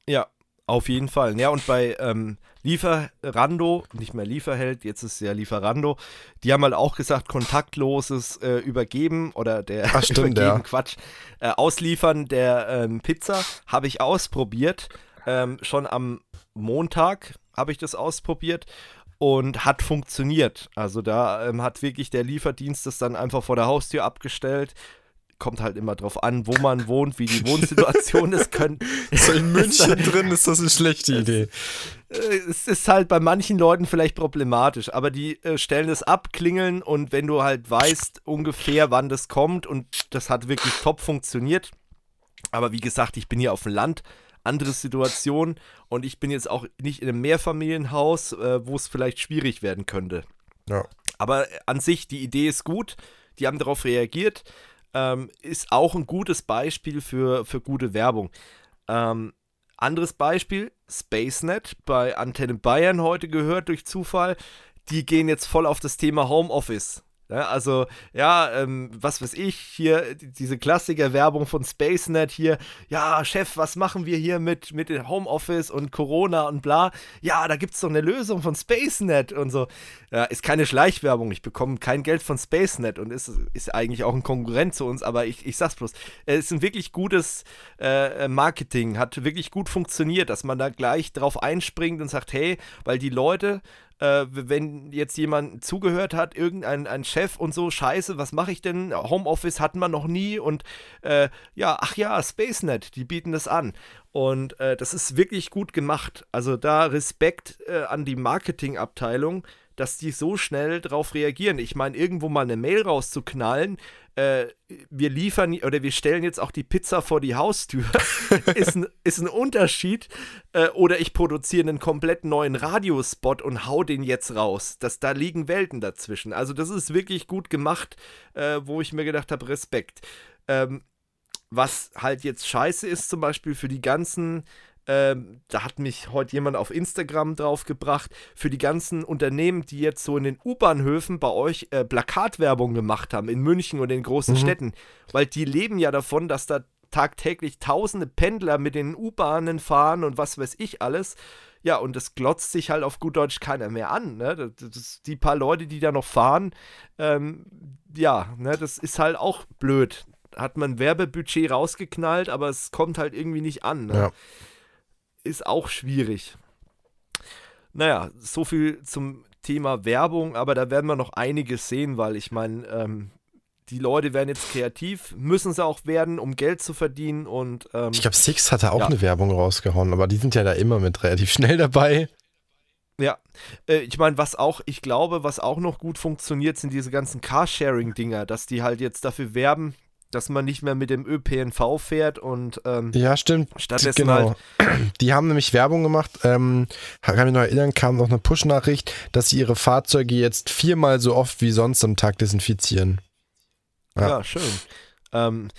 Speaker 1: Ja, auf jeden Fall. Ja, und bei ähm, Lieferando, nicht mehr Lieferheld, jetzt ist es ja Lieferando, die haben halt auch gesagt, kontaktloses äh, Übergeben oder der
Speaker 2: Ach, stimmt,
Speaker 1: Übergeben,
Speaker 2: ja.
Speaker 1: Quatsch, äh, Ausliefern der ähm, Pizza habe ich ausprobiert. Ähm, schon am Montag habe ich das ausprobiert und hat funktioniert. Also da ähm, hat wirklich der Lieferdienst das dann einfach vor der Haustür abgestellt. Kommt halt immer drauf an, wo man wohnt, wie die Wohnsituation ist. Können,
Speaker 2: So in München drin ist das eine schlechte Idee.
Speaker 1: äh, es ist halt bei manchen Leuten vielleicht problematisch, aber die äh, stellen es ab, klingeln und wenn du halt weißt ungefähr, wann das kommt und das hat wirklich top funktioniert. Aber wie gesagt, ich bin hier auf dem Land, andere Situation und ich bin jetzt auch nicht in einem Mehrfamilienhaus, äh, wo es vielleicht schwierig werden könnte.
Speaker 2: Ja.
Speaker 1: Aber an sich, die Idee ist gut, die haben darauf reagiert, ähm, ist auch ein gutes Beispiel für, für gute Werbung. Ähm, anderes Beispiel, SpaceNet bei Antenne Bayern heute gehört durch Zufall. Die gehen jetzt voll auf das Thema Homeoffice. Ja, also, ja, ähm, was weiß ich, hier die- diese Klassiker-Werbung von SpaceNet hier, ja, Chef, was machen wir hier mit, mit dem Homeoffice und Corona und bla? Ja, da gibt es doch eine Lösung von SpaceNet und so. Ja, ist keine Schleichwerbung, ich bekomme kein Geld von SpaceNet und ist, ist eigentlich auch ein Konkurrent zu uns, aber ich, ich sag's bloß, es ist ein wirklich gutes äh, Marketing, hat wirklich gut funktioniert, dass man da gleich drauf einspringt und sagt, hey, weil die Leute äh, wenn jetzt jemand zugehört hat, irgendein ein Chef und so, scheiße, was mache ich denn? Homeoffice hatten wir noch nie und äh, ja, ach ja, SpaceNet, die bieten das an. Und äh, das ist wirklich gut gemacht. Also da Respekt äh, an die Marketingabteilung, dass die so schnell drauf reagieren. Ich meine, irgendwo mal eine Mail rauszuknallen, äh, wir liefern oder wir stellen jetzt auch die Pizza vor die Haustür, ist, ein, ist ein Unterschied. Äh, oder ich produziere einen komplett neuen Radiospot und hau den jetzt raus. Das, da liegen Welten dazwischen. Also das ist wirklich gut gemacht, äh, wo ich mir gedacht habe, Respekt. Ähm, was halt jetzt scheiße ist, zum Beispiel für die ganzen, ähm, da hat mich heute jemand auf Instagram draufgebracht, für die ganzen Unternehmen, die jetzt so in den U-Bahnhöfen bei euch äh, Plakatwerbung gemacht haben, in München und in großen
Speaker 2: Mhm.
Speaker 1: Städten, weil die leben ja davon, dass da tagtäglich tausende Pendler mit den U-Bahnen fahren und was weiß ich alles. Ja, und das glotzt sich halt auf gut Deutsch keiner mehr an. Ne? Das, das, die paar Leute, die da noch fahren, ähm, ja, ne, das ist halt auch blöd. Hat man Werbebudget rausgeknallt, aber es kommt halt irgendwie nicht an. Ne?
Speaker 2: Ja.
Speaker 1: Ist auch schwierig. Naja, so viel zum Thema Werbung, aber da werden wir noch einiges sehen, weil ich meine, ähm, die Leute werden jetzt kreativ, müssen sie auch werden, um Geld zu verdienen und ähm,
Speaker 2: Ich glaube, Six hatte auch
Speaker 1: Ja.
Speaker 2: eine Werbung rausgehauen, aber die sind ja da immer mit relativ schnell dabei.
Speaker 1: Ja, äh, ich meine, was auch, ich glaube, was auch noch gut funktioniert, sind diese ganzen Carsharing-Dinger, dass die halt jetzt dafür werben, dass man nicht mehr mit dem ÖPNV fährt und ähm,
Speaker 2: Ja, stimmt.
Speaker 1: Stattdessen
Speaker 2: genau. Die haben nämlich Werbung gemacht. Ähm, kann mich noch erinnern, kam noch eine Push-Nachricht, dass sie ihre Fahrzeuge jetzt viermal so oft wie sonst am Tag desinfizieren.
Speaker 1: ja,
Speaker 2: Ja.
Speaker 1: schön. Ähm,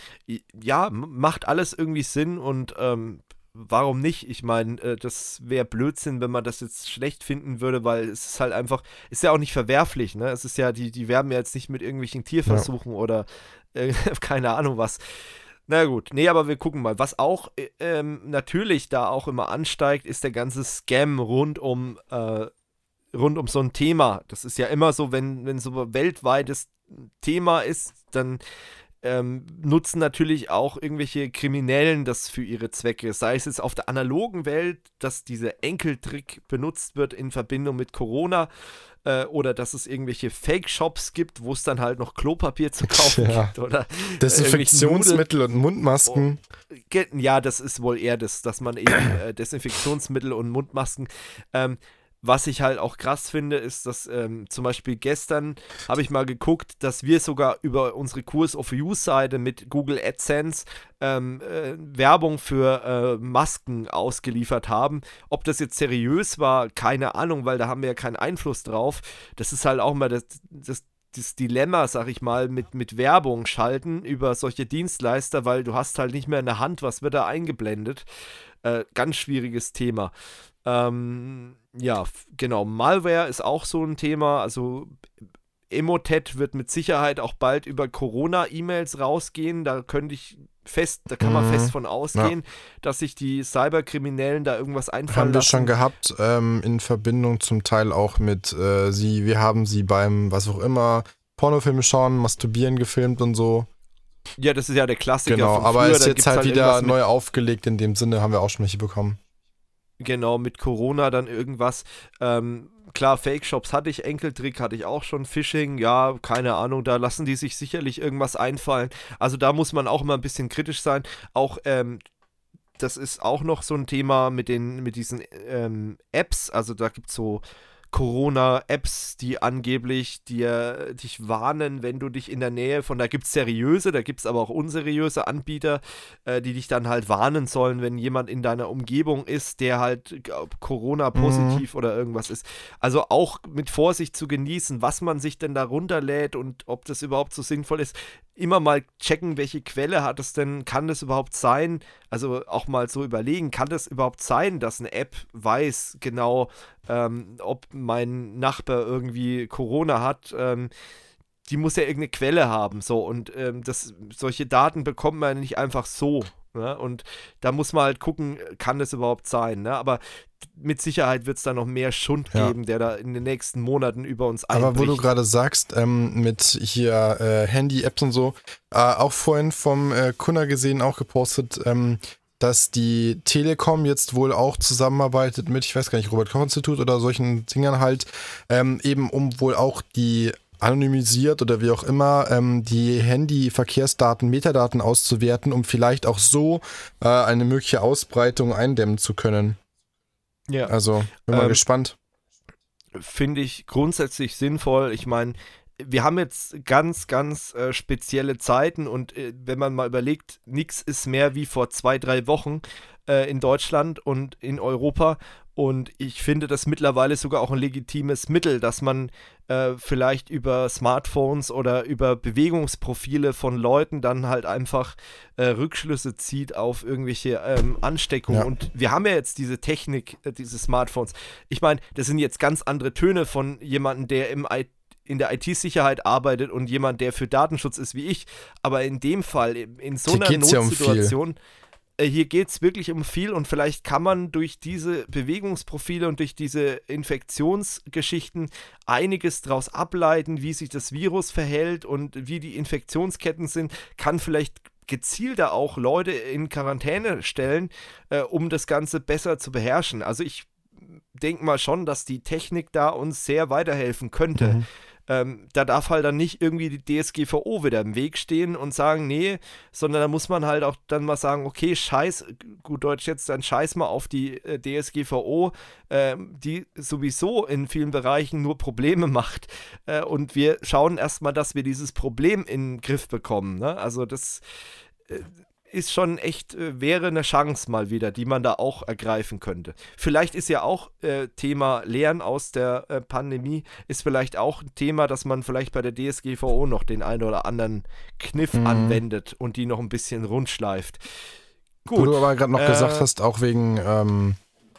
Speaker 1: ja, macht alles irgendwie Sinn und ähm, warum nicht? Ich meine, äh, das wäre Blödsinn, wenn man das jetzt schlecht finden würde, weil es ist halt einfach, ist ja auch nicht verwerflich, ne? Es ist ja, die, die werben ja jetzt nicht mit irgendwelchen Tierversuchen oder äh, keine Ahnung was. Na gut, nee, aber wir gucken mal. Was auch äh, ähm, natürlich da auch immer ansteigt, ist der ganze Scam rund um, äh, rund um so ein Thema. Das ist ja immer so, wenn, wenn so ein weltweites Thema ist, dann ähm, nutzen natürlich auch irgendwelche Kriminellen das für ihre Zwecke. Sei es jetzt auf der analogen Welt, dass dieser Enkeltrick benutzt wird in Verbindung mit Corona äh, oder dass es irgendwelche Fake-Shops gibt, wo es dann halt noch Klopapier zu kaufen ja. gibt oder
Speaker 2: Desinfektionsmittel und Mundmasken.
Speaker 1: Oh, ja, das ist wohl eher das, dass man eben äh, Desinfektionsmittel und Mundmasken ähm, was ich halt auch krass finde, ist, dass ähm, zum Beispiel gestern habe ich mal geguckt, dass wir sogar über unsere Kurs of Use-Seite mit Google AdSense ähm, äh, Werbung für äh, Masken ausgeliefert haben. Ob das jetzt seriös war, keine Ahnung, weil da haben wir ja keinen Einfluss drauf. Das ist halt auch mal das, das das Dilemma, sag ich mal, mit, mit Werbung schalten über solche Dienstleister, weil du hast halt nicht mehr in der Hand, was wird da eingeblendet. Äh, ganz schwieriges Thema. Ähm, ja, genau. Malware ist auch so ein Thema. Also Emotet wird mit Sicherheit auch bald über Corona-E-Mails rausgehen. Da könnte ich fest, da kann man mhm. fest von ausgehen, ja. dass sich die Cyberkriminellen da irgendwas einfallen
Speaker 2: Haben wir schon gehabt, ähm, in Verbindung zum Teil auch mit äh, sie, wir haben sie beim, was auch immer, Pornofilme schauen, masturbieren gefilmt und so.
Speaker 1: Ja, das ist ja der Klassiker.
Speaker 2: Genau, aber ist jetzt halt, halt wieder neu aufgelegt, in dem Sinne haben wir auch schon welche bekommen.
Speaker 1: Genau, mit Corona dann irgendwas. Ähm, klar, Fake-Shops hatte ich, Enkeltrick hatte ich auch schon, Phishing, ja, keine Ahnung, da lassen die sich sicherlich irgendwas einfallen. Also da muss man auch immer ein bisschen kritisch sein. Auch ähm, das ist auch noch so ein Thema mit den, mit diesen ähm, Apps. Also da gibt es so Corona-Apps, die angeblich dir dich warnen, wenn du dich in der Nähe von, da gibt es seriöse, da gibt es aber auch unseriöse Anbieter, äh, die dich dann halt warnen sollen, wenn jemand in deiner Umgebung ist, der halt Corona-positiv mhm. oder irgendwas ist. Also auch mit Vorsicht zu genießen, was man sich denn da runterlädt und ob das überhaupt so sinnvoll ist immer mal checken, welche Quelle hat es denn, kann das überhaupt sein? Also auch mal so überlegen, kann das überhaupt sein, dass eine App weiß genau, ähm, ob mein Nachbar irgendwie Corona hat? Ähm, die muss ja irgendeine Quelle haben, so und ähm, das, solche Daten bekommt man nicht einfach so. Ne? Und da muss man halt gucken, kann das überhaupt sein. Ne? Aber mit Sicherheit wird es da noch mehr Schund ja. geben, der da in den nächsten Monaten über uns einbricht.
Speaker 2: Aber wo du gerade sagst, ähm, mit hier äh, Handy-Apps und so, äh, auch vorhin vom äh, Kunde gesehen, auch gepostet, ähm, dass die Telekom jetzt wohl auch zusammenarbeitet mit, ich weiß gar nicht, Robert Koch Institut oder solchen Dingern halt, ähm, eben um wohl auch die anonymisiert oder wie auch immer ähm, die Handy-Verkehrsdaten, Metadaten auszuwerten, um vielleicht auch so äh, eine mögliche Ausbreitung eindämmen zu können. Ja. Also, bin mal ähm, gespannt.
Speaker 1: Finde ich grundsätzlich sinnvoll. Ich meine, wir haben jetzt ganz, ganz äh, spezielle Zeiten und äh, wenn man mal überlegt, nichts ist mehr wie vor zwei, drei Wochen äh, in Deutschland und in Europa und ich finde das mittlerweile sogar auch ein legitimes Mittel, dass man äh, vielleicht über Smartphones oder über Bewegungsprofile von Leuten dann halt einfach äh, Rückschlüsse zieht auf irgendwelche ähm, Ansteckungen. Ja. Und wir haben ja jetzt diese Technik, äh, diese Smartphones. Ich meine, das sind jetzt ganz andere Töne von jemandem, der im IT in der IT-Sicherheit arbeitet und jemand, der für Datenschutz ist wie ich. Aber in dem Fall, in so einer Notsituation, ja um hier geht es wirklich um viel und vielleicht kann man durch diese Bewegungsprofile und durch diese Infektionsgeschichten einiges daraus ableiten, wie sich das Virus verhält und wie die Infektionsketten sind, kann vielleicht gezielter auch Leute in Quarantäne stellen, äh, um das Ganze besser zu beherrschen. Also ich denke mal schon, dass die Technik da uns sehr weiterhelfen könnte. Mhm. Ähm, da darf halt dann nicht irgendwie die DSGVO wieder im Weg stehen und sagen, nee, sondern da muss man halt auch dann mal sagen, okay, scheiß, gut Deutsch jetzt, dann scheiß mal auf die äh, DSGVO, äh, die sowieso in vielen Bereichen nur Probleme macht. Äh, und wir schauen erstmal, dass wir dieses Problem in den Griff bekommen. Ne? Also das äh, ist schon echt, äh, wäre eine Chance mal wieder, die man da auch ergreifen könnte. Vielleicht ist ja auch äh, Thema Lehren aus der äh, Pandemie, ist vielleicht auch ein Thema, dass man vielleicht bei der DSGVO noch den einen oder anderen Kniff mhm. anwendet und die noch ein bisschen rundschleift.
Speaker 2: Gut. Wo du aber gerade noch äh, gesagt hast, auch wegen ähm,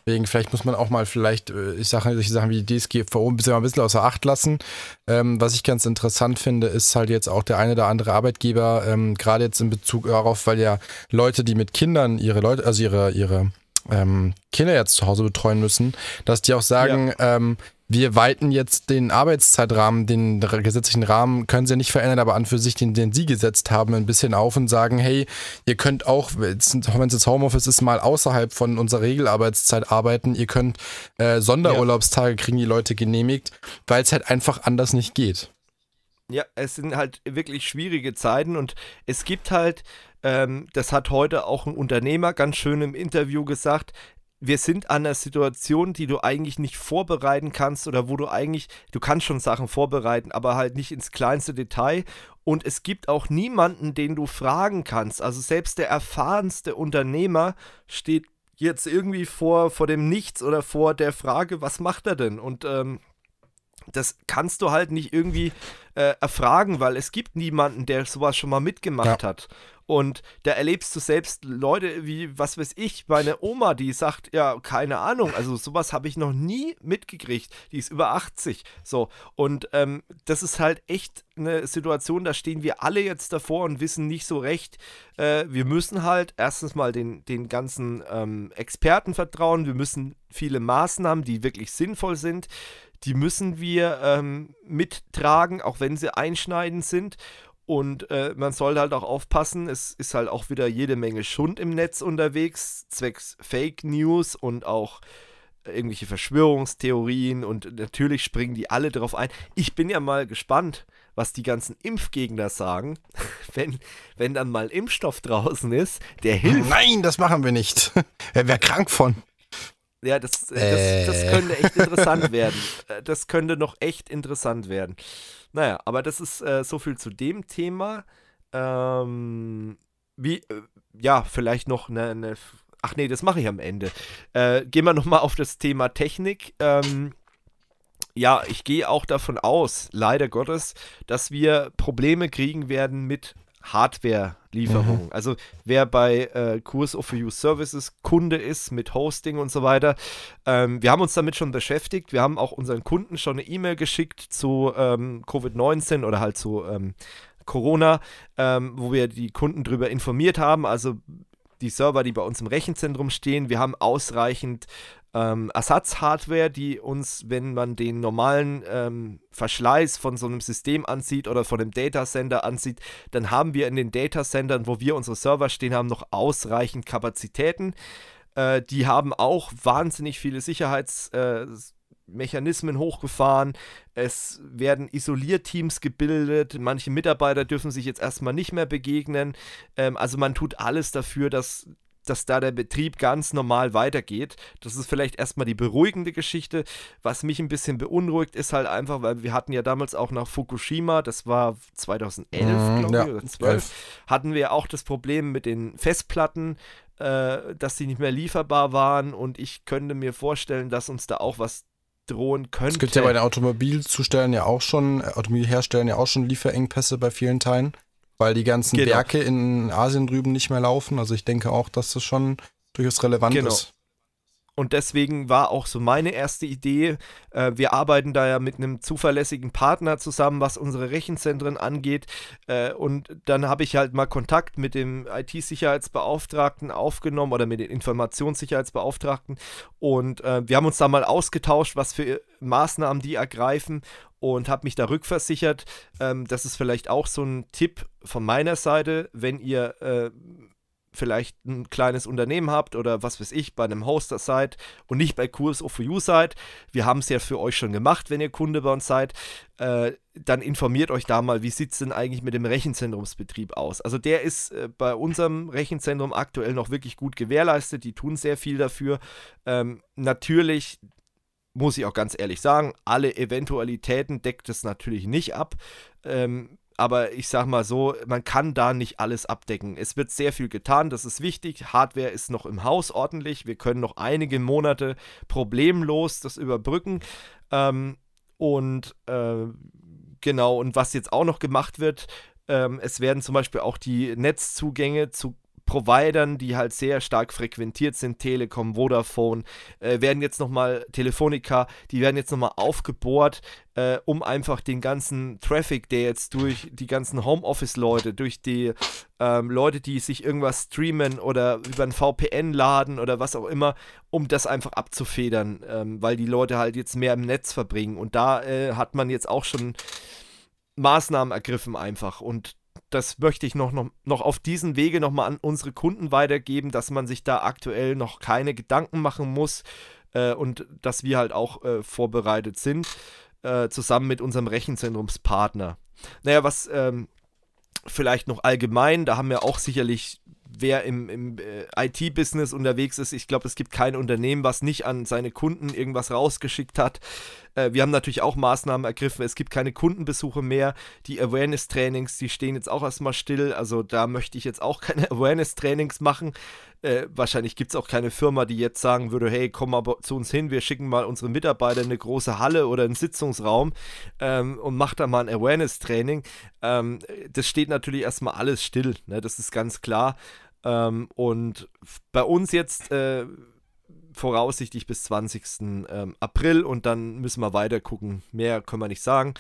Speaker 2: Deswegen, vielleicht muss man auch mal vielleicht, äh, ich sage solche Sachen wie die DSGVO ein bisschen, ein bisschen außer Acht lassen. Ähm, was ich ganz interessant finde, ist halt jetzt auch der eine oder andere Arbeitgeber, ähm, gerade jetzt in Bezug darauf, weil ja Leute, die mit Kindern ihre Leute, also ihre, ihre ähm, Kinder jetzt zu Hause betreuen müssen, dass die auch sagen, ja. ähm, wir weiten jetzt den Arbeitszeitrahmen, den gesetzlichen Rahmen, können sie ja nicht verändern, aber an für sich, den, den sie gesetzt haben, ein bisschen auf und sagen, hey, ihr könnt auch, wenn es jetzt Homeoffice ist, mal außerhalb von unserer Regelarbeitszeit arbeiten. Ihr könnt äh, Sonderurlaubstage kriegen die Leute genehmigt, weil es halt einfach anders nicht geht.
Speaker 1: Ja, es sind halt wirklich schwierige Zeiten und es gibt halt, ähm, das hat heute auch ein Unternehmer ganz schön im Interview gesagt, wir sind an einer Situation, die du eigentlich nicht vorbereiten kannst oder wo du eigentlich, du kannst schon Sachen vorbereiten, aber halt nicht ins kleinste Detail. Und es gibt auch niemanden, den du fragen kannst. Also selbst der erfahrenste Unternehmer steht jetzt irgendwie vor, vor dem Nichts oder vor der Frage, was macht er denn? Und ähm, das kannst du halt nicht irgendwie äh, erfragen, weil es gibt niemanden, der sowas schon mal mitgemacht ja. hat. Und da erlebst du selbst Leute wie, was weiß ich, meine Oma, die sagt, ja, keine Ahnung, also sowas habe ich noch nie mitgekriegt. Die ist über 80. So. Und ähm, das ist halt echt eine Situation, da stehen wir alle jetzt davor und wissen nicht so recht. Äh, wir müssen halt erstens mal den, den ganzen ähm, Experten vertrauen. Wir müssen viele Maßnahmen, die wirklich sinnvoll sind, die müssen wir ähm, mittragen, auch wenn sie einschneidend sind. Und äh, man soll halt auch aufpassen, es ist halt auch wieder jede Menge Schund im Netz unterwegs, zwecks Fake News und auch irgendwelche Verschwörungstheorien und natürlich springen die alle drauf ein. Ich bin ja mal gespannt, was die ganzen Impfgegner sagen, wenn, wenn dann mal Impfstoff draußen ist, der hilft.
Speaker 2: Nein, das machen wir nicht. Wer wäre krank von?
Speaker 1: Ja, das, äh. das, das könnte echt interessant werden. Äh, das könnte noch echt interessant werden. Naja, aber das ist äh, so viel zu dem Thema. Ähm, wie, äh, ja, vielleicht noch eine, eine, Ach nee, das mache ich am Ende. Äh, gehen wir nochmal auf das Thema Technik. Ähm, ja, ich gehe auch davon aus, leider Gottes, dass wir Probleme kriegen werden mit Hardware-Lieferungen. Mhm. Also wer bei äh, Kurs of You Services Kunde ist mit Hosting und so weiter, ähm, wir haben uns damit schon beschäftigt. Wir haben auch unseren Kunden schon eine E-Mail geschickt zu ähm, Covid-19 oder halt zu ähm, Corona, ähm, wo wir die Kunden darüber informiert haben. Also die Server, die bei uns im Rechenzentrum stehen. Wir haben ausreichend ähm, Ersatzhardware, die uns, wenn man den normalen ähm, Verschleiß von so einem System ansieht oder von einem Datacenter ansieht, dann haben wir in den Datacentern, wo wir unsere Server stehen haben, noch ausreichend Kapazitäten. Äh, die haben auch wahnsinnig viele Sicherheits- äh, Mechanismen hochgefahren. Es werden Isolierteams gebildet. Manche Mitarbeiter dürfen sich jetzt erstmal nicht mehr begegnen. Ähm, also man tut alles dafür, dass dass da der Betrieb ganz normal weitergeht. Das ist vielleicht erstmal die beruhigende Geschichte. Was mich ein bisschen beunruhigt, ist halt einfach, weil wir hatten ja damals auch nach Fukushima, das war 2011, mhm, glaube ja, ich, oder 12, hatten wir auch das Problem mit den Festplatten, äh, dass sie nicht mehr lieferbar waren und ich könnte mir vorstellen, dass uns da auch was drohen könnte. Es
Speaker 2: gibt ja bei den Automobilzustellern ja auch schon, äh, Automobilherstellern ja auch schon Lieferengpässe bei vielen Teilen, weil die ganzen genau. Werke in Asien drüben nicht mehr laufen. Also ich denke auch, dass das schon durchaus relevant genau. ist.
Speaker 1: Und deswegen war auch so meine erste Idee, äh, wir arbeiten da ja mit einem zuverlässigen Partner zusammen, was unsere Rechenzentren angeht. Äh, und dann habe ich halt mal Kontakt mit dem IT-Sicherheitsbeauftragten aufgenommen oder mit den Informationssicherheitsbeauftragten. Und äh, wir haben uns da mal ausgetauscht, was für Maßnahmen die ergreifen und habe mich da rückversichert. Ähm, das ist vielleicht auch so ein Tipp von meiner Seite, wenn ihr äh, vielleicht ein kleines Unternehmen habt oder was weiß ich, bei einem Hoster seid und nicht bei Kurs of You seid, wir haben es ja für euch schon gemacht, wenn ihr Kunde bei uns seid, äh, dann informiert euch da mal, wie sieht es denn eigentlich mit dem Rechenzentrumsbetrieb aus. Also der ist äh, bei unserem Rechenzentrum aktuell noch wirklich gut gewährleistet, die tun sehr viel dafür. Ähm, natürlich muss ich auch ganz ehrlich sagen, alle Eventualitäten deckt es natürlich nicht ab. Ähm, aber ich sag mal so, man kann da nicht alles abdecken. Es wird sehr viel getan, das ist wichtig. Hardware ist noch im Haus ordentlich. Wir können noch einige Monate problemlos das überbrücken. Ähm, und äh, genau, und was jetzt auch noch gemacht wird, ähm, es werden zum Beispiel auch die Netzzugänge zu Providern, die halt sehr stark frequentiert sind, Telekom, Vodafone, äh, werden jetzt nochmal, Telefonica, die werden jetzt nochmal aufgebohrt, äh, um einfach den ganzen Traffic, der jetzt durch die ganzen Homeoffice-Leute, durch die ähm, Leute, die sich irgendwas streamen oder über ein VPN laden oder was auch immer, um das einfach abzufedern, ähm, weil die Leute halt jetzt mehr im Netz verbringen. Und da äh, hat man jetzt auch schon Maßnahmen ergriffen einfach. Und das möchte ich noch, noch, noch auf diesem Wege nochmal an unsere Kunden weitergeben, dass man sich da aktuell noch keine Gedanken machen muss äh, und dass wir halt auch äh, vorbereitet sind, äh, zusammen mit unserem Rechenzentrumspartner. Naja, was ähm, vielleicht noch allgemein, da haben wir auch sicherlich wer im, im äh, IT-Business unterwegs ist, ich glaube, es gibt kein Unternehmen, was nicht an seine Kunden irgendwas rausgeschickt hat. Äh, wir haben natürlich auch Maßnahmen ergriffen. Es gibt keine Kundenbesuche mehr. Die Awareness-Trainings, die stehen jetzt auch erstmal still. Also da möchte ich jetzt auch keine Awareness-Trainings machen. Äh, wahrscheinlich gibt es auch keine Firma, die jetzt sagen würde, hey, komm mal zu uns hin, wir schicken mal unsere Mitarbeiter in eine große Halle oder einen Sitzungsraum ähm, und macht da mal ein Awareness-Training. Ähm, das steht natürlich erstmal alles still, ne? das ist ganz klar. Ähm, und bei uns jetzt äh, voraussichtlich bis 20. Ähm, April und dann müssen wir weiter gucken. Mehr können wir nicht sagen.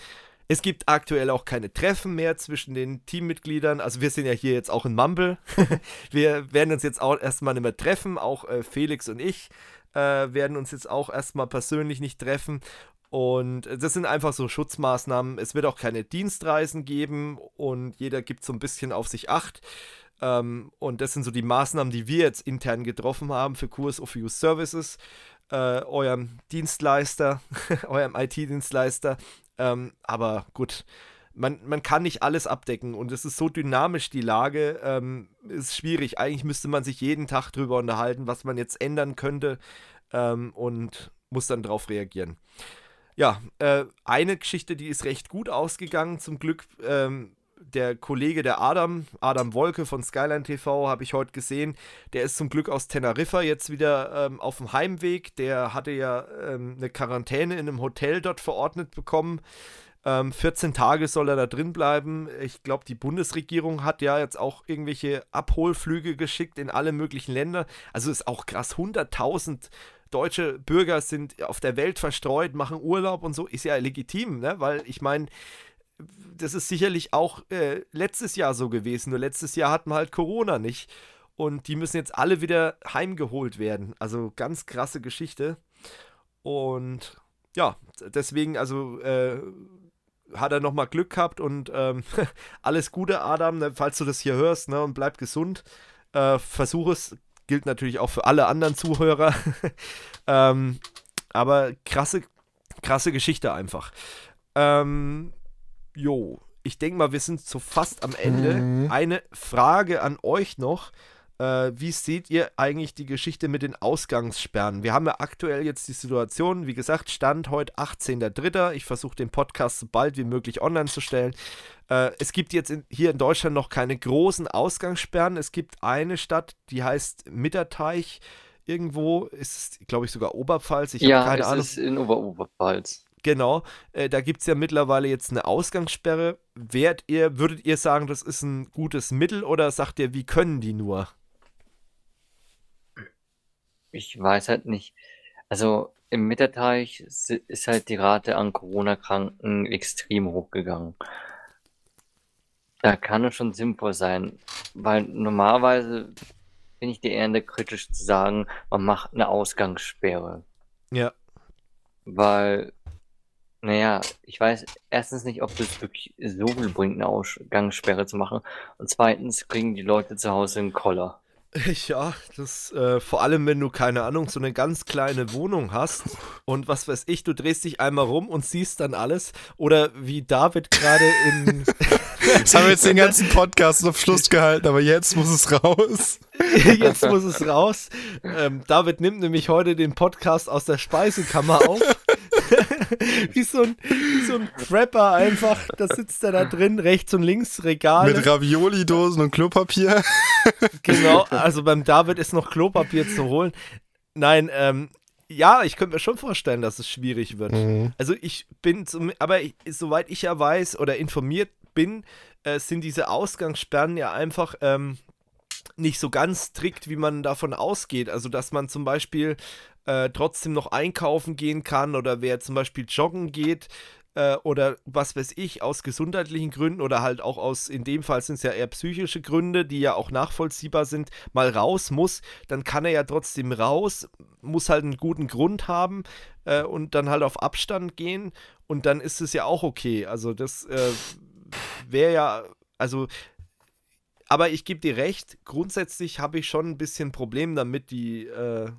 Speaker 1: Es gibt aktuell auch keine Treffen mehr zwischen den Teammitgliedern. Also wir sind ja hier jetzt auch in Mumble. wir werden uns jetzt auch erstmal nicht mehr treffen. Auch äh, Felix und ich äh, werden uns jetzt auch erstmal persönlich nicht treffen. Und das sind einfach so Schutzmaßnahmen. Es wird auch keine Dienstreisen geben und jeder gibt so ein bisschen auf sich acht. Ähm, und das sind so die Maßnahmen, die wir jetzt intern getroffen haben für Kurs of Use Services, äh, eurem Dienstleister, eurem IT-Dienstleister. Ähm, aber gut, man, man kann nicht alles abdecken und es ist so dynamisch, die Lage, ähm, ist schwierig. Eigentlich müsste man sich jeden Tag drüber unterhalten, was man jetzt ändern könnte ähm, und muss dann darauf reagieren. Ja, äh, eine Geschichte, die ist recht gut ausgegangen, zum Glück. Ähm, der Kollege, der Adam, Adam Wolke von Skyline TV, habe ich heute gesehen. Der ist zum Glück aus Teneriffa jetzt wieder ähm, auf dem Heimweg. Der hatte ja ähm, eine Quarantäne in einem Hotel dort verordnet bekommen. Ähm, 14 Tage soll er da drin bleiben. Ich glaube, die Bundesregierung hat ja jetzt auch irgendwelche Abholflüge geschickt in alle möglichen Länder. Also ist auch krass. 100.000 deutsche Bürger sind auf der Welt verstreut, machen Urlaub und so. Ist ja legitim, ne? weil ich meine das ist sicherlich auch äh, letztes Jahr so gewesen. Nur letztes Jahr hatten wir halt Corona nicht. Und die müssen jetzt alle wieder heimgeholt werden. Also ganz krasse Geschichte. Und ja, deswegen, also äh, hat er nochmal Glück gehabt und ähm, alles Gute, Adam, ne, falls du das hier hörst, ne, und bleib gesund. Äh, versuch es, gilt natürlich auch für alle anderen Zuhörer. ähm, aber krasse, krasse Geschichte einfach. Ähm, Jo, ich denke mal, wir sind so fast am Ende. Mhm. Eine Frage an euch noch. Äh, wie seht ihr eigentlich die Geschichte mit den Ausgangssperren? Wir haben ja aktuell jetzt die Situation, wie gesagt, Stand heute 18.03. Ich versuche den Podcast so bald wie möglich online zu stellen. Äh, es gibt jetzt in, hier in Deutschland noch keine großen Ausgangssperren. Es gibt eine Stadt, die heißt Mitterteich. Irgendwo ist es, glaube ich, sogar Oberpfalz. Ich
Speaker 3: ja, keine es Ahnung. ist in Oberoberpfalz.
Speaker 1: Genau, äh, da gibt es ja mittlerweile jetzt eine Ausgangssperre. Wärt ihr, würdet ihr sagen, das ist ein gutes Mittel oder sagt ihr, wie können die nur?
Speaker 3: Ich weiß halt nicht. Also im Mitterteich ist halt die Rate an Corona-Kranken extrem hochgegangen. Da kann es schon sinnvoll sein, weil normalerweise bin ich dir eher kritisch zu sagen, man macht eine Ausgangssperre.
Speaker 1: Ja.
Speaker 3: Weil naja, ich weiß erstens nicht, ob das wirklich so viel bringt, eine Ausgangssperre zu machen. Und zweitens kriegen die Leute zu Hause einen Koller.
Speaker 1: Ja, das äh, vor allem, wenn du keine Ahnung, so eine ganz kleine Wohnung hast und was weiß ich, du drehst dich einmal rum und siehst dann alles. Oder wie David gerade in.
Speaker 2: Das haben wir jetzt den ganzen Podcast auf Schluss gehalten, aber jetzt muss es raus.
Speaker 1: jetzt muss es raus. Ähm, David nimmt nämlich heute den Podcast aus der Speisekammer auf. wie, so ein, wie so ein Rapper einfach. Da sitzt er da drin, rechts und links Regal.
Speaker 2: Mit Ravioli-Dosen und Klopapier.
Speaker 1: genau, also beim David ist noch Klopapier zu holen. Nein, ähm, ja, ich könnte mir schon vorstellen, dass es schwierig wird. Mhm. Also ich bin, zum, aber ich, soweit ich ja weiß oder informiert bin, äh, sind diese Ausgangssperren ja einfach ähm, nicht so ganz strikt, wie man davon ausgeht. Also, dass man zum Beispiel äh, trotzdem noch einkaufen gehen kann oder wer zum Beispiel joggen geht äh, oder was weiß ich, aus gesundheitlichen Gründen oder halt auch aus, in dem Fall sind es ja eher psychische Gründe, die ja auch nachvollziehbar sind, mal raus muss, dann kann er ja trotzdem raus, muss halt einen guten Grund haben äh, und dann halt auf Abstand gehen und dann ist es ja auch okay. Also das äh, wäre ja, also aber ich gebe dir recht, grundsätzlich habe ich schon ein bisschen Problem damit, die, äh,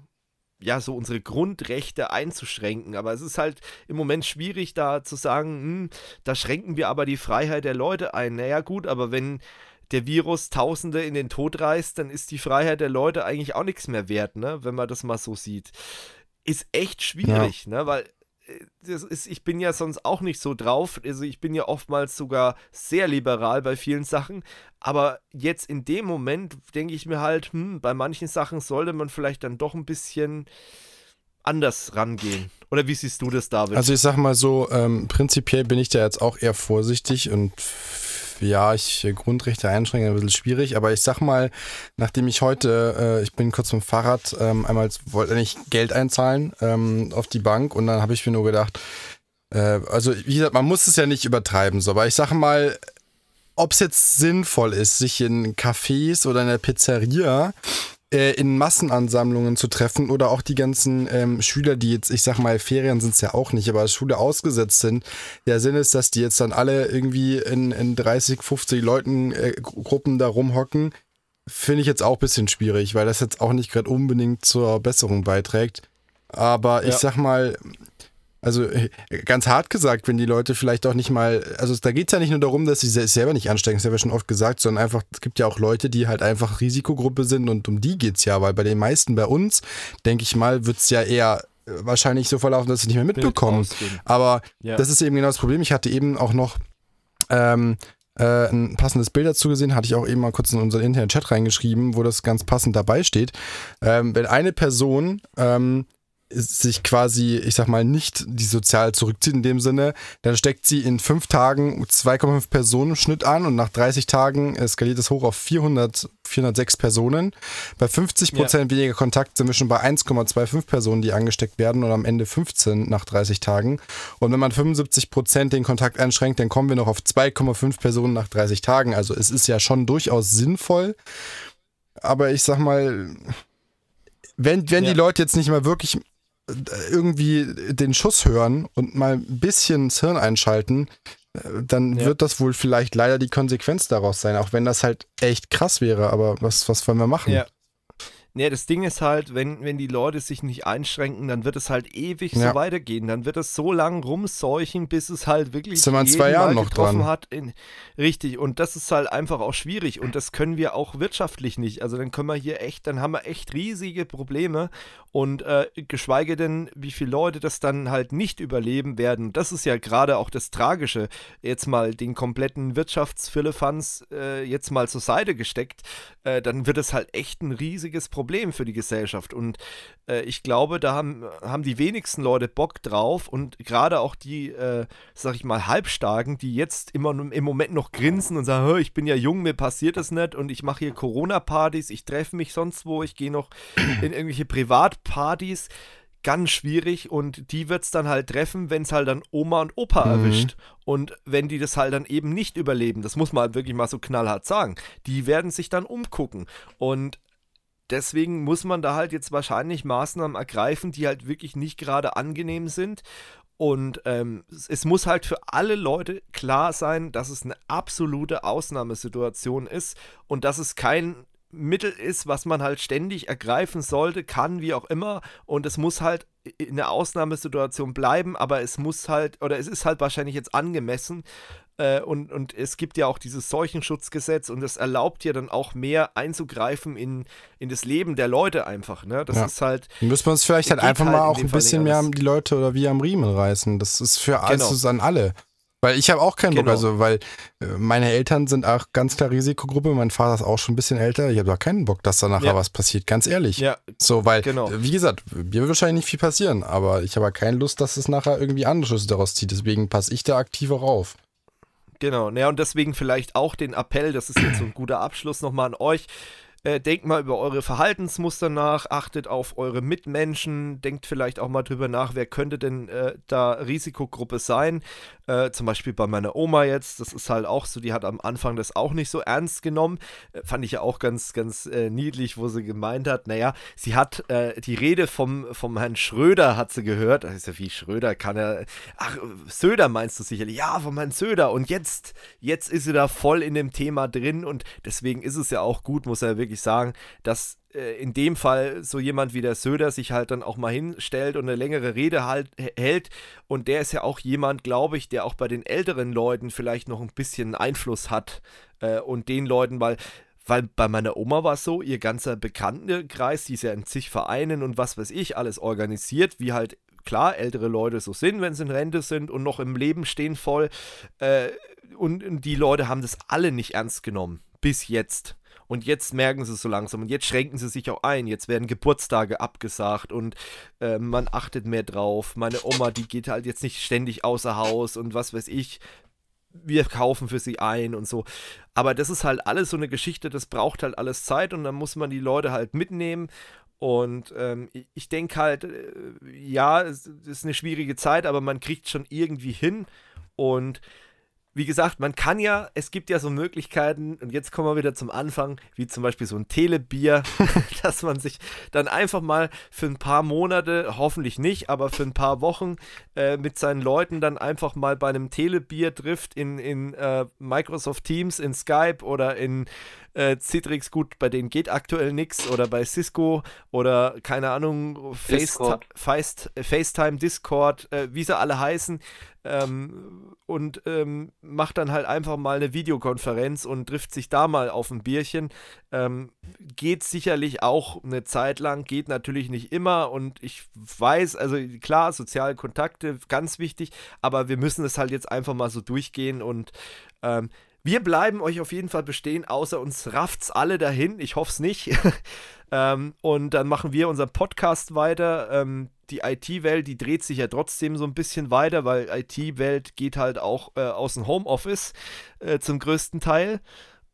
Speaker 1: ja, so unsere Grundrechte einzuschränken. Aber es ist halt im Moment schwierig, da zu sagen, hm, da schränken wir aber die Freiheit der Leute ein. Naja, gut, aber wenn der Virus Tausende in den Tod reißt, dann ist die Freiheit der Leute eigentlich auch nichts mehr wert, ne? Wenn man das mal so sieht. Ist echt schwierig, ja. ne? Weil das ist, ich bin ja sonst auch nicht so drauf. Also ich bin ja oftmals sogar sehr liberal bei vielen Sachen. Aber jetzt in dem Moment denke ich mir halt, hm, bei manchen Sachen sollte man vielleicht dann doch ein bisschen anders rangehen. Oder wie siehst du das, David?
Speaker 2: Also ich sag mal so, ähm, prinzipiell bin ich da jetzt auch eher vorsichtig und ja, ich äh, Grundrechte einschränken, ein bisschen schwierig, aber ich sag mal, nachdem ich heute, äh, ich bin kurz vom Fahrrad, ähm, einmal wollte ich Geld einzahlen ähm, auf die Bank und dann habe ich mir nur gedacht, äh, also wie gesagt, man muss es ja nicht übertreiben, so, aber ich sag mal, ob es jetzt sinnvoll ist, sich in Cafés oder in der Pizzeria äh, in Massenansammlungen zu treffen oder auch die ganzen ähm, Schüler, die jetzt, ich sag mal, Ferien sind es ja auch nicht, aber Schule ausgesetzt sind. Der Sinn ist, dass die jetzt dann alle irgendwie in, in 30, 50 Leuten äh, Gruppen da rumhocken. Finde ich jetzt auch ein bisschen schwierig, weil das jetzt auch nicht gerade unbedingt zur Besserung beiträgt. Aber ich ja. sag mal, also äh, ganz hart gesagt, wenn die Leute vielleicht auch nicht mal, also da geht es ja nicht nur darum, dass sie sich selber nicht anstecken, das haben wir schon oft gesagt, sondern einfach, es gibt ja auch Leute, die halt einfach Risikogruppe sind und um die geht es ja, weil bei den meisten bei uns, denke ich mal, wird es ja eher äh, wahrscheinlich so verlaufen, dass sie nicht mehr mitbekommen. Aber ja. das ist eben genau das Problem. Ich hatte eben auch noch ähm, äh, ein passendes Bild dazu gesehen, hatte ich auch eben mal kurz in unseren internen Chat reingeschrieben, wo das ganz passend dabei steht. Ähm, wenn eine Person ähm, sich quasi, ich sag mal, nicht die sozial zurückzieht in dem Sinne, dann steckt sie in fünf Tagen 2,5 Personen im Schnitt an und nach 30 Tagen eskaliert es hoch auf 400, 406 Personen. Bei 50 Prozent ja. weniger Kontakt sind wir schon bei 1,25 Personen, die angesteckt werden und am Ende 15 nach 30 Tagen. Und wenn man 75 Prozent den Kontakt einschränkt, dann kommen wir noch auf 2,5 Personen nach 30 Tagen. Also es ist ja schon durchaus sinnvoll. Aber ich sag mal, wenn, wenn ja. die Leute jetzt nicht mal wirklich irgendwie den Schuss hören und mal ein bisschen das Hirn einschalten, äh, dann ja. wird das wohl vielleicht leider die Konsequenz daraus sein, auch wenn das halt echt krass wäre. Aber was, was wollen wir machen?
Speaker 1: Ja. Nee, das Ding ist halt, wenn, wenn die Leute sich nicht einschränken, dann wird es halt ewig ja. so weitergehen. Dann wird es so lang rumseuchen, bis es halt wirklich
Speaker 2: Sind wir in zwei Jahren noch dran.
Speaker 1: hat. In, richtig, und das ist halt einfach auch schwierig und das können wir auch wirtschaftlich nicht. Also dann können wir hier echt, dann haben wir echt riesige Probleme und äh, geschweige denn, wie viele Leute das dann halt nicht überleben werden. Das ist ja gerade auch das Tragische. Jetzt mal den kompletten Wirtschaftsfirlefanz äh, jetzt mal zur Seite gesteckt, äh, dann wird es halt echt ein riesiges Problem Problem für die Gesellschaft. Und äh, ich glaube, da haben, haben die wenigsten Leute Bock drauf und gerade auch die, äh, sag ich mal, Halbstarken, die jetzt immer im Moment noch grinsen und sagen, ich bin ja jung, mir passiert das nicht und ich mache hier Corona-Partys, ich treffe mich sonst wo, ich gehe noch in irgendwelche Privatpartys ganz schwierig und die wird es dann halt treffen, wenn es halt dann Oma und Opa mhm. erwischt. Und wenn die das halt dann eben nicht überleben, das muss man halt wirklich mal so knallhart sagen, die werden sich dann umgucken. Und deswegen muss man da halt jetzt wahrscheinlich Maßnahmen ergreifen, die halt wirklich nicht gerade angenehm sind. Und ähm, es muss halt für alle Leute klar sein, dass es eine absolute Ausnahmesituation ist und dass es kein Mittel ist, was man halt ständig ergreifen sollte, kann, wie auch immer. Und es muss halt in der Ausnahmesituation bleiben, aber es muss halt, oder es ist halt wahrscheinlich jetzt angemessen. Äh, und, und es gibt ja auch dieses Seuchenschutzgesetz und es erlaubt ja dann auch mehr einzugreifen in, in das Leben der Leute einfach. Ne? Das ja. ist halt.
Speaker 2: Müssen wir uns vielleicht halt einfach halt mal auch ein bisschen mehr die Leute oder wie am Riemen reißen. Das ist für genau. alles an alle. Weil ich habe auch keinen genau. Bock, also weil äh, meine Eltern sind auch ganz klar Risikogruppe, mein Vater ist auch schon ein bisschen älter, ich habe da keinen Bock, dass da nachher ja. was passiert, ganz ehrlich. Ja. So, weil, genau. wie gesagt, mir wird wahrscheinlich nicht viel passieren, aber ich habe keine Lust, dass es nachher irgendwie Anschlüsse daraus zieht, deswegen passe ich da aktiver rauf.
Speaker 1: Genau, naja, und deswegen vielleicht auch den Appell, das ist jetzt so ein guter Abschluss nochmal an euch, Äh, denkt mal über eure Verhaltensmuster nach, achtet auf eure Mitmenschen, denkt vielleicht auch mal drüber nach, wer könnte denn äh, da Risikogruppe sein. Äh, zum Beispiel bei meiner Oma jetzt, das ist halt auch so, die hat am Anfang das auch nicht so ernst genommen. Äh, fand ich ja auch ganz, ganz äh, niedlich, wo sie gemeint hat, naja, sie hat äh, die Rede vom, vom Herrn Schröder hat sie gehört. Das ist ja wie Schröder, kann er. Ach, Söder meinst du sicherlich? Ja, vom Herrn Söder. Und jetzt, jetzt ist sie da voll in dem Thema drin und deswegen ist es ja auch gut, muss er wirklich sagen, dass äh, in dem Fall so jemand wie der Söder sich halt dann auch mal hinstellt und eine längere Rede halt hält. Und der ist ja auch jemand, glaube ich, der auch bei den älteren Leuten vielleicht noch ein bisschen Einfluss hat. Äh, und den Leuten, weil weil bei meiner Oma war es so, ihr ganzer Bekanntenkreis, die ist ja in zig Vereinen und was weiß ich, alles organisiert, wie halt klar ältere Leute so sind, wenn sie in Rente sind und noch im Leben stehen voll. Äh, und, und die Leute haben das alle nicht ernst genommen. Bis jetzt. Und jetzt merken sie es so langsam und jetzt schränken sie sich auch ein. Jetzt werden Geburtstage abgesagt und äh, man achtet mehr drauf. Meine Oma, die geht halt jetzt nicht ständig außer Haus und was weiß ich. Wir kaufen für sie ein und so. Aber das ist halt alles so eine Geschichte, das braucht halt alles Zeit und dann muss man die Leute halt mitnehmen. Und ähm, ich denke halt, äh, ja, es ist eine schwierige Zeit, aber man kriegt schon irgendwie hin. Und wie gesagt, man kann ja, es gibt ja so Möglichkeiten, und jetzt kommen wir wieder zum Anfang, wie zum Beispiel so ein Telebier, dass man sich dann einfach mal für ein paar Monate, hoffentlich nicht, aber für ein paar Wochen äh, mit seinen Leuten dann einfach mal bei einem Telebier trifft in, in äh, Microsoft Teams, in Skype oder in äh, Citrix, gut, bei denen geht aktuell nichts oder bei Cisco oder keine Ahnung, Facetime, FaceTime, Discord, äh, wie sie alle heißen ähm, und ähm, macht dann halt einfach mal eine Videokonferenz und trifft sich da mal auf ein Bierchen. Ähm, geht sicherlich auch eine Zeit lang, geht natürlich nicht immer und ich weiß, also klar, soziale Kontakte, ganz wichtig, aber wir müssen es halt jetzt einfach mal so durchgehen und ähm, wir bleiben euch auf jeden Fall bestehen, außer uns rafft's alle dahin. Ich hoffe es nicht. ähm, und dann machen wir unseren Podcast weiter. Ähm, die IT-Welt, die dreht sich ja trotzdem so ein bisschen weiter, weil IT-Welt geht halt auch äh, aus dem Homeoffice äh, zum größten Teil.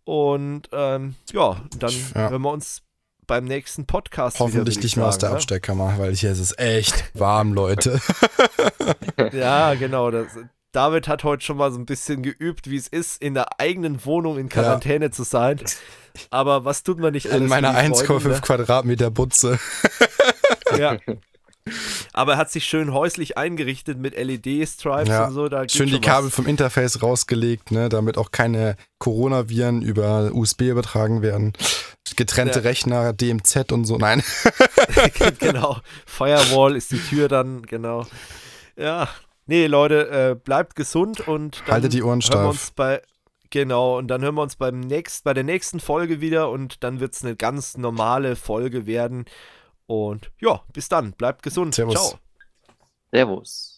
Speaker 1: Und ähm, ja, dann ja. hören wir uns beim nächsten Podcast.
Speaker 2: Hoffentlich nicht mehr aus der ne? Absteckkammer, weil hier ist es echt warm, Leute.
Speaker 1: ja, genau. Das, David hat heute schon mal so ein bisschen geübt, wie es ist, in der eigenen Wohnung in Quarantäne ja. zu sein. Aber was tut man nicht
Speaker 2: alles? In meiner 1,5 ne? Quadratmeter Butze.
Speaker 1: ja. Aber er hat sich schön häuslich eingerichtet mit LED-Stripes ja. und so.
Speaker 2: Da schön die Kabel vom Interface rausgelegt, ne, damit auch keine Coronaviren über USB übertragen werden. Getrennte ja. Rechner, DMZ und so. Nein.
Speaker 1: genau. Firewall ist die Tür dann, genau. Ja, Nee, Leute, äh, bleibt gesund und
Speaker 2: dann haltet die Ohren steif.
Speaker 1: Hören wir uns bei, genau, und dann hören wir uns beim nächst, bei der nächsten Folge wieder und dann wird es eine ganz normale Folge werden. Und ja, bis dann, bleibt gesund.
Speaker 2: Servus.
Speaker 1: Ciao.
Speaker 3: Servus.